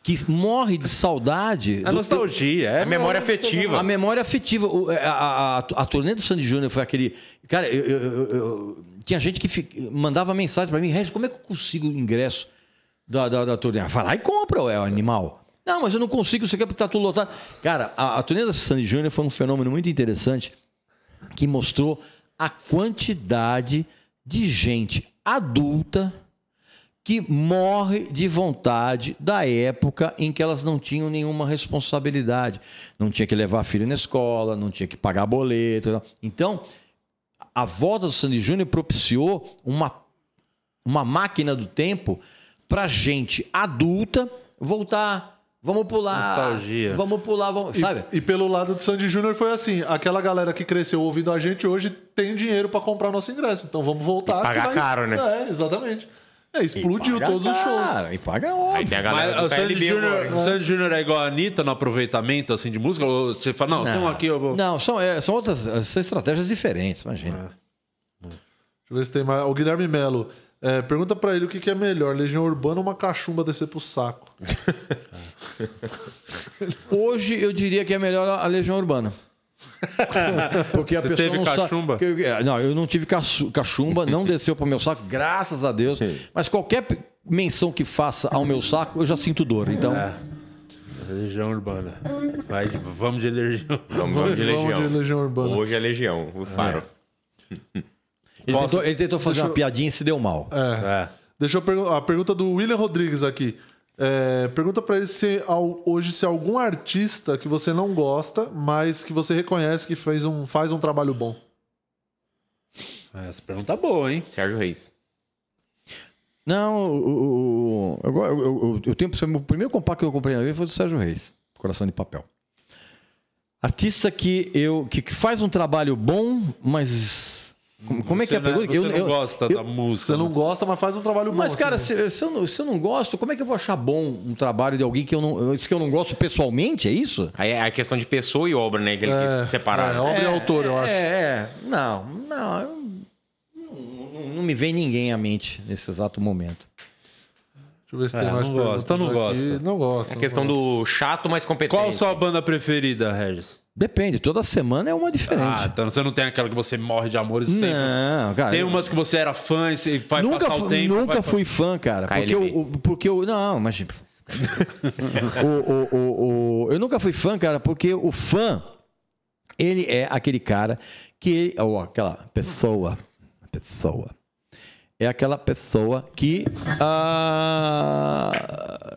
que morre de saudade É do- nostalgia, é A memória afetiva. a memória afetiva. É, A, a, a, a turnê do Sandy Júnior foi aquele. Cara, eu, eu- eu- tinha gente que fi- mandava mensagem pra mim, Regis, como é que eu consigo o ingresso da, da, da turnê? Ah, Vai lá e compra, é o animal. Não, mas eu não consigo, você quer porque tá tudo lotado. Cara, a, a turnê da Sandy Júnior foi um fenômeno muito interessante que mostrou a quantidade de gente adulta que morre de vontade da época em que elas não tinham nenhuma responsabilidade. Não tinha que levar filho na escola, não tinha que pagar boleto. Então, a volta do Sandy Júnior propiciou uma, uma máquina do tempo para gente adulta voltar. Vamos pular. Nostalgia. Vamos pular, vamos, E, sabe? e pelo lado do Sandy Júnior foi assim: aquela galera que cresceu ouvindo a gente hoje tem dinheiro pra comprar nosso ingresso. Então vamos voltar. E pagar vai- caro, né? É, exatamente. É, explodiu todos os shows. E paga Aí óbvio. tem a galera Mas do o Sandy Júnior o Sandy Júnior é igual a Anitta no aproveitamento assim, de música? Ou você fala, não, tem um aqui, eu vou... Não, são, é, são outras são estratégias diferentes, imagina. Deixa eu ver se tem mais. O Guilherme Melo. É, pergunta pra ele o que, que é melhor, Legião Urbana ou uma cachumba descer pro saco? Hoje eu diria que é melhor a Legião Urbana. Porque a Você pessoa teve não cachumba? é, não, eu não tive cachu- cachumba, não desceu para o meu saco, graças a Deus. Mas qualquer menção que faça ao meu saco, eu já sinto dor. Então, Legião Urbana. Vai, vamos de Legião. Vamos, vamos de Vamos Legião. de Legião Urbana. Hoje é Legião, o Faro. ele, tentou, ele tentou fazer deixa uma eu- piadinha e se deu mal. É. Deixa eu perguntar. A pergunta do William Rodrigues aqui. É, pergunta pra ele se ao- hoje se algum artista que você não gosta, mas que você reconhece que fez um, faz um trabalho bom. Essa pergunta é boa, hein? Sérgio Reis. Não, o, o- o- eu, eu, eu, eu tenho o primeiro compacto que eu comprei na vida foi do Sérgio Reis, Coração de Papel. Artista que eu que, que faz um trabalho bom, mas como, como é que é a Você não- pergunta? Você Eu- não eu- gosta eu- da música. Você não né? gosta, mas faz um trabalho bom. Mas, cara, assim. se, se eu não, se eu não gosto, como é que eu vou achar bom um trabalho de alguém que eu não, que eu não gosto pessoalmente? É isso? Aí é a questão de pessoa e obra, né? Que ele quis separar. é, obra e autor, eu acho. É, é. Não, não, eu- não, não- me vem ninguém à mente nesse exato momento. Deixa eu ver se É, tem mais não gosta, não gosta. Não gosta. A não questão do chato, mas competente. Qual a sua banda preferida, Regis? Depende, toda semana é uma diferente. Ah, então você não tem aquela que você morre de amores sempre. não, cara. Tem umas que você era fã e vai nunca passar o tempo. nunca fui fã, cara. Porque eu, o- porque eu. Não, mas. o, o, o, o- eu nunca fui fã, cara, porque o fã, ele é aquele cara que. Ou aquela pessoa. Pessoa. É aquela pessoa que. ah,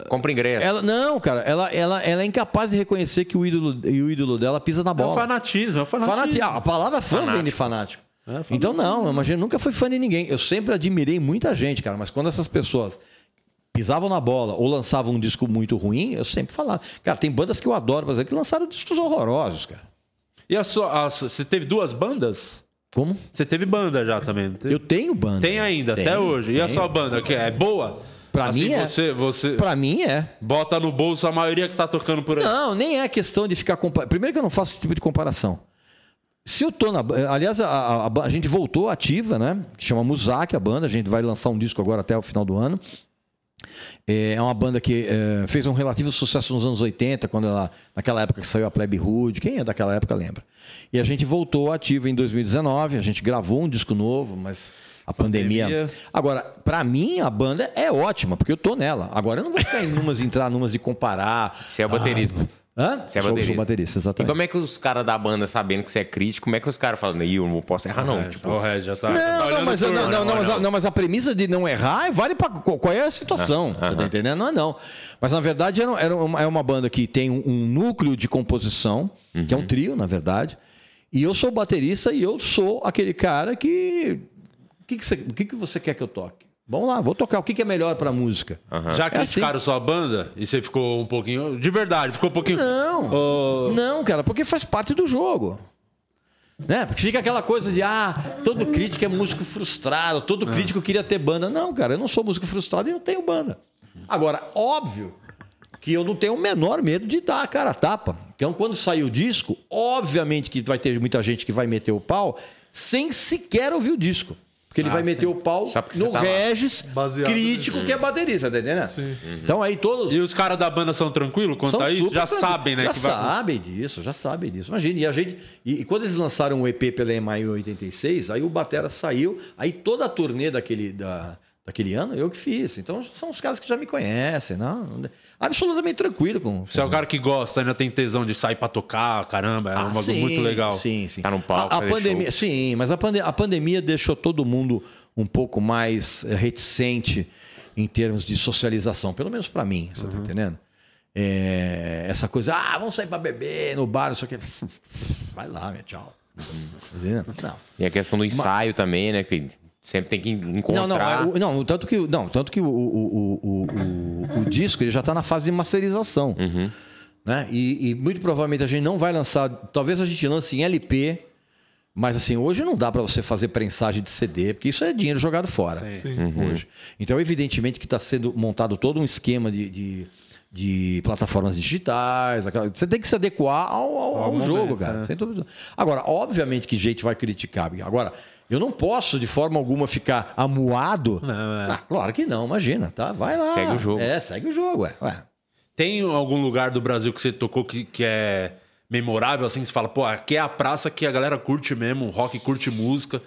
Compra ingresso. ela, não, cara, ela, ela, ela é incapaz de reconhecer que o ídolo, e o ídolo dela pisa na É o bola. fanatismo, é o fanatismo. Fanati- ah, a palavra fã vem de fanático. então, não, imagina, nunca fui fã de ninguém. Eu sempre admirei muita gente, cara, mas quando essas pessoas pisavam na bola ou lançavam um disco muito ruim, eu sempre falava. Cara, tem bandas que eu adoro, por exemplo, que lançaram discos horrorosos, cara. E a sua, a sua- você teve duas bandas? Como? Você teve banda já também? não teve? Eu tenho banda. Tem ainda, até Tenho, hoje. E a sua banda, que é boa? Pra assim, mim é. Você, você Pra mim é. bota no bolso a maioria que tá tocando por aí. Não, nem é questão de ficar comparando. Primeiro que eu não faço esse tipo de comparação. Se eu tô na. Aliás, a, a- a- a gente voltou ativa, né? Que chama Muzak, a banda. A gente vai lançar um disco agora até o final do ano. É uma banda que é, fez um relativo sucesso nos anos 80, quando ela, naquela época que saiu a Plebe Hood. Quem é daquela época lembra. E a gente voltou ativa em 2019. A gente gravou um disco novo, mas a pandemia. Pandemia. Agora, pra mim, a banda é ótima, porque eu tô nela. Agora, eu não vou ficar em numas, entrar numas de comparar. Você é o baterista. Hã? Você é sou, baterista. sou baterista, E exatamente. como é que os caras da banda, sabendo que você é crítico, como é que os caras falam, Ih, eu não posso errar, não? É, Tipo, o Red já tá. tá Não, mas, pro- não, não, não, mas a, não, mas a premissa de não errar vale para qual é a situação. Você tá entendendo? Não é não. Mas na verdade era, era uma, é uma banda que tem um, um núcleo de composição, que é um trio, na verdade. E eu sou baterista e eu sou aquele cara que. O que, que, você, o que, que você quer que eu toque? Vamos lá, vou tocar. O que, que é melhor pra música? Já É criticaram sua banda e você ficou um pouquinho. De verdade, ficou um pouquinho. Não. Não, cara, porque faz parte do jogo. Né? Porque fica aquela coisa de, ah, todo crítico é músico frustrado, todo crítico queria ter banda. Não, cara, eu não sou músico frustrado e eu tenho banda. Agora, óbvio que eu não tenho o menor medo de dar a cara a tapa. Então, quando sair o disco, obviamente que vai ter muita gente que vai meter o pau sem sequer ouvir o disco. Porque ele vai meter o pau no tá. Regis, Baseado crítico que é baterista, tá entendendo? Então aí todos. E os caras da banda são tranquilos quanto São a isso? Já sabem, né? Já que vai- sabem disso, já sabem disso. Imagina, e a gente. E, e quando eles lançaram o EP pela EMI em 86, aí o Batera saiu, aí toda a turnê daquele, da, daquele ano eu que fiz. Então são os caras que já me conhecem, não? Absolutamente tranquilo com. Você é o cara que gosta, ainda tem tesão de sair pra tocar, caramba, é um Ah, bagulho sim, muito legal. Sim, sim. Tá no palco, A, a pandemia, sim, mas a, pande a pandemia deixou todo mundo um pouco mais reticente em termos de socialização, pelo menos para mim, você tá entendendo? É, essa coisa, ah, vamos sair para beber no bar, isso aqui. Vai lá, meu, tchau. Entendeu? Não. E a questão do ensaio também, né? Que sempre tem que encontrar. Não, não, o- não, tanto que, não, tanto que o, o, o, o, o- o disco ele já está na fase de masterização. Né? E, e muito provavelmente a gente não vai lançar. Talvez a gente lance em LP, mas assim, hoje não dá para você fazer prensagem de CD, porque isso é dinheiro jogado fora. Hoje. Então, evidentemente que está sendo montado todo um esquema de. de de plataformas digitais, aquela- você tem que se adequar ao, ao- ao momento, jogo, cara. né? Sem dúvida. Agora, obviamente que gente vai criticar. Agora, eu não posso de forma alguma ficar amuado. Não, é. Ah, claro que não, imagina, tá? Vai lá. Segue o jogo. É, segue o jogo, ué. ué. Tem algum lugar do Brasil que você tocou que, que é memorável, assim? Você fala, pô, aqui é a praça que a galera curte mesmo, o rock curte música.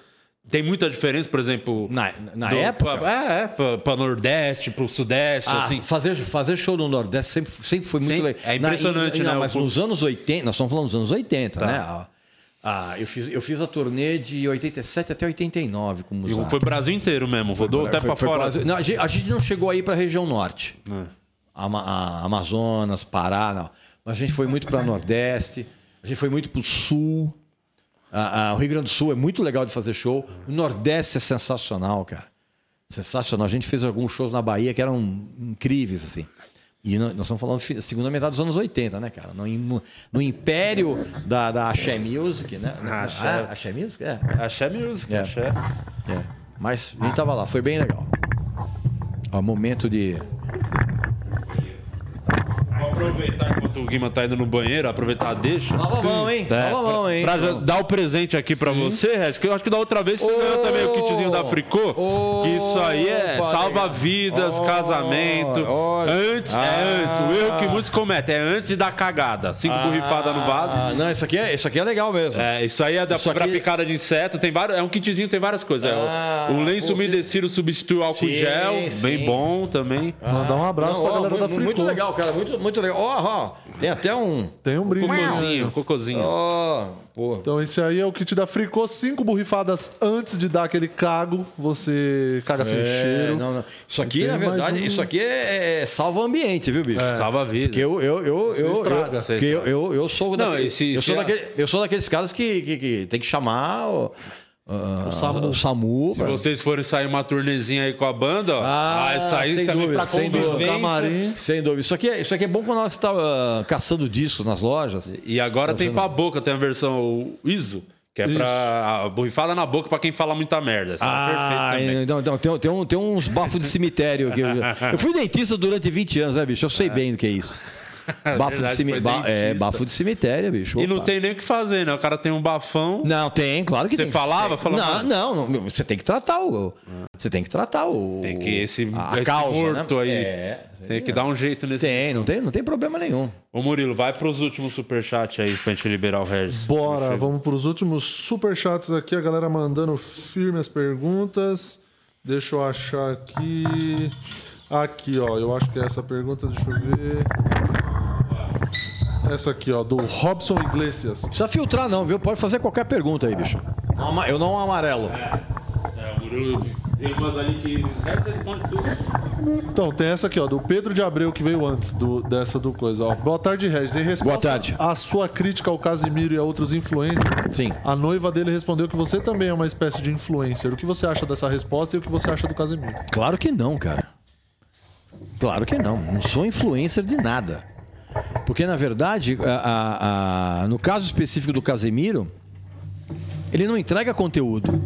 Tem muita diferença, por exemplo. Na, na do- época. pra- é, é, pra, Nordeste, pro Sudeste, Ah, assim. fazer, fazer show no Nordeste sempre, sempre foi muito legal. É impressionante, Na- né, Não, o mas público. nos anos 80, nós estamos falando dos anos 80, Tá. né? Ah, ah, eu, fiz, eu fiz a turnê de 87 até 89 com o E. Foi o Brasil inteiro mesmo, rodou até foi fora. Não, a, gente, a gente não chegou aí para a região norte. É. Ama- a- Amazonas, Pará, não. Mas a gente foi muito para Nordeste, a gente foi muito para o Sul. A- a- o Rio Grande do Sul é muito legal de fazer show. O Nordeste é sensacional, cara. Sensacional. A gente fez alguns shows na Bahia que eram incríveis, assim. E nó- nós estamos falando segunda metade dos anos 80, né, cara? No, no império da, da Axé Music, né? Axé. Ah, Axé Music? É. Axé Music, É. axé. É, mas a gente tava lá, foi bem legal. Ó, momento de. Aproveitar enquanto o Guima tá indo no banheiro, aproveitar a deixa. Lava a mão, hein? É, Lava a mão, hein? Pra já dar o presente aqui pra você, Regis, que eu acho que da outra vez você ganhou também o kitzinho da Fricô. que isso aí é Opa, salva vidas, Oh, casamento. Antes, é Ah. antes. O erro que muitos cometem é antes de dar cagada. Cinco borrifadas no vaso. Ah, não, isso aqui é, isso aqui é legal mesmo. É, isso aí é da, Isso pra aqui- picada de inseto. Tem vários, é um kitzinho, tem várias coisas. É o- Ah, o lenço umedecido substitui o álcool Sim, gel. Bem sim. bom também. Mandar um abraço Não, pra ó, galera da muito, muito Fricô. legal, cara. Muito, muito legal. Ó, ó, tem até um. Tem um brinde. Cocôzinho, cocôzinho. Ó, pô. Então esse aí é o kit da Fricô. Cinco borrifadas antes de dar aquele cago. Você caga sem É, cheiro. não, não. Isso aqui, Tem na mais verdade, um. isso aqui é, é salva o ambiente, viu, bicho? Salva a vida. Porque eu, eu, eu, eu, estraga. eu, Você porque eu, eu, eu sou Não, daquele- e se- eu, se sou a- daquele, eu sou daqueles caras que, que, que tem que chamar o, ah, SAMU. o SAMU. Se pra- vocês forem sair uma turnezinha aí com a banda, ó. Ah, Ah, essa aí sem também dúvida, pra sem dúvida. Camarim. Sem dúvida. Isso aqui é, isso aqui é bom quando nós está ah, caçando discos nas lojas. E agora tem pra boca, tem a versão ISO, que é pra a borrifada na boca pra quem fala muita merda. Essa é perfeita também. então, então, tem, tem, um- tem uns bafos de cemitério aqui. Eu fui dentista durante 20 anos, né, bicho? Eu sei bem do que é isso. Bafo de, verdade, foi ba- é, bafo de cemitério, bicho. E não Opa. tem nem o que fazer, né? O cara tem um bafão. Não, tem, claro que Você tem. falava? Tem. Falava- Não, não, não, você tem que tratar o. Você tem que tratar o. Tem que esse, a esse causa, morto né? aí. É, tem que dar um jeito nesse. tem, não tem, não tem problema nenhum. Ô Murilo, vai pros últimos superchats aí pra gente liberar o Regis. Bora, vamos para os últimos superchats aqui. A galera mandando firme as perguntas. Deixa eu achar aqui. Aqui, ó. Eu acho que é essa pergunta. Deixa eu ver. Essa aqui, ó, do Robson Iglesias. Não precisa filtrar, não, viu? Pode fazer qualquer pergunta aí, bicho. Não ama- Eu não amarelo. É, o Murilo tem umas ali que responde tudo. Então, tem essa aqui, ó, do Pedro de Abreu, que veio antes do, dessa do coisa, ó. Boa tarde, Regis. Em resposta Boa tarde. à sua crítica ao Casimiro e a outros influencers, Sim. a noiva dele respondeu que você também é uma espécie de influencer. O que você acha dessa resposta e o que você acha do Casimiro? Claro que não, cara. Claro que não. Não sou influencer de nada. Porque, na verdade, a- a- a- no caso específico do Casemiro, ele não entrega conteúdo.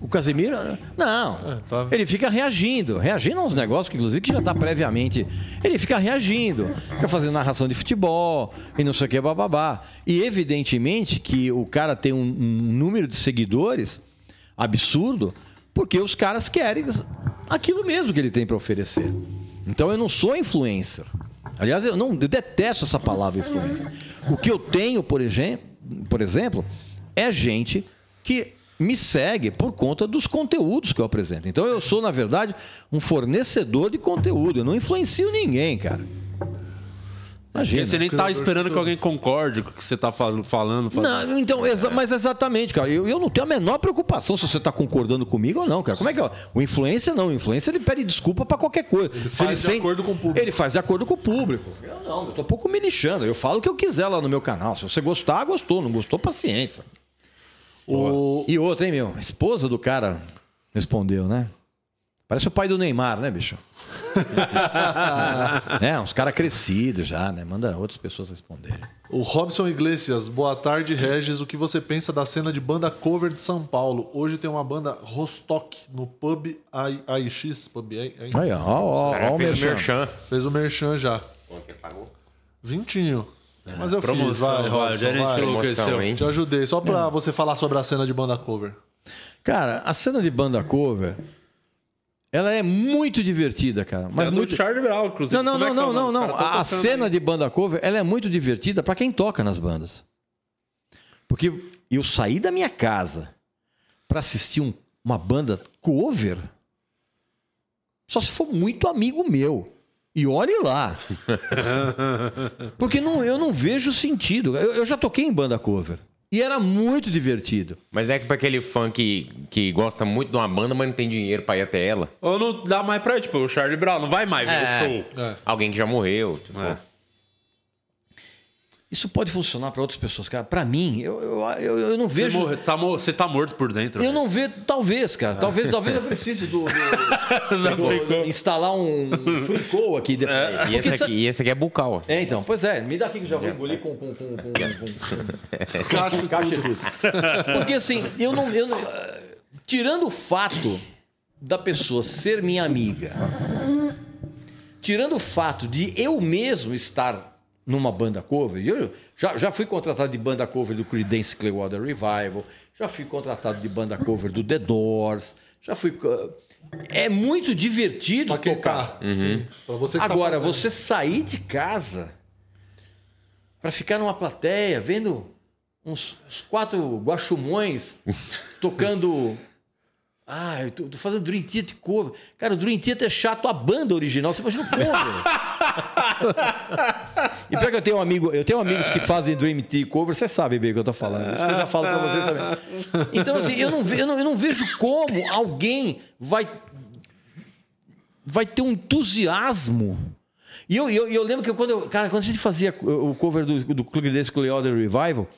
O Casemiro, não. tá. Ele fica reagindo. Reagindo aos negócios que, inclusive, que já está previamente. Ele fica reagindo. Fica fazendo narração de futebol e não sei o que, bababá. E, evidentemente, que o cara tem um, um número de seguidores absurdo, porque os caras querem aquilo mesmo que ele tem para oferecer. Então eu não sou influencer. Aliás, eu não eu detesto essa palavra influencer. O que eu tenho, por exemplo, por exemplo, é gente que me segue por conta dos conteúdos que eu apresento. Então eu sou, na verdade, um fornecedor de conteúdo. Eu não influencio ninguém, cara. Imagina. Porque você nem tá esperando que alguém concorde com o que você tá fal- falando. fazendo. Não, então, exa- mas exatamente, cara. Eu, eu não tenho a menor preocupação se você está concordando comigo ou não, cara. Como é que é? O influencer não. O influencer ele pede desculpa para qualquer coisa. Ele faz de acordo com o público. Ele faz de acordo com o público. Eu não, eu tô um pouco me lixando. Eu falo o que eu quiser lá no meu canal. Se você gostar, gostou. Não gostou, paciência. O... E outra, hein, meu? A esposa do cara respondeu, né? Parece o pai do Neymar, né, bicho? é, uns caras crescidos já, né? Manda outras pessoas responderem. o Robson Iglesias, boa tarde, Regis. O que você pensa da cena de banda cover de São Paulo? Hoje tem uma banda Rostock no Pub AI- AIX. Pub AI- AIX. Aí, ó, ó, ó, ó o fez o merchan. merchan. Fez o merchan já. Quanto pagou? Vintinho. Mas eu fiz, promoção, vai, vai, Robson, vai. Promoção? Te ajudei, só pra você falar sobre a cena de banda cover. Cara, a cena de banda cover, ela é muito divertida, cara. Mas é muito... do Charlie Brown, inclusive. Não, não, é não, é não, não, A, cena de banda cover, ela é muito divertida pra quem toca nas bandas. Porque eu saí da minha casa pra assistir um- uma banda cover só se for muito amigo meu. E olhe lá. Porque não, eu não vejo sentido. Eu, eu já toquei em banda cover. E era muito divertido. Mas é que pra aquele fã que, que gosta muito de uma banda, mas não tem dinheiro pra ir até ela. Ou não dá mais pra ele, tipo, o Charlie Brown não vai mais ver É. o show. Alguém que já morreu. Tipo, É. Isso pode funcionar pra outras pessoas, cara. Pra mim, eu, eu, eu, não vejo. tá, você tá morto por dentro. Eu velho. não vejo, talvez, cara. Talvez, talvez eu precise do, do- instalar um fricô aqui. De... E esse, aqui, e esse aqui é bucal. É, então, pois é, me dá aqui que eu já vou engolir com, com, com, com, com, com caixa tudo. Porque assim, eu não, eu não- Tirando o fato da pessoa ser minha amiga, tirando o fato de eu mesmo estar numa banda cover, eu já, já fui contratado de banda cover do Creedence Clearwater Revival, já fui contratado de banda cover do The Doors, já fui. É muito divertido Pra tocar. tá. Pra você tá Agora, fazendo. você sair de casa para ficar numa plateia vendo uns, uns quatro guaxumões tocando. Ah, eu tô, tô fazendo Dream Theater cover. Cara, o Dream Theater é chato a banda original. Você imagina o cover. e pior que eu tenho um amigo, eu tenho amigos que fazem Dream Theater cover, você sabe bem o que eu tô falando. Isso que eu já falo para vocês também. Então, assim, eu não, ve- eu não, eu não vejo como alguém vai vai ter um entusiasmo. E eu, eu, eu lembro que quando eu, cara, quando a gente fazia o cover do, do Creedence Clearwater Revival,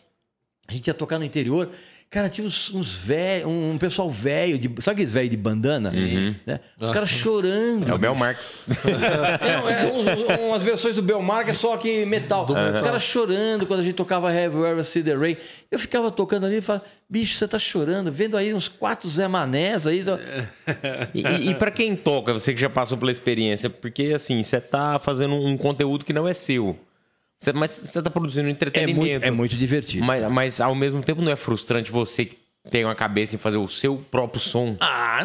a gente ia tocar no interior. Cara, tinha uns, uns velhos, um pessoal velho, de, sabe aqueles velhos de bandana? Né? Os caras chorando. É o Bel Marx. É, é, uns- umas versões do Belmark, só que metal. Os caras chorando quando a gente tocava Have You Ever See The Rain. Eu ficava tocando ali e falava, bicho, você tá chorando, vendo aí uns quatro Zé Manés aí. E, e, e para quem toca, você que já passou pela experiência, porque assim, você tá fazendo um conteúdo que não é seu. Você, mas você tá produzindo É entretenimento. muito, é muito divertido. Mas, mas ao mesmo tempo não é frustrante você que tem uma cabeça em fazer o seu próprio som. Ah,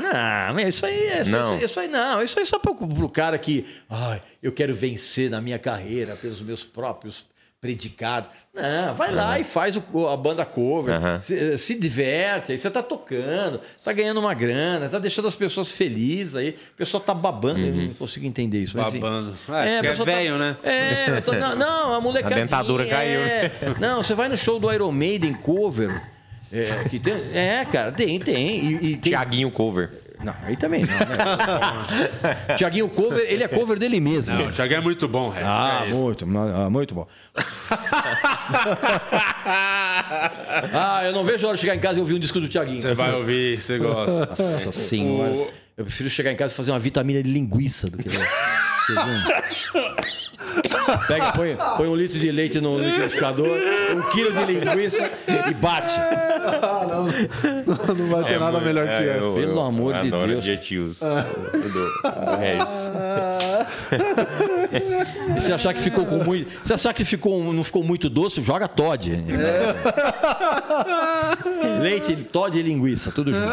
não, isso aí é Não. Isso, isso aí não, isso aí é só pro, pro cara que, ai, eu quero vencer na minha carreira pelos meus próprios predicados. Não, vai lá e faz o- a banda cover, Aham. se, se diverte, aí você tá tocando, tá ganhando uma grana, tá deixando as pessoas felizes aí, o pessoal tá babando, eu não consigo entender isso. mas, assim, Babando. É, a porque é pessoa velho, né? É, tô- não, não, a molecadinha... A dentadura caiu. é. Não, você vai no show do Iron Maiden cover... É, que tem, é, cara, tem, tem. E, e tem, Tiaguinho cover. Não, aí também não, né? Tiaguinho cover, ele é cover dele mesmo. Não, o Thiago é muito bom, Regis. Ah, é muito, ah, muito bom. ah, eu não vejo a hora de chegar em casa e ouvir um disco do Tiaguinho. Você vai ouvir, você gosta. Nossa senhora. Eu prefiro chegar em casa e fazer uma vitamina de linguiça do que. que um- Pega, põe, põe um litro de leite no liquidificador, um quilo de linguiça e bate. Não vai ter nada muito- melhor que é, essa. eu- Pelo eu amor de adoro Deus. adjetivos. É isso. E se achar que ficou com muito. Se achar que ficou, não ficou muito doce, joga Todd. Leite, Todd e linguiça, tudo junto.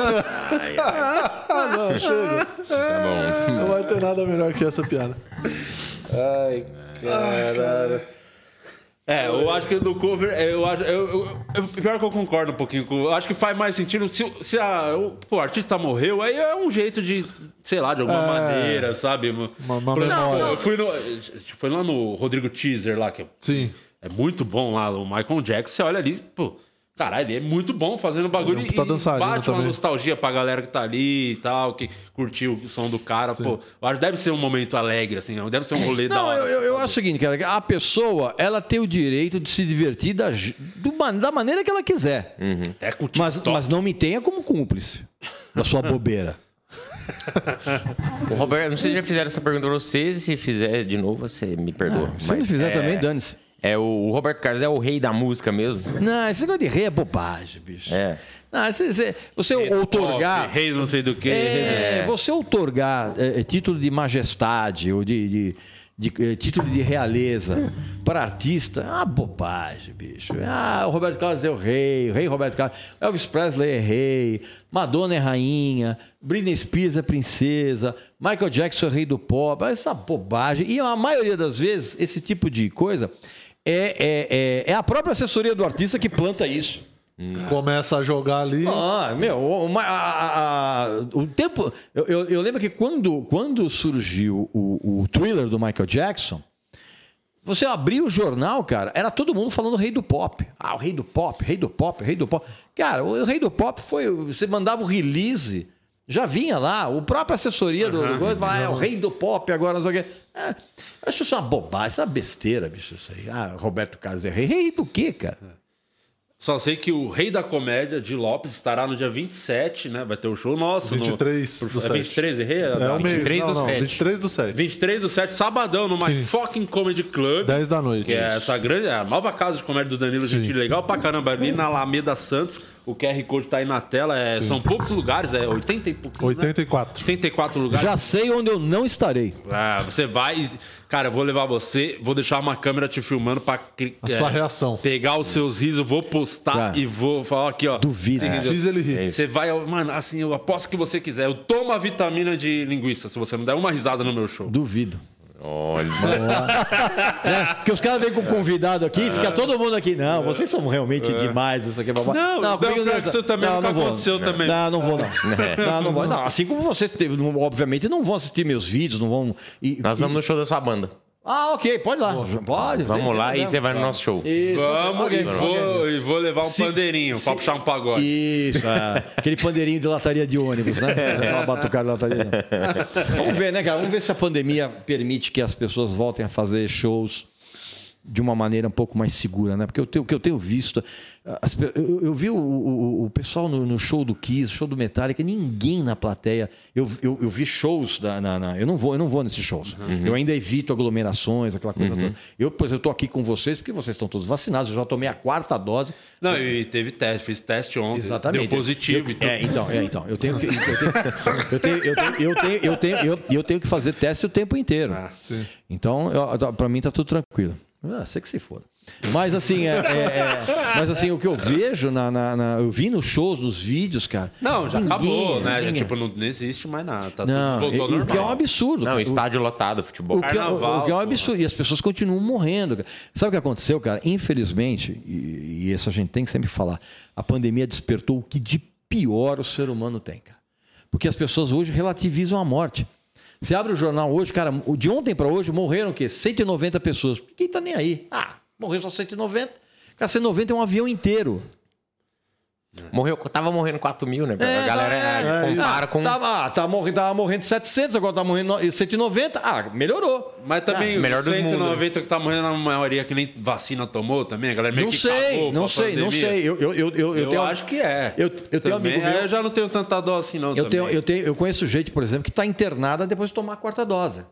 Ah, não, chega. Tá bom. Não vai ter nada melhor que essa piada. Ai, caralho. É, eu acho que do cover, é, eu acho. Eu, eu, eu- pior que eu concordo um pouquinho com. Eu acho que faz mais sentido se, se a, o, pô, o artista morreu, aí é um jeito de, sei lá, de alguma É. maneira, sabe? Uma- uma Por exemplo, memória. Eu fui no. Foi lá no Rodrigo Teaser lá, que é- Sim. é muito bom lá, o Michael Jackson. Você olha ali, pô. Caralho, ele é muito bom fazendo bagulho é um e bate uma também. nostalgia pra galera que tá ali e tal, que curtiu o som do cara. Pô, eu acho que deve ser um momento alegre, assim, deve ser um rolê da Não, hora. eu, eu, eu acho o seguinte, cara, que a pessoa, ela tem o direito de se divertir da, da maneira que ela quiser. Até com o Mas, mas não me tenha como cúmplice da sua bobeira. O Roberto, não sei se já fizeram essa pergunta pra vocês, e se fizer de novo, você me perdoa. Se não Mas fizer é, também, dane-se. É o, o Roberto Carlos é o rei da música mesmo. Não, esse negócio de rei é bobagem, bicho. É. Não, você, você, você outorgar. Top, Rei não sei do que. É, você outorgar é, é, título de majestade ou de, de- de, é, título de realeza para artista é uma bobagem, bicho. Ah, o Roberto Carlos é o rei, o rei Roberto Carlos. Elvis Presley é rei, Madonna é rainha, Britney Spears é princesa, Michael Jackson é rei do pop. Isso é uma bobagem. E a maioria das vezes, esse tipo de coisa é, é, é, é a própria assessoria do artista que planta isso. Começa a jogar ali. Ah, meu, o, uma- a- a- o tempo. Eu, eu- eu lembro que quando, quando surgiu o, o thriller do Michael Jackson, você abria o jornal, cara, era todo mundo falando rei do pop. Ah, o rei do pop, rei do pop, rei do pop. Cara, o rei do pop foi. Você mandava o release, já vinha lá, o próprio assessoria do, do coisa, falava, ah, é o rei do pop agora, não sei o quê. É, acho isso uma bobagem, isso é uma besteira, bicho, isso aí. Ah, Roberto Carlos é rei. Rei do quê, cara? Só sei que o Rei da Comédia, de Lopes, estará no dia 27, né? Vai ter o show nosso. 23 no, do é 7. 23, errei? É mês. 23 não, do não, 7. 23 do 7. 23 do 7, sabadão, no My Sim. Fucking Comedy Club. 10 da noite. Que é essa grande, a nova casa de comédia do Danilo Gentili, legal pra caramba, ali na Alameda Santos. O QR Code tá aí na tela. é- são poucos lugares, é 80 e pouquinho. 84. 84 lugares. Já sei onde eu não estarei. Ah, você vai. e- Cara, eu vou levar você, vou deixar uma câmera te filmando pra. A sua reação. Pegar os seus risos, vou postar Cara, e vou falar aqui, ó. duvido. Riso- Fiz ele rir. Você vai, mano, assim, eu aposto que você quiser. Eu tomo a vitamina de linguiça se você não der uma risada no meu show. Duvido. Olha. É, porque os caras vêm com convidado aqui e fica todo mundo aqui. Não, vocês são realmente demais. Isso aqui, babá. Não, não, comigo é que isso também não, não vou. aconteceu também. Não, não vou, não. Não, não vou. Não, assim como vocês, teve- não- obviamente, não vão assistir meus vídeos, não vão. e- Nós vamos no show da sua banda. Ah, ok, pode lá. Pode. Vamos lá e você vai no nosso show. Isso, Vamos ok, e, ok. vou, e vou levar um Se- pandeirinho pra puxar um pagode. Isso, é. aquele pandeirinho de lataria de ônibus, né? Aquela batucada de lataria. Vamos ver, né, cara? Vamos ver se a pandemia permite que as pessoas voltem a fazer shows de uma maneira um pouco mais segura, né? Porque eu tenho- o que eu tenho visto, as pe- eu, eu vi o, o- o pessoal no, no show do Kiss, show do Metallica, ninguém na plateia. Eu, eu, eu vi shows da, na, na- eu não vou, eu não vou nesses shows. Eu ainda evito aglomerações, aquela coisa toda. Eu, pois eu tô aqui com vocês porque vocês estão todos vacinados. Eu já tomei a quarta dose. Não, e teve teste, fiz teste ontem. Deu positivo. Então- é, então, é, então. Eu tenho que. Eu tenho, eu tenho, eu tenho, eu tenho, eu tenho, eu, eu tenho que fazer teste o tempo inteiro. Ah. Então, pra mim tá tudo tranquilo. Ah, sei que se for. Mas assim, é, é- é- mas assim, o que eu vejo na, na- na- eu vi nos shows, nos vídeos, cara. Não, já ninguém- acabou, né? Já, ninguém- tipo, não, não existe mais nada. Tá não, tudo voltou e- o que é um absurdo. Não. O- estádio lotado, futebol. o que, é, Carnaval, o que é um porra. absurdo. E as pessoas continuam morrendo. cara. Sabe o que aconteceu, cara? Infelizmente, e, e isso a gente tem que sempre falar, a pandemia despertou o que de pior o ser humano tem, cara. Porque as pessoas hoje relativizam a morte. Você abre o jornal hoje, cara, de ontem para hoje morreram o quê? 190 pessoas. Quem tá nem aí? Ah, morreu só 190. Cara, 190 é um avião inteiro. Morreu, tava morrendo 4 mil, né? a galera é, compara com. Tava, ah, tava, morrendo, tava morrendo 700, agora tá morrendo no- 190. Ah, melhorou. Mas também, Ah, melhor os dos 190 que tá morrendo na maioria que nem vacina tomou também, a galera meio Não que sei, não sei, não sei. Eu, eu, eu, eu, Eu, tenho, acho que é. Eu, eu tenho um amigo meu. Eu já não tenho tanta dó assim, não. Eu tenho, eu, tenho, eu conheço gente, por exemplo, que está internada depois de tomar a quarta dose.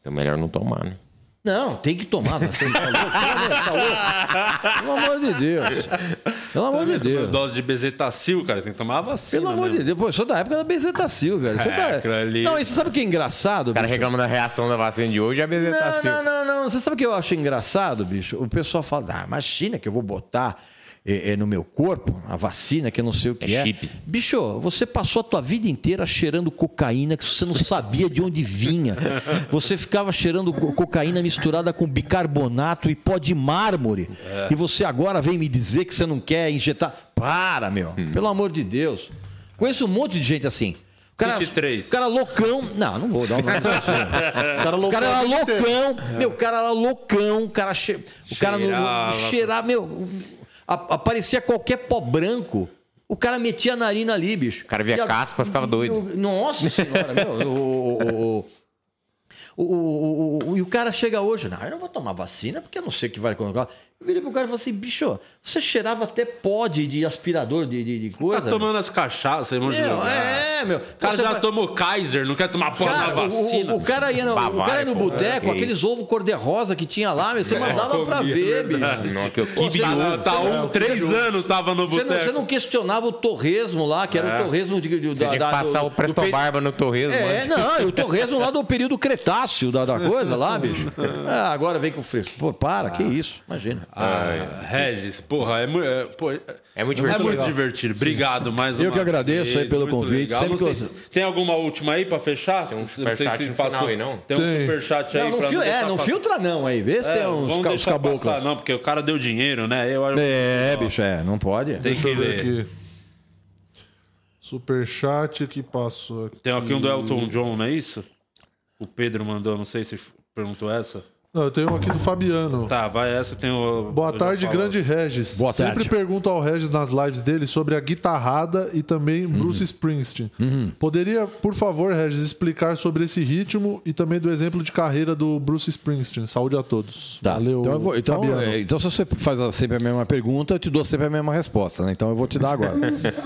Então melhor não tomar, né? Não, tem que tomar vacina. Tá louco? Tá louco? Pelo amor de Deus. Pelo amor de Deus. Dose de bezetacil, cara, tem que tomar a vacina. Pelo amor mesmo. de Deus. Pô, eu sou da época da bezetacil, velho. Você É, tá... aquilo ali- Não, e você sabe o que é engraçado, O cara bicho? reclama da reação da vacina de hoje e a Não, bezetacil. não, não, não. Você sabe o que eu acho engraçado, bicho? O pessoal fala, ah, imagina que eu vou botar é, é, no meu corpo a vacina que eu não sei o que é. É chip. Bicho, você passou a tua vida inteira cheirando cocaína que você não sabia de onde vinha. Você ficava cheirando co- cocaína misturada com bicarbonato e pó de mármore. E você agora vem me dizer que você não quer injetar. Para, meu. Pelo amor de Deus. Conheço um monte de gente assim. O cara, 23. o cara loucão. Não, não vou dar o nome. O cara O cara era loucão loucão, meu, o cara era loucão, o cara, che... o cara no, no, Cheirava. cheirar, meu, aparecia qualquer pó branco, o cara metia a narina ali, bicho. O cara via E a- caspa, ficava doido. Nossa senhora, meu, o, o, o, o, o, o- o- e o cara chega hoje, não, eu não vou tomar vacina porque eu não sei o que vai colocar. Eu virei pro cara e falei assim, bicho, você cheirava até pó de, de aspirador de, de, de coisa. Tá tomando as cachaças, irmão de Meu, lugar. é, meu. O cara já vai- tomou Kaiser, não quer tomar porra Cara, da o- vacina. O, o cara ia no, o cara ia no pô. boteco, É, aqueles ovos cor-de-rosa que tinha lá, meu, você mandava pra comia, ver, bicho. Não, que eu Pô, kibe você ovo. tá você um, três você anos tava no Você não, boteco. você não questionava o torresmo lá, que era É. o torresmo de, de, Você tinha que passar o Presto peri- Barba no torresmo. É, antes. não, e o torresmo lá do período Cretáceo da, da coisa lá, bicho. Ah, agora vem com fresco. Pô, para, que isso, imagina. Ah, Regis, porra, é, é, pô, é- É muito É divertido. muito divertido. Obrigado mais Eu que agradeço vez, aí pelo convite. sei se- Tem alguma última aí pra fechar? Tem um superchat no final aí, não? Tem um Tem. superchat aí Não, não, pra fil- é, não passar. filtra não aí, vê se É, tem uns, vamos ca- uns caboclos. passar, não, porque o cara deu dinheiro, né? Eu É, bicho, é, não pode. Tem Deixa que eu ver ler. aqui. Superchat que passou aqui. Tem aqui um do Elton John, não é isso? O Pedro mandou, não sei se perguntou essa. Não, eu tenho um aqui do Fabiano. Tá, vai essa, tem o... Boa tarde, grande Regis. Boa Sempre tarde. pergunto ao Regis nas lives dele sobre a guitarrada e também Uhum. Bruce Springsteen. Poderia, por favor, Regis, explicar sobre esse ritmo e também do exemplo de carreira do Bruce Springsteen? Saúde a todos. Tá. Valeu, então, eu vou- então, Fabiano. é, então, se você faz sempre a mesma pergunta, eu te dou sempre a mesma resposta, né? Então eu vou te dar agora.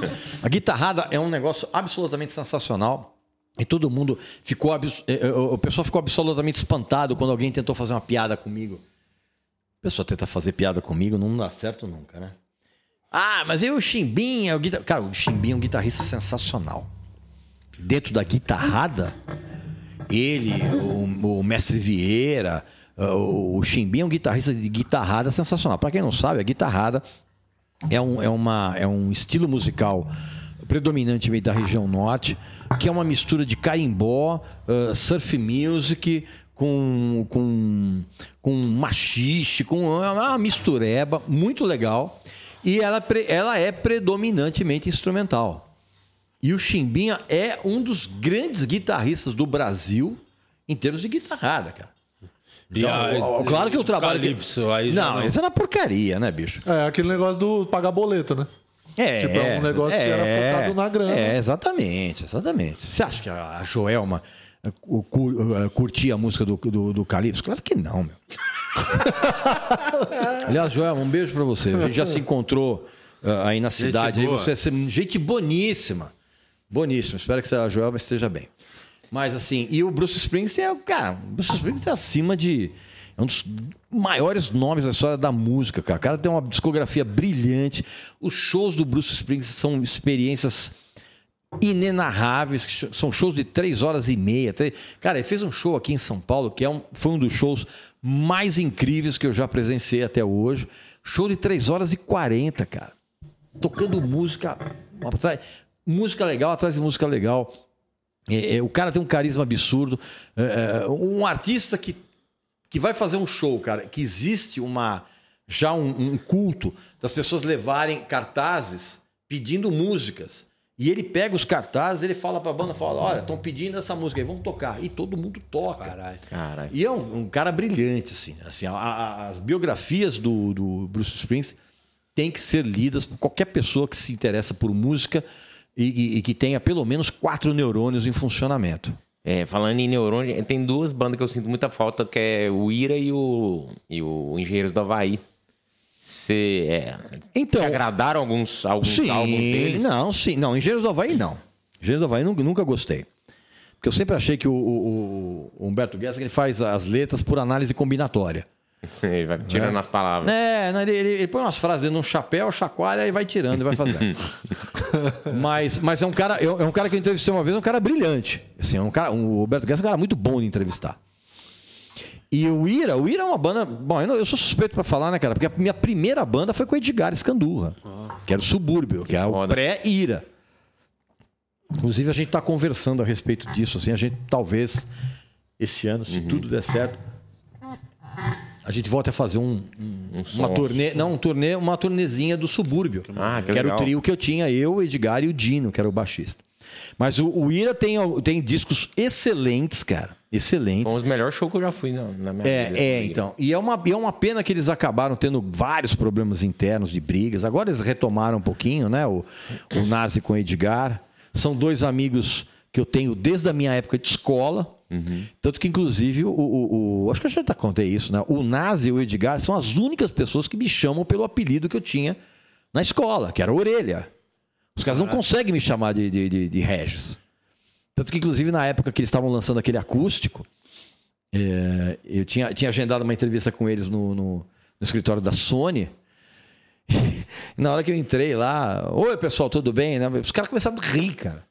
a guitarrada é um negócio absolutamente sensacional. E todo mundo ficou. eh, eh, O pessoal ficou absolutamente espantado quando alguém tentou fazer uma piada comigo. A pessoa tenta fazer piada comigo, não dá certo nunca, né? Ah, mas eu o Chimbinha, o guitar... cara, o Chimbinha é um guitarrista sensacional. Dentro da guitarrada, ele, o, o Mestre Vieira, o, o Chimbinha é um guitarrista de guitarrada sensacional. Para quem não sabe, a guitarrada é um, é, uma, é um estilo musical predominantemente da região norte, que é uma mistura de carimbó, uh, surf music, com, com, com machixe, com uma mistureba muito legal. E ela, ela é predominantemente instrumental. E o Chimbinha é um dos grandes guitarristas do Brasil em termos de guitarrada, cara. Então, a- claro que o trabalho Calypso, aí já não, não. isso é uma porcaria, né, bicho? É aquele negócio do pagar boleto, né? É, Tipo, é um negócio que era focado na grana. É, exatamente, exatamente. Você acha que a Joelma eh, eh, curtia a música do, do, do Calypso? Claro que não, meu. Aliás, Joelma, um beijo pra você. A gente já se encontrou eh, aí na cidade. Aí você é gente boníssima. Boníssima. Espero que a Joelma esteja bem. Mas assim, e o Bruce Springsteen é, cara, o Bruce Springsteen é acima de. É um dos maiores nomes da história da música, cara. O cara tem uma discografia brilhante. Os shows do Bruce Springsteen são experiências inenarráveis, são shows de três horas e meia. Cara, ele fez um show aqui em São Paulo que é um, foi um dos shows mais incríveis que eu já presenciei até hoje. Show de três horas e quarenta, cara. Tocando música, música legal atrás de música legal. É, é, o cara tem um carisma absurdo. É, é, um artista que, que vai fazer um show, cara, que existe uma já um, um culto das pessoas levarem cartazes pedindo músicas. E ele pega os cartazes, ele fala pra banda, fala, olha, estão pedindo essa música aí, vamos tocar. E todo mundo toca. Caralho. Caralho. E é um, um cara brilhante, assim. assim a- a- as biografias do, do Bruce Springsteen têm que ser lidas por qualquer pessoa que se interessa por música e, e- e que tenha pelo menos quatro neurônios em funcionamento. É, falando em neurônio, tem duas bandas que eu sinto muita falta, que é o Ira e o, e o Engenheiros do Havaí. Você é, Então- te agradaram alguns, alguns Sim, álbuns deles? não, sim. Não, Engenheiros do Havaí, não. Engenheiros do Havaí nunca, nunca gostei. Porque eu sempre achei que o, o- o Humberto Guessa ele faz as letras por análise combinatória. Ele vai tirando as palavras. É, ele, ele- ele põe umas frases dentro de um chapéu, chacoalha e vai tirando e vai fazendo. mas, mas é um cara, é um é um cara que eu entrevistei uma vez, é um cara brilhante. Assim, é um cara, o Roberto Guedes é um cara muito bom de entrevistar. E o Ira, o Ira é uma banda. Bom, eu, não- eu sou suspeito pra falar, né, cara? Porque a minha primeira banda foi com o Edgar Escandurra, que era o Subúrbio, que, é o foda. pré-Ira. Inclusive, a gente tá conversando a respeito disso. Assim, a gente talvez esse ano, Uhum. se tudo der certo, a gente volta a fazer um, um- uma som. turnê, não, um turnê, uma turnezinha do subúrbio. Ah, que que era o trio que eu tinha, eu, o Edgar e o Dino, que era o baixista. Mas o, o Ira tem, tem discos excelentes, cara. Excelentes. Foi um dos melhores shows que eu já fui na, na minha É, vida. é, então. E é, uma, é uma pena que eles acabaram tendo vários problemas internos de brigas. Agora eles retomaram um pouquinho, né? O, o Nazi com o Edgar. São dois amigos que eu tenho desde a minha época de escola. Tanto que, inclusive, o, o- o- Acho que eu já até contei isso, né? O Nazi e o Edgar são as únicas pessoas que me chamam pelo apelido que eu tinha na escola, que era Orelha. Os caras não conseguem me chamar de, de, de, de Regis. Tanto que, inclusive, na época que eles estavam lançando aquele acústico, é, eu tinha, tinha agendado uma entrevista com eles no, no- no escritório da Sony. E na hora que eu entrei lá, oi pessoal, tudo bem? né? Os caras começaram a rir, cara.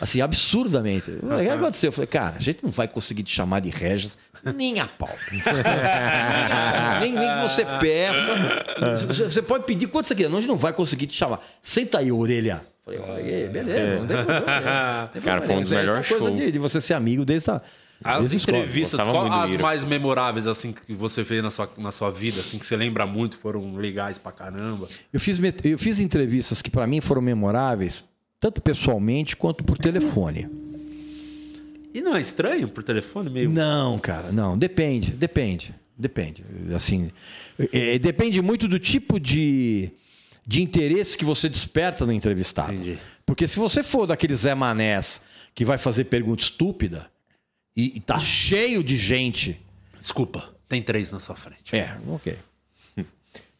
Assim, absurdamente. O que aconteceu? Eu falei, cara, a gente não vai conseguir te chamar de Regis nem a pau. nem. Nem, que você peça. Você- pode pedir quanto você quiser, a gente não vai conseguir te chamar. Senta aí, orelha. Falei, "Oi, beleza, não tem problema. não tem Cara, foi um dos problema. melhores Essa coisa shows. de, de você ser amigo desde a. As entrevistas, qual as Ira. mais memoráveis assim que você fez na sua, na sua vida, assim que você lembra muito, foram legais pra caramba? Eu fiz, eu fiz entrevistas que para mim foram memoráveis, tanto pessoalmente quanto por telefone. E não é estranho por telefone meio? Não, cara, não. Depende, depende, depende. Assim, é, depende muito do tipo de, de interesse que você desperta no entrevistado. Entendi. Porque se você for daquele Zé Manés que vai fazer pergunta estúpida e, e tá cheio de gente. Desculpa, tem três na sua frente. É, ok.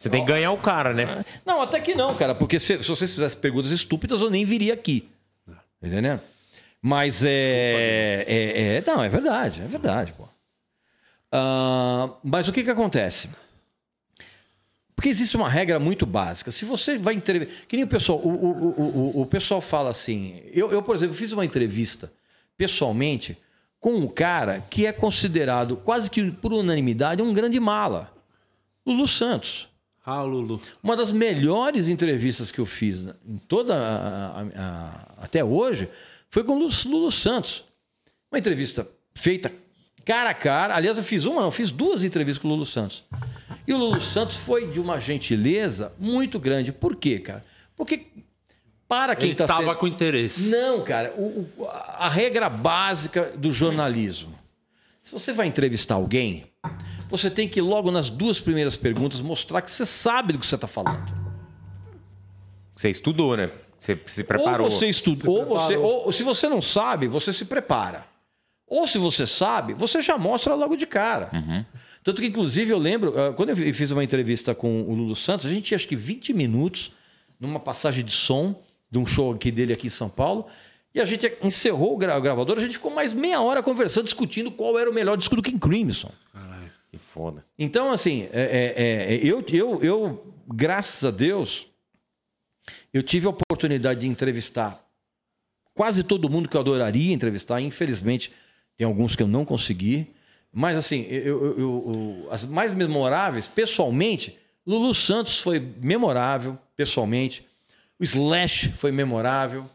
Você tem que ganhar o cara, né? Não, até que não, cara, porque se, se você fizesse perguntas estúpidas, eu nem viria aqui. Entendeu? Mas é, é, é- Não, é verdade, é verdade, pô. Ah, mas o que que acontece? Porque existe uma regra muito básica. Se você vai entrevistar. Que nem o pessoal. O, o, o, o, o pessoal fala assim. Eu, eu, por exemplo, fiz uma entrevista pessoalmente com um cara que é considerado, quase que por unanimidade, um grande mala. Lulu Santos. Ah, Lulu. Uma das melhores entrevistas que eu fiz em toda a, a, a, até hoje foi com o Lulu, Santos. Uma entrevista feita cara a cara. Aliás, eu fiz uma, não, fiz duas entrevistas com o Lulu Santos. E o Lulu Santos foi de uma gentileza muito grande. Por quê, cara? Porque para quem está tava sendo... com interesse. Não, cara. O, o- a regra básica do jornalismo. Se você vai entrevistar alguém, você tem que logo nas duas primeiras perguntas mostrar que você sabe do que você está falando. Você estudou, né? Você se preparou. Ou você estudou, ou, você, ou se você não sabe, você se prepara. Ou se você sabe, você já mostra logo de cara. Tanto que, inclusive, eu lembro, ah, quando eu fiz uma entrevista com o Lulu Santos, a gente tinha acho que 20 minutos numa passagem de som de um show aqui dele aqui em São Paulo. E a gente encerrou o gra- o gravador, a gente ficou mais meia hora conversando, discutindo qual era o melhor disco do King Crimson. Que foda. Então, assim, é- é- é, eu, eu, eu, graças a Deus, eu tive a oportunidade de entrevistar quase todo mundo que eu adoraria entrevistar. Infelizmente, tem alguns que eu não consegui. Mas, assim, eu, eu- eu- eu- as mais memoráveis, pessoalmente, Lulu Santos foi memorável, pessoalmente. O Slash foi memorável.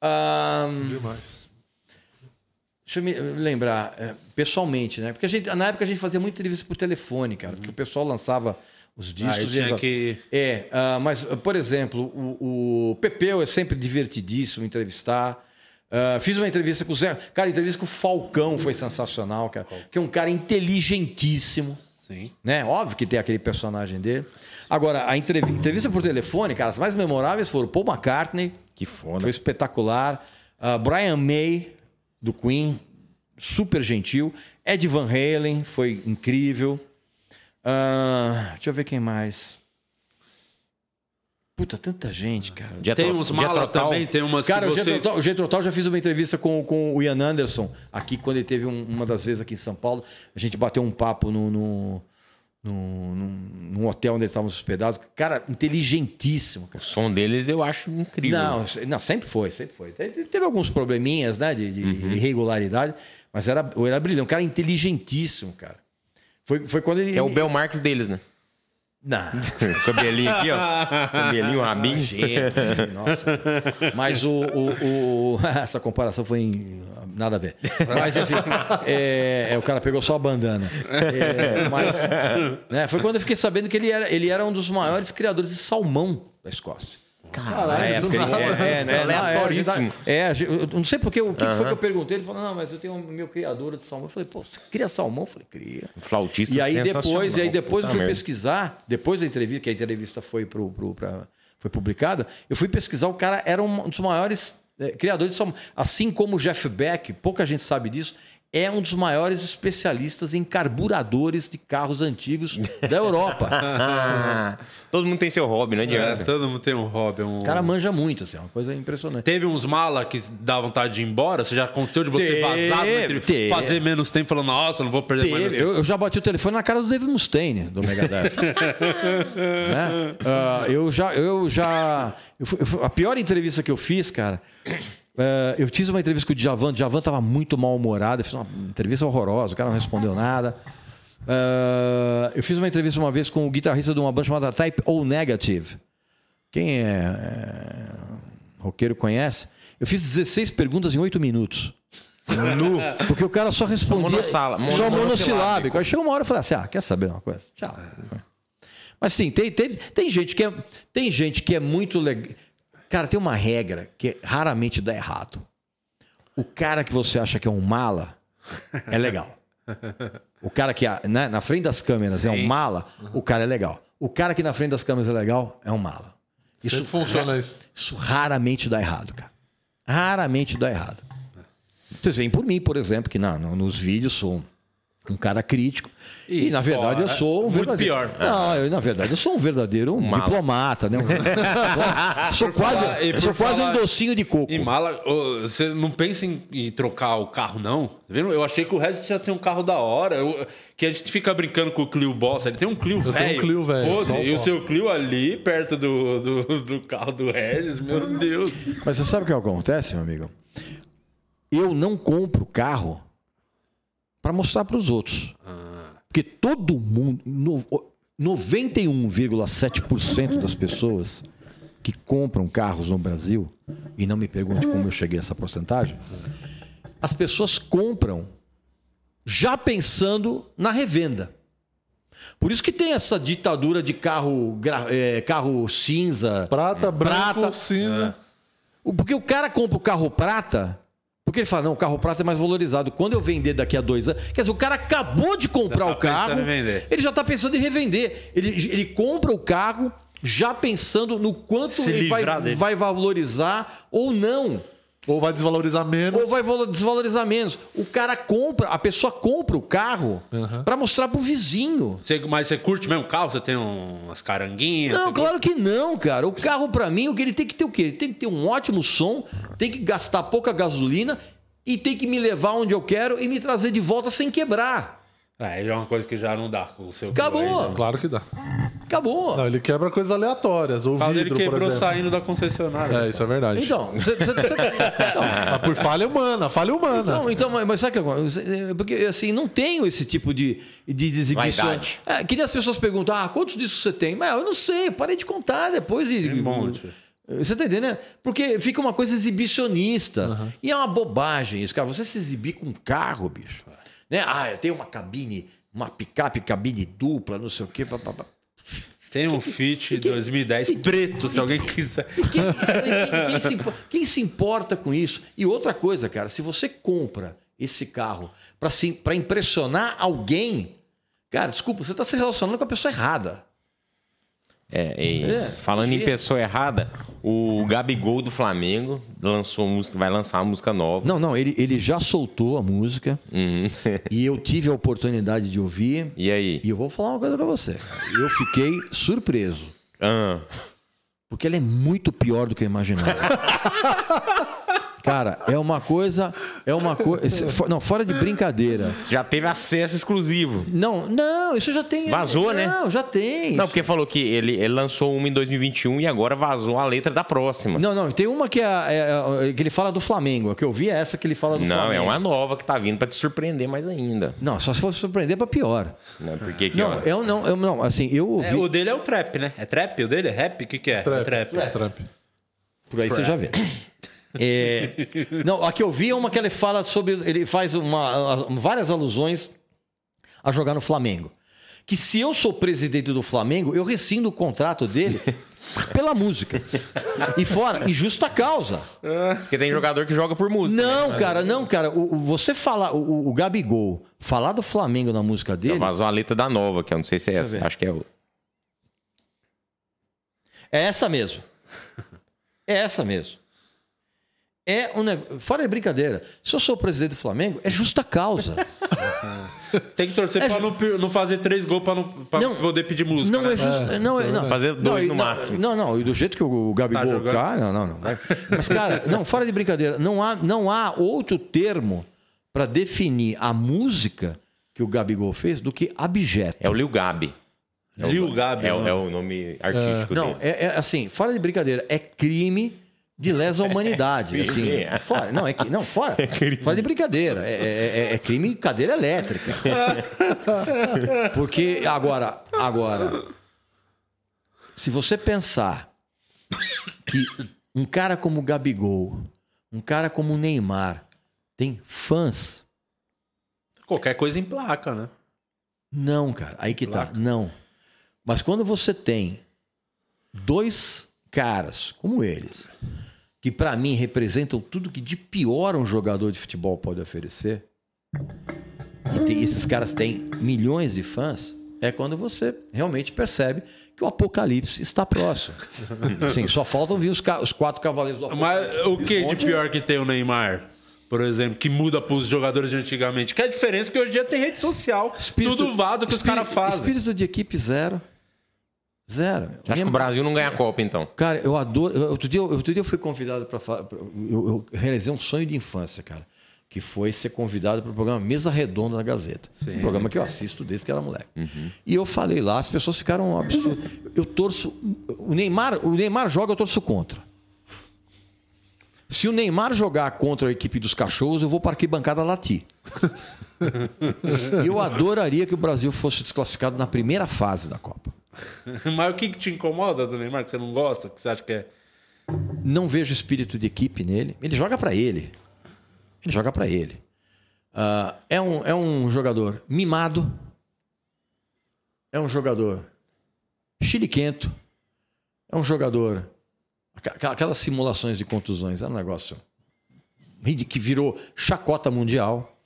Ahn, Demais. Deixa eu me lembrar, é, pessoalmente, né? Porque a gente, na época a gente fazia muita entrevista por telefone, cara, porque o pessoal lançava os discos. Aí e- que- É, ah, mas, por exemplo, o, o Pepeu é sempre divertidíssimo entrevistar. Ah, fiz uma entrevista com o Zé. Cara, a entrevista com o Falcão foi sensacional, cara. Que é um cara inteligentíssimo. Sim. Né? Óbvio que tem aquele personagem dele. Agora, a entrevi- entrevista por telefone, cara, as mais memoráveis foram Paul McCartney, Que foda. foi espetacular. Ah, Brian May, do Queen, super gentil. Ed Van Halen, foi incrível. Ah, deixa eu ver quem mais. Puta, tanta gente, cara. Dia Tem uns dia mala total. também, tem umas Cara, que o você... Tal- o Getro Tal já fiz uma entrevista com, com o Ian Anderson, aqui quando ele teve um- uma das vezes aqui em São Paulo. A gente bateu um papo no, no, num, num hotel onde eles estavam hospedados. Cara, inteligentíssimo, cara. O som deles eu acho incrível. Não, não, sempre foi, sempre foi. Te- Teve alguns probleminhas, né, de, de irregularidade, mas era, era brilhante. Um cara inteligentíssimo, cara. Foi, foi quando ele. É o Bel Marques deles, né? Não. Cabelinho aqui, ó. Cabelinho, rabinho. Imagina, nossa. Mas o, o- o- Essa comparação foi em- nada a ver. Mas enfim, é, é, o cara pegou só a bandana. É, mas né, foi quando eu fiquei sabendo que ele era, ele era um dos maiores criadores de salmão da Escócia. Época, ele- é, é, né, Aleatoríssimo. É, é, eu não sei porque o que foi que eu perguntei. Ele falou: Não, mas eu tenho meu criador de salmão. Eu falei: Pô, você cria salmão? Eu falei: Cria. Flautista E aí depois, e aí depois eu fui merda. pesquisar, depois da entrevista, que a entrevista foi pro, pro pra- foi publicada, eu fui pesquisar, o cara era um dos maiores eh, criadores de salmão. Assim como o Jeff Beck, pouca gente sabe disso, é um dos maiores especialistas em carburadores de carros antigos da Europa. Todo mundo tem seu hobby, não É, adianta. todo mundo tem um hobby. Um... O cara manja muito, assim, é uma coisa impressionante. Teve uns mala que dá vontade de ir embora? Você já aconteceu de você Teve, vazar, na entrevista, teve. fazer menos tempo, falando, nossa, não vou perder mais Teve. meu Eu, eu já bati o telefone na cara do Dave Mustaine, do Megadeth. Né? Ah, eu já. Eu já eu fui- eu fui- a pior entrevista que eu fiz, cara. Ah, eu fiz uma entrevista com o Djavan. O Djavan estava muito mal-humorado. Eu fiz uma entrevista horrorosa. O cara não respondeu nada. Ah, eu fiz uma entrevista uma vez com o guitarrista de uma banda chamada Type O Negative. Quem é, é roqueiro conhece? Eu fiz 16 perguntas em 8 minutos. Nu. Porque o cara só respondia. Monossala- só mono- monossilábico. Aí chegou uma hora e falei assim: ah, quer saber uma coisa? Tchau. Mas sim, tem, tem, tem, gente que é, tem gente que é muito legal. Cara, tem uma regra que raramente dá errado. O cara que você acha que é um mala é legal. O cara que né, na frente das câmeras é um mala, o cara é legal. O cara que na frente das câmeras é legal é um mala. Isso, Sempre funciona isso. isso raramente dá errado, cara. Raramente dá errado. Vocês veem por mim, por exemplo, que na, no- nos vídeos sou um cara crítico. E, E na verdade eu fora, sou um muito verdadeiro. pior. Não, eu, na verdade eu sou um verdadeiro mala. diplomata, né? Um- sou Por quase, falar- eu sou quase um falar- docinho de coco. E mala, você não pensa em, em trocar o carro, não? Tá vendo? Eu achei que o resto já tem um carro da hora. eu- que a gente fica brincando com o Clio Boss. Ele tem um Clio velho. um Clio velho, um E o seu Clio ali, perto do, do, do carro do Regis, meu Deus. Mas você sabe o que acontece, meu amigo? Eu não compro carro para mostrar para os outros. Porque todo mundo, no- 91,7% das pessoas que compram carros no Brasil, e não me pergunte como eu cheguei a essa porcentagem, as pessoas compram já pensando na revenda. Por isso que tem essa ditadura de carro, eh, carro cinza, Prata, branco, Prata. cinza. o- Porque o cara compra o carro prata, porque ele fala, não, o carro prata é mais valorizado. Quando eu vender daqui a dois anos. Quer dizer, o cara acabou de comprar tá o carro. Ele já está pensando em revender. Ele, ele compra o carro já pensando no quanto Se ele vai, dele. vai valorizar ou não. Ou vai desvalorizar menos. Ou vai valo- desvalorizar menos. O cara compra, a pessoa compra o carro para mostrar pro vizinho. Você, mas você curte mesmo o carro? Você tem umas caranguinhas? Não, claro que não, cara. O carro, pra mim, o que ele tem que ter o quê? Ele tem que ter um ótimo som, tem que gastar pouca gasolina e tem que me levar onde eu quero e me trazer de volta sem quebrar. É, é uma coisa que já não dá com o seu Acabou. Né? Claro que dá. Acabou. Não, ele quebra coisas aleatórias. O vidro, por quebrou exemplo. saindo da concessionária. É, isso é verdade. Então, você- você- você- então, Mas por falha humana, falha humana. Não, então, mas, mas sabe o que agora? Porque assim, não tenho esse tipo de, de exibição. Vaidade. É, que nem as pessoas perguntam: ah, quantos discos você tem? Mas eu não sei, parei de contar depois de. Tem um monte. Você tá entendendo? Porque fica uma coisa exibicionista. E é uma bobagem isso, cara. Você se exibir com um carro, bicho. Né? Ah, eu tenho uma cabine, uma picape, cabine dupla, não sei o quê. Tem um Fit 2010 preto, se alguém quiser. Quem, quem se, quem se importa com isso? E outra coisa, cara, se você compra esse carro para impressionar alguém, cara, desculpa, você está se relacionando com a pessoa errada. É, e É, falando em pessoa errada, o Gabigol do Flamengo lançou música, vai lançar uma música nova. Não, não, ele, ele já soltou a música Uhum. e eu tive a oportunidade de ouvir. E aí? E eu vou falar uma coisa pra você. Eu fiquei surpreso. Ah, Porque ela é muito pior do que eu imaginava. Cara, é uma coisa. É uma coisa. Não, fora de brincadeira. já teve acesso exclusivo. Não, não, isso já tem. Vazou, né? Não, já tem. Não, porque falou que ele, ele lançou uma em 2021 e agora vazou a letra da próxima. Não, não, tem uma que, é, é- é- que ele fala do Flamengo. A que eu vi é essa que ele fala do Não, Flamengo. é uma nova que tá vindo pra te surpreender mais ainda. Não, só se for surpreender pra pior. Né? Porque aqui, Não, ó, eu não, eu não, assim, eu ouvi. É, o dele é o trap, né? É trap? O dele é rap? O que, que é? Trap. É trap. Trap. Por aí você já vê. É, não, a que eu vi é uma que ele fala sobre. Ele faz uma, várias alusões a jogar no Flamengo. Que se eu sou presidente do Flamengo, eu rescindo o contrato dele pela música. E fora, e justa causa. porque tem jogador que joga por música. Não, cara, não, cara. O, o- você falar, o, o Gabigol, falar do Flamengo na música dele. vazou a letra da nova, que eu não sei se é essa. Acho que é o. É essa mesmo. É essa mesmo. É um negócio. Fora de brincadeira. Se eu sou o presidente do Flamengo, é justa causa. Tem que torcer É pra ju- não, não fazer três gols pra, não, pra Não, poder pedir música. Não né? é justo. não, é, não. Fazer dois e no não, máximo. Não, não. E do jeito que o Gabigol Tá cai, não, não, não. Mas, cara, não, fora de brincadeira. Não há, não há outro termo para definir a música que o Gabigol fez do que abjeto. É o Lil Gabi. É o- Lil Gabi, É, o- né? é o nome artístico Não, dele. é, é assim, fora de brincadeira, é crime de lesa humanidade. assim, É. fora, não, é, que- não, fora. Fora de brincadeira. É, é- é- é crime cadeira elétrica. Porque agora, agora, se você pensar que um cara como o Gabigol, um cara como o Neymar, tem fãs. Qualquer coisa em placa, né? Não, cara, aí que tá. Não. Mas quando você tem dois caras como eles, que pra mim representam tudo que de pior um jogador de futebol pode oferecer, e tem- esses caras têm milhões de fãs, é quando você realmente percebe que o apocalipse está próximo. Sim, só faltam vir os, ca- os quatro cavaleiros do apocalipse. Mas o que de pior que tem o Neymar? por exemplo, que muda pros jogadores de antigamente. Que a diferença é que hoje em dia tem rede social, tudo vaza que os caras fazem. Espírito de equipe zero. Zero. Acha que o Brasil não ganha a Copa, então? Cara, eu adoro. eu- Outro dia, outro dia eu fui convidado para. Eu, eu realizei um sonho de infância, cara. Que foi ser convidado para o programa Mesa Redonda da Gazeta. Um programa que eu assisto desde que era moleque. E eu falei lá, as pessoas ficaram absurdas. Eu torço. O Neymar, o Neymar joga, eu torço contra. Se o Neymar jogar contra a equipe dos cachorros, eu vou para arquibancada latir. Eu adoraria que o Brasil fosse desclassificado na primeira fase da Copa. Mas o que, que te incomoda do Neymar, que você não gosta, que você acha que é. não vejo espírito de equipe nele. Ele joga pra ele. Ele joga pra ele. Ah, é, um, é um jogador mimado. É um jogador chiliquento. É um jogador. Aquelas simulações de contusões. É um negócio que virou chacota mundial.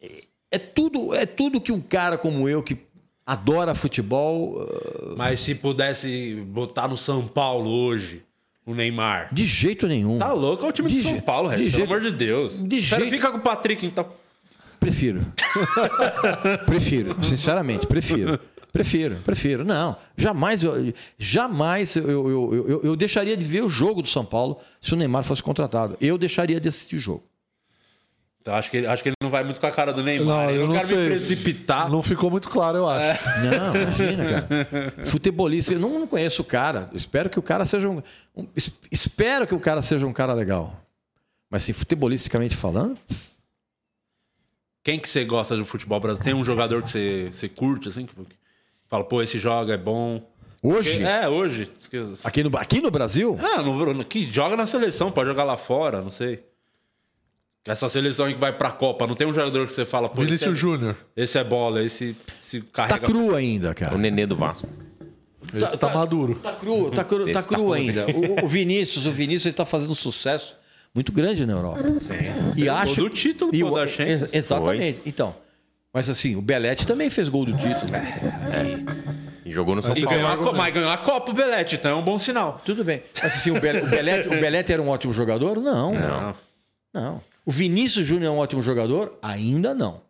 É- É tudo, é tudo que um cara como eu, que adora futebol, ah, Mas se pudesse botar no São Paulo hoje, o Neymar. de jeito nenhum. Tá louco, é o time De de São Paulo, de Regis, pelo jeito- amor de Deus. de Sério, jeito- Fica com o Patrick, então. Prefiro. prefiro, sinceramente, prefiro. Prefiro, prefiro. Não, jamais eu, jamais eu, eu, eu, eu deixaria de ver o jogo do São Paulo se o Neymar fosse contratado. Eu deixaria de assistir o jogo. Então, acho, que ele, acho que ele não vai muito com a cara do Neymar. Não, eu eu não, não quero sei. me precipitar. Não ficou muito claro, eu acho. Não, imagina, cara. Futebolista, eu não, não conheço o cara. Eu espero que o cara seja um, um- es- Espero que o cara seja um cara legal. Mas assim, futebolisticamente falando, Quem que você gosta do futebol brasileiro? Tem um jogador que você, você curte, assim? Que fala, pô, esse joga, é bom. hoje, É, hoje. aqui, no, aqui no Brasil, Ah, no, no- que joga na seleção, pode jogar lá fora, não sei. Essa seleção aí que vai pra Copa, não tem um jogador que você fala, pô, esse Vinícius é, Júnior. esse é bola, esse se tá carrega. cru ainda, cara. O Nenê do Vasco. Esse tá, maduro. Tá cru, tá cru, tá Esse cru tá ainda. O, o Vinícius, o Vinícius ele tá fazendo um sucesso muito grande na Europa. Sim. E Tem acho gol do título, e pô, o- da Champions. ex- Exatamente. Então, mas assim, o Belete também fez gol do título. E jogou no São Paulo. ganhou a, mas ganhou a Copa o Belete, então é um bom sinal. Tudo bem. Mas assim, o, Bele- o Belete, o Belete era um ótimo jogador? Não. Não. Não. O Vinícius Júnior é um ótimo jogador? Ainda não.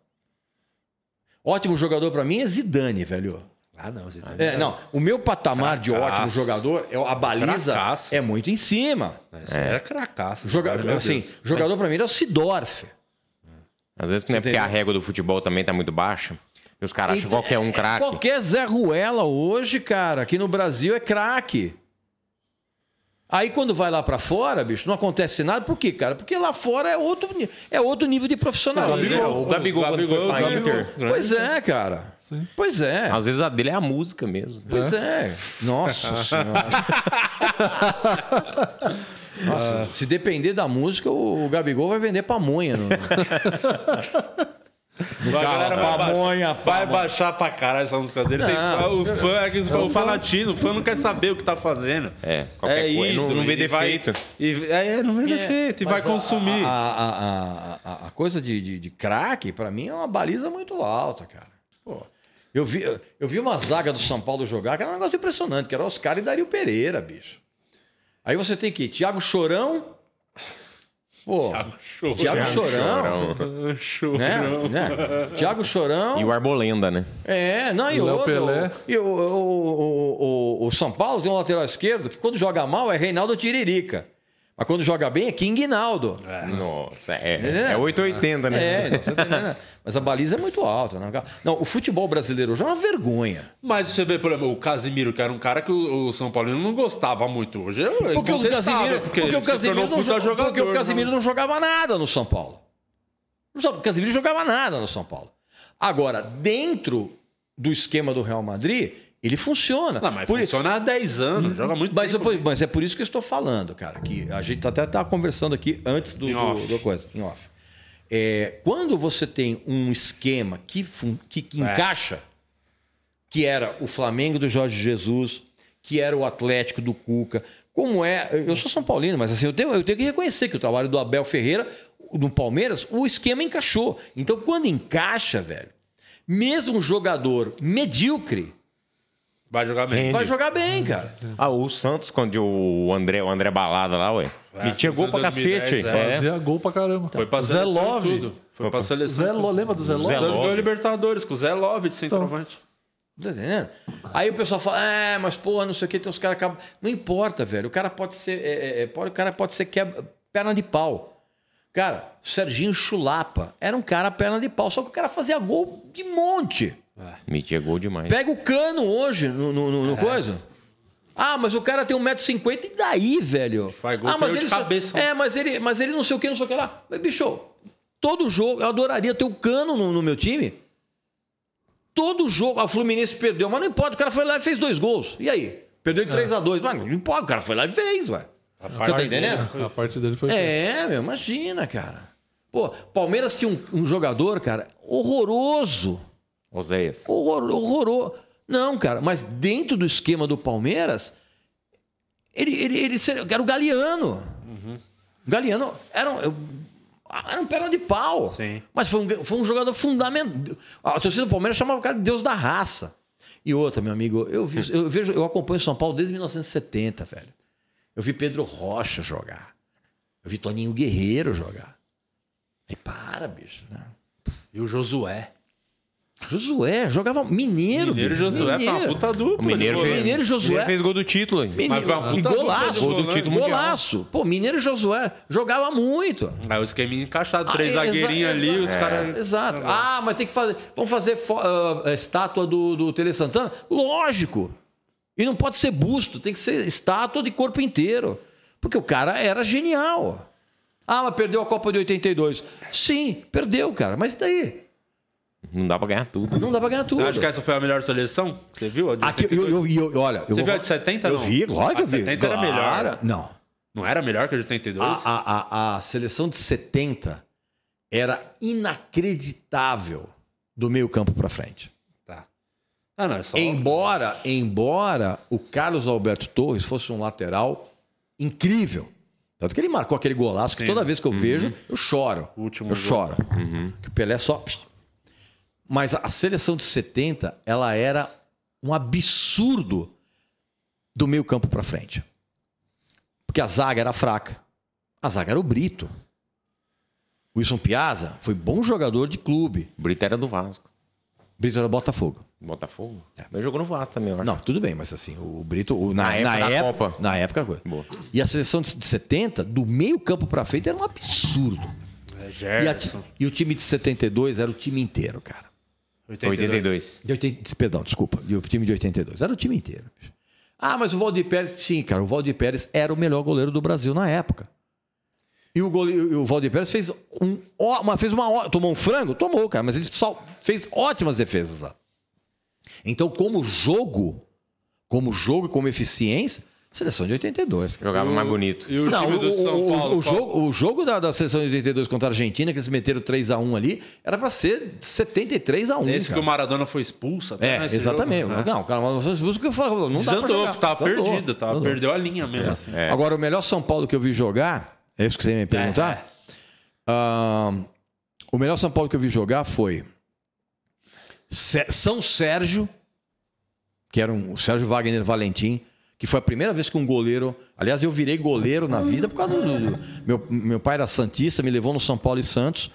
Ótimo jogador pra mim é Zidane, velho. Ah, não. Você É, não, o meu patamar de Cracaço. ótimo jogador, é a baliza Cracaço. é muito em cima. Esse era cracaço. Joga, cara, meu assim, jogador pra mim era o Sidorf. Às vezes, não é porque a régua do futebol também tá muito baixa. E os caras acham qualquer um craque. Qualquer Zé Ruela hoje, cara, aqui no Brasil é craque. Aí quando vai lá pra fora, bicho, não acontece nada. Por quê, cara? Porque lá fora é outro, é outro nível de profissionalismo. É, o Gabigol, quando foi pra Gabigol, Inter. grande. Pois é, cara. Pois é. Às vezes a dele é a música mesmo. Pois é. Nossa senhora. Nossa, se depender da música, o o Gabigol vai vender pamonha. No... A galera vai, ba- Pamonha, vai baixar pra caralho essa música dele. Tem o fã, é que o fanatismo, o fã não quer saber o que tá fazendo. É, qualquer coisa, não- não vê e vai- defeito. e, é, não vê defeito. E vai a- consumir. A, a, a, a- a coisa de, de, de craque, pra mim, é uma baliza muito alta, cara. Pô, eu, vi, eu vi uma zaga do São Paulo jogar, que era um negócio impressionante, que era Oscar e Dario Pereira, bicho. Aí você tem que Thiago Chorão. Pô, Thiago, Chorão. Chorão. Né? né? Thiago Chorão. E o Arbolenda, né? É, não, e Léo outro. Pelé. E o, o, o, o, o São Paulo tem um lateral esquerdo que quando joga mal é Reinaldo Tiririca. Mas quando joga bem é King Naldo. Nossa, é, é 880, né? É, então, você tá entendendo? mas a baliza é muito alta. Não, não, o futebol brasileiro hoje é uma vergonha. Mas você vê, por exemplo, o Casimiro, que era um cara que o, São Paulino não gostava muito hoje. É Porque o Casimiro, porque ele o Casimiro, não, puta jo- porque o jogador, Casimiro né? não jogava nada no São Paulo. O Casimiro jogava nada no São Paulo. Agora, dentro do esquema do Real Madrid, ele funciona. Não, mas Por- funciona há 10 anos, joga muito Mas, tempo. eu- mas é por isso que eu estou falando, cara, que a gente até estava conversando aqui antes do, do, off. da coisa, em off. É, quando você tem um esquema que, que, que É. encaixa, que era o Flamengo do Jorge Jesus, que era o Atlético do Cuca, como é. Eu sou São Paulino, mas assim, eu tenho, eu tenho que reconhecer que o trabalho do Abel Ferreira, no Palmeiras, o esquema encaixou. Então, quando encaixa, velho, mesmo um jogador medíocre, Vai jogar bem. Vai jogar bem, cara. Ah, o Santos, quando o André, o André Balada lá, ué. É, metia gol pra 2010, cacete. é. Fazia gol pra caramba. Foi pra Zé Love. tudo. Foi pra seleção. Zé Love, lembra do Zé Love? Zé Love. ganhamos Libertadores com o Zé Love de centroavante. Tá entendendo? Aí o pessoal fala, é, mas porra, não sei o que, tem uns caras que. Não importa, velho. O cara pode ser. é, é, é, pode, o cara pode ser quebra, perna de pau. Cara, o Serginho Chulapa era um cara perna de pau, só que o cara fazia gol de monte. Metia gol demais. Pega o cano hoje no, no, no- no coisa. Ah, mas o cara tem 1,50m e daí, velho? Faz gol ah, mas feio de ele só- cabeça. É, mas ele, mas ele não sei o que, não sei o que lá. Mas, bicho, todo jogo, eu adoraria ter o cano no, no meu time. Todo jogo, ah, o Fluminense perdeu, mas não importa, o cara foi lá e fez dois gols. E aí? Perdeu de 3 a 2 Mas não importa, o cara foi lá e fez, ué. Você tá entendendo? A parte dele foi. É, meu, imagina, cara. Pô, Palmeiras tinha um, um jogador, cara, horroroso. Oséias. Horror, horroroso. Não, cara, mas dentro do esquema do Palmeiras, ele, ele, ele era o Galeano. O Galeano era um, era um perna de pau. Sim. Mas foi um, foi um jogador fundamental. A torcida do Palmeiras chamava o cara de Deus da raça. E outra, meu amigo, eu, vi- eu vejo, eu acompanho São Paulo desde 1970, velho. Eu vi Pedro Rocha jogar. Eu vi Toninho Guerreiro jogar. Aí para, bicho. Né? E o Josué. Josué jogava Mineiro. Mineiro e Josué foi uma Mineiro. puta dupla. O Mineiro fez, volante. Mineiro e Josué. Mineiro fez gol do título. hein? Mineiro, Mas foi uma e puta golaço. dupla de Gol do título mundial. Golaço. Pô, Mineiro e Josué jogava muito. Aí o esqueminha encaixado, três Ah, zagueirinhos ali, exa- os caras. Exato. Ah, mas tem que fazer. Vamos fazer ah, estátua do, do Tele Santana? Lógico. E não pode ser busto, tem que ser estátua de corpo inteiro. Porque o cara era genial. Ah, mas perdeu a Copa de 82. Sim, perdeu, cara. Mas e daí? Não dá pra ganhar tudo. Não dá pra ganhar tudo. Você acha que essa foi a melhor seleção? Você viu? Aqui, 82? eu, eu, eu- olha, eu Você vou viu a de 70, Eu não? vi, lógico que eu vi. 70 era melhor. Claro. Não. Não era melhor que a de 82? A, a, a, a seleção de 70 era inacreditável do meio campo para frente. Tá. Ah, não, é só. Embora, embora o Carlos Alberto Torres fosse um lateral incrível. Tanto que ele marcou aquele golaço que Sim. toda vez que eu vejo, eu choro. O último eu gol. choro. Que o Pelé só. Mas a seleção de 70, ela era um absurdo do meio campo para frente. Porque a zaga era fraca. A zaga era o Brito. O Wilson Piazza foi bom jogador de clube. O Brito era do Vasco. Brito era Botafogo. Botafogo? Mas jogou no Vasco também, eu acho. Não, tudo bem, mas assim, o Brito, o- na, Na época na da época, Copa. na época, coisa. Boa. E a seleção de de 70, do meio campo pra frente, era um absurdo. É, E, a e o time de 72 era o time inteiro, cara. 82. De 80, perdão, desculpa. E o time de 82 era o time inteiro. Ah, mas o Valdir Pérez, sim, cara, o Valdir Pérez era o melhor goleiro do Brasil na época. E o, o Valdir Pérez fez um, uma, fez uma, tomou um frango, tomou, cara, mas ele só fez ótimas defesas lá. Então, como jogo, como jogo, como eficiência, seleção de 82, cara. Jogava mais bonito. E o Não, time o, do São o- Paulo? o qual- jogo, o jogo da, da seleção de 82 contra a Argentina, que eles meteram 3x1 ali, era pra ser 73x1. Esse que cara. o Maradona foi expulso. até, É, né, exatamente. jogo. É. Não, cara, mas isso que eu falo, não dá pra Desandou, jogar. tava Desandou, perdido, tava, desandou. perdeu a linha mesmo. assim. É. Agora, o melhor São Paulo que eu vi jogar, é isso que você ia me perguntar? Ah, o melhor São Paulo que eu vi jogar foi São Sérgio, que era um, o Sérgio Wagner Valentim, que foi a primeira vez que um goleiro. Aliás, eu virei goleiro na vida por causa do. do- meu, meu pai era Santista, me levou no São Paulo e Santos.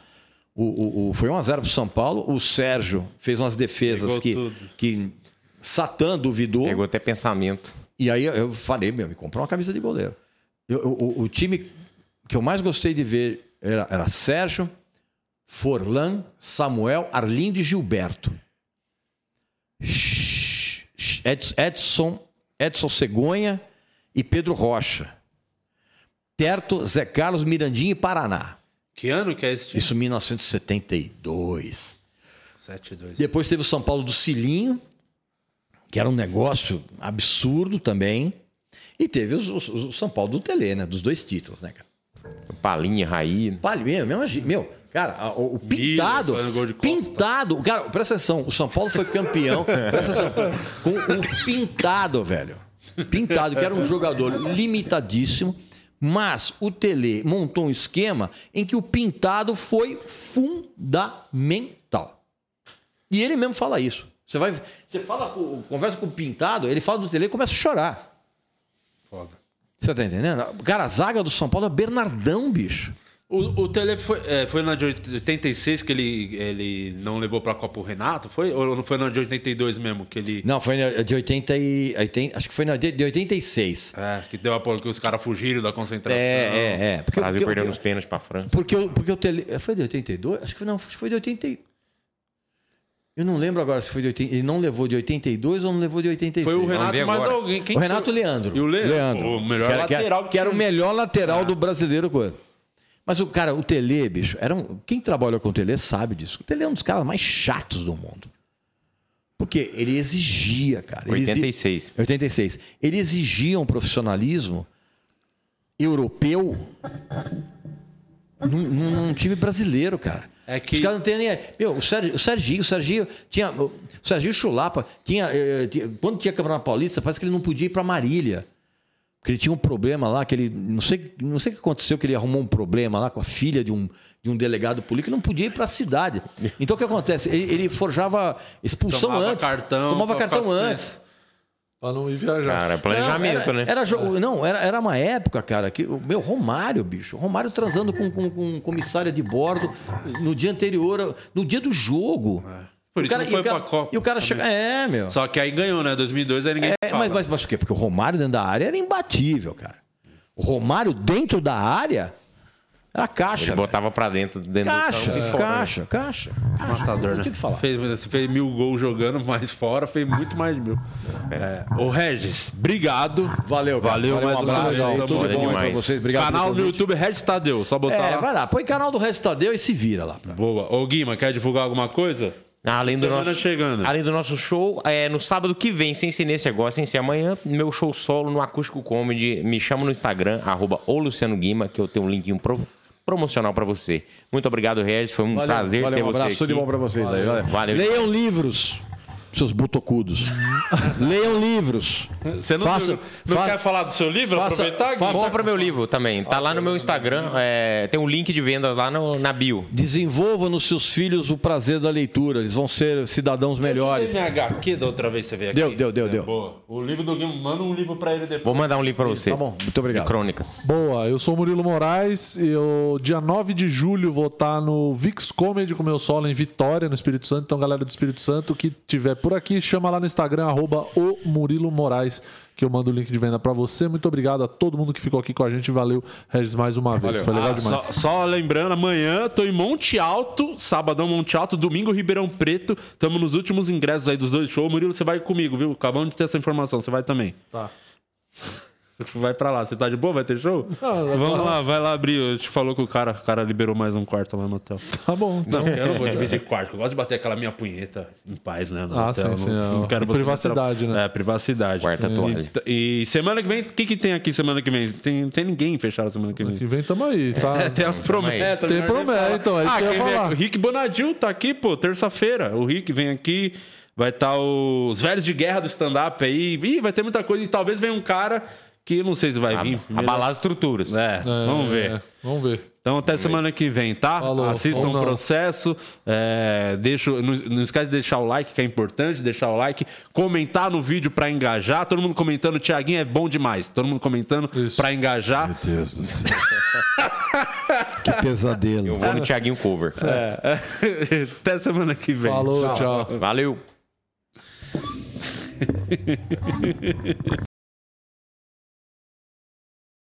O, o- o- foi 1x0 pro São Paulo. O Sérgio fez umas defesas Pegou que, tudo. que Satã duvidou. Pegou até pensamento. E aí eu falei, meu, me comprou uma camisa de goleiro. Eu- eu- o, o time que eu mais gostei de ver era, era Sérgio, Forlan, Samuel, Arlindo e Gilberto. Eds- Edson, Edson Cegonha e Pedro Rocha. Terto, Zé Carlos, Mirandinha e Paraná. Que ano que é esse time? Isso em 1972. 7-2. Depois teve o São Paulo do Cilinho, que era um negócio absurdo também. E teve o São Paulo do Tele, né? Dos dois títulos, né, cara? Palinha, Raí. Meu, meu, meu cara, o, o pintado. Pintado. Cara, presta atenção, o São Paulo foi campeão. presta atenção. Com um pintado, velho. Pintado, que era um jogador limitadíssimo. Mas o Tele montou um esquema em que o pintado foi fundamental. E ele mesmo fala isso. Você vai, você fala, com- conversa com o Pintado, ele fala do Tele e começa a chorar. Foda. Você tá entendendo? Cara, a zaga do São Paulo é Bernardão, bicho. O, o Tele foi, é, foi na de 86 que ele, ele não levou pra Copa o Renato? Foi? Ou não foi na de 82 mesmo? Que ele. Não, foi na de 80 e. 80 acho que foi na de, de 86. É, que deu a que os caras fugiram da concentração. É, é, é. O Porque, Brasil porque, perdeu nos pênaltis pra França. porque, o- porque o Tele. Foi de 82? Acho que foi, não, acho que foi de 80. e- Eu não lembro agora se foi de 80. Ele não levou de 82 ou não levou de 86. Foi o Renato mais agora. alguém. Quem o Renato foi? Leandro. E o Leandro? O melhor que era, que era- lateral que que era o melhor lateral Ah. do brasileiro. coisa. Mas o cara, o Tele, bicho, era um, quem trabalha com o Tele sabe disso. O Tele é um dos caras mais chatos do mundo. Porque ele exigia, cara. Ele exi- 86. 86. Ele exigia um profissionalismo europeu num, num- num time brasileiro, cara. É que- Os caras não têm nem. Meu, o Serginho, o Serginho, o Serginho tinha. O Serginho Chulapa tinha, eh, tinha- Quando tinha Campeonato Paulista, parece que ele não podia ir para Marília. Porque ele tinha um problema lá, que ele. Não sei, não sei o que aconteceu, que ele arrumou um problema lá com a filha de um, de um delegado político, ele não podia ir para a cidade. Então o que acontece? Ele, ele forjava expulsão Tomava antes. cartão tomava cartão antes. Pra não ir viajar. Cara, planejamento, não, era, né? Era, jogo- não, era, era uma época, cara, que o meu Romário, bicho, o Romário transando com, com, com comissária de bordo no dia anterior, no dia do jogo. Por O isso cara- não foi e o cara- pra Copa E o cara chega. É, meu. Só que aí ganhou, né? 2002 aí ninguém É, fala. mas, mas, mas por quê? Porque o Romário dentro da área era imbatível, cara. O Romário dentro da área era caixa. Ele velho. botava pra dentro, dentro Caixa, do campo fora, né? caixa, caixa, caixa. Matador, Não né? tinha o que falar. Fez, fez mil gols jogando, mas fora fez muito mais de mil. É. Ô, Regis, obrigado. Valeu, cara. Valeu, mais um abraço. aí, Tudo bom aí pra demais. vocês. Obrigado Canal no. YouTube Regis Tadeu, só botar É, lá. vai lá. Põe canal do Regis Tadeu e se vira lá. Boa. Ô, Guima, quer divulgar alguma coisa? Além do, Semana nosso, chegando. além do nosso show, é, no sábado que vem, sem ser nesse agora, sem ser amanhã, meu show solo no Acústico Comedy. Me chama no Instagram, arroba o Luciano Guima, que eu tenho um linkinho pro- promocional pra você. Muito obrigado, Regis. Foi um Valeu, prazer valeu, ter um você abraço, aqui. de bom pra vocês aí. Valeu. Valeu. Leiam livros, seus butocudos. Leiam livros. Você não, Faça- não fa- quer falar do seu livro? faça- Aproveitar, faça- Compra meu livro também. Tá lá no meu Instagram. é, tem um link de venda lá no- na bio. Desenvolva nos seus filhos o prazer da leitura. Eles vão ser cidadãos melhores. Tem HQ da outra vez você veio aqui. Deu, deu, deu, É, deu. Boa. O livro do Guima, manda um livro pra ele depois. Vou mandar um link pra você. Tá bom, muito obrigado. De crônicas. Boa, eu sou o Murilo Moraes. Eu, dia 9 de julho, vou estar no Vix Comedy com meu solo em Vitória, no Espírito Santo. Então, galera do Espírito Santo que tiver por aqui, chama lá no Instagram, arroba o Murilo Moraes, que eu mando o link de venda pra você. Muito obrigado a todo mundo que ficou aqui com a gente. Valeu, Regis, mais uma vez. Foi legal Ah, só, demais. só lembrando, amanhã tô em Monte Alto, sabadão Monte Alto, domingo Ribeirão Preto. Estamos nos últimos ingressos aí dos dois shows. Murilo, você vai comigo, viu? Acabamos de ter essa informação, você vai também. Tá. Vai pra lá, você tá de boa? Vai ter show? Vamos lá, vai lá abrir. Eu te falou que o cara, o cara liberou mais um quarto lá no hotel. Tá bom. Não, eu não vou dividir quarto. Eu gosto de bater aquela minha punheta em paz, né? no Ah, hotel. sim, Não- sim, não é. quero E você privacidade, né? É, privacidade. Quarta Sim. toalha. E, e semana que vem, o que, que tem aqui semana que vem? Tem, tem ninguém fechado semana que vem. Que vem, tamo aí, tá? É, tem as promessas. Tem nem promessa, então, é isso ah, que eu ia quem vem falar. aqui? O Rick Bonadil tá aqui, pô, terça-feira. O Rick vem aqui, vai estar os velhos de guerra do stand-up aí. Ih, vai ter muita coisa. E talvez venha um cara que eu não sei se vai vir. Abalar as estruturas. É, vamos ver. É, vamos ver. Então até semana que vem, tá? Falou. Assistam o processo. É, deixa, não, não esquece de deixar o like, que é importante, deixar o like. Comentar no vídeo pra engajar. Todo mundo comentando, Tiaguinho é bom demais. Todo mundo comentando pra engajar. Meu Deus do céu. que pesadelo. Eu vou no Thiaguinho Cover. É. Até semana que vem. Falou, tchau. Valeu.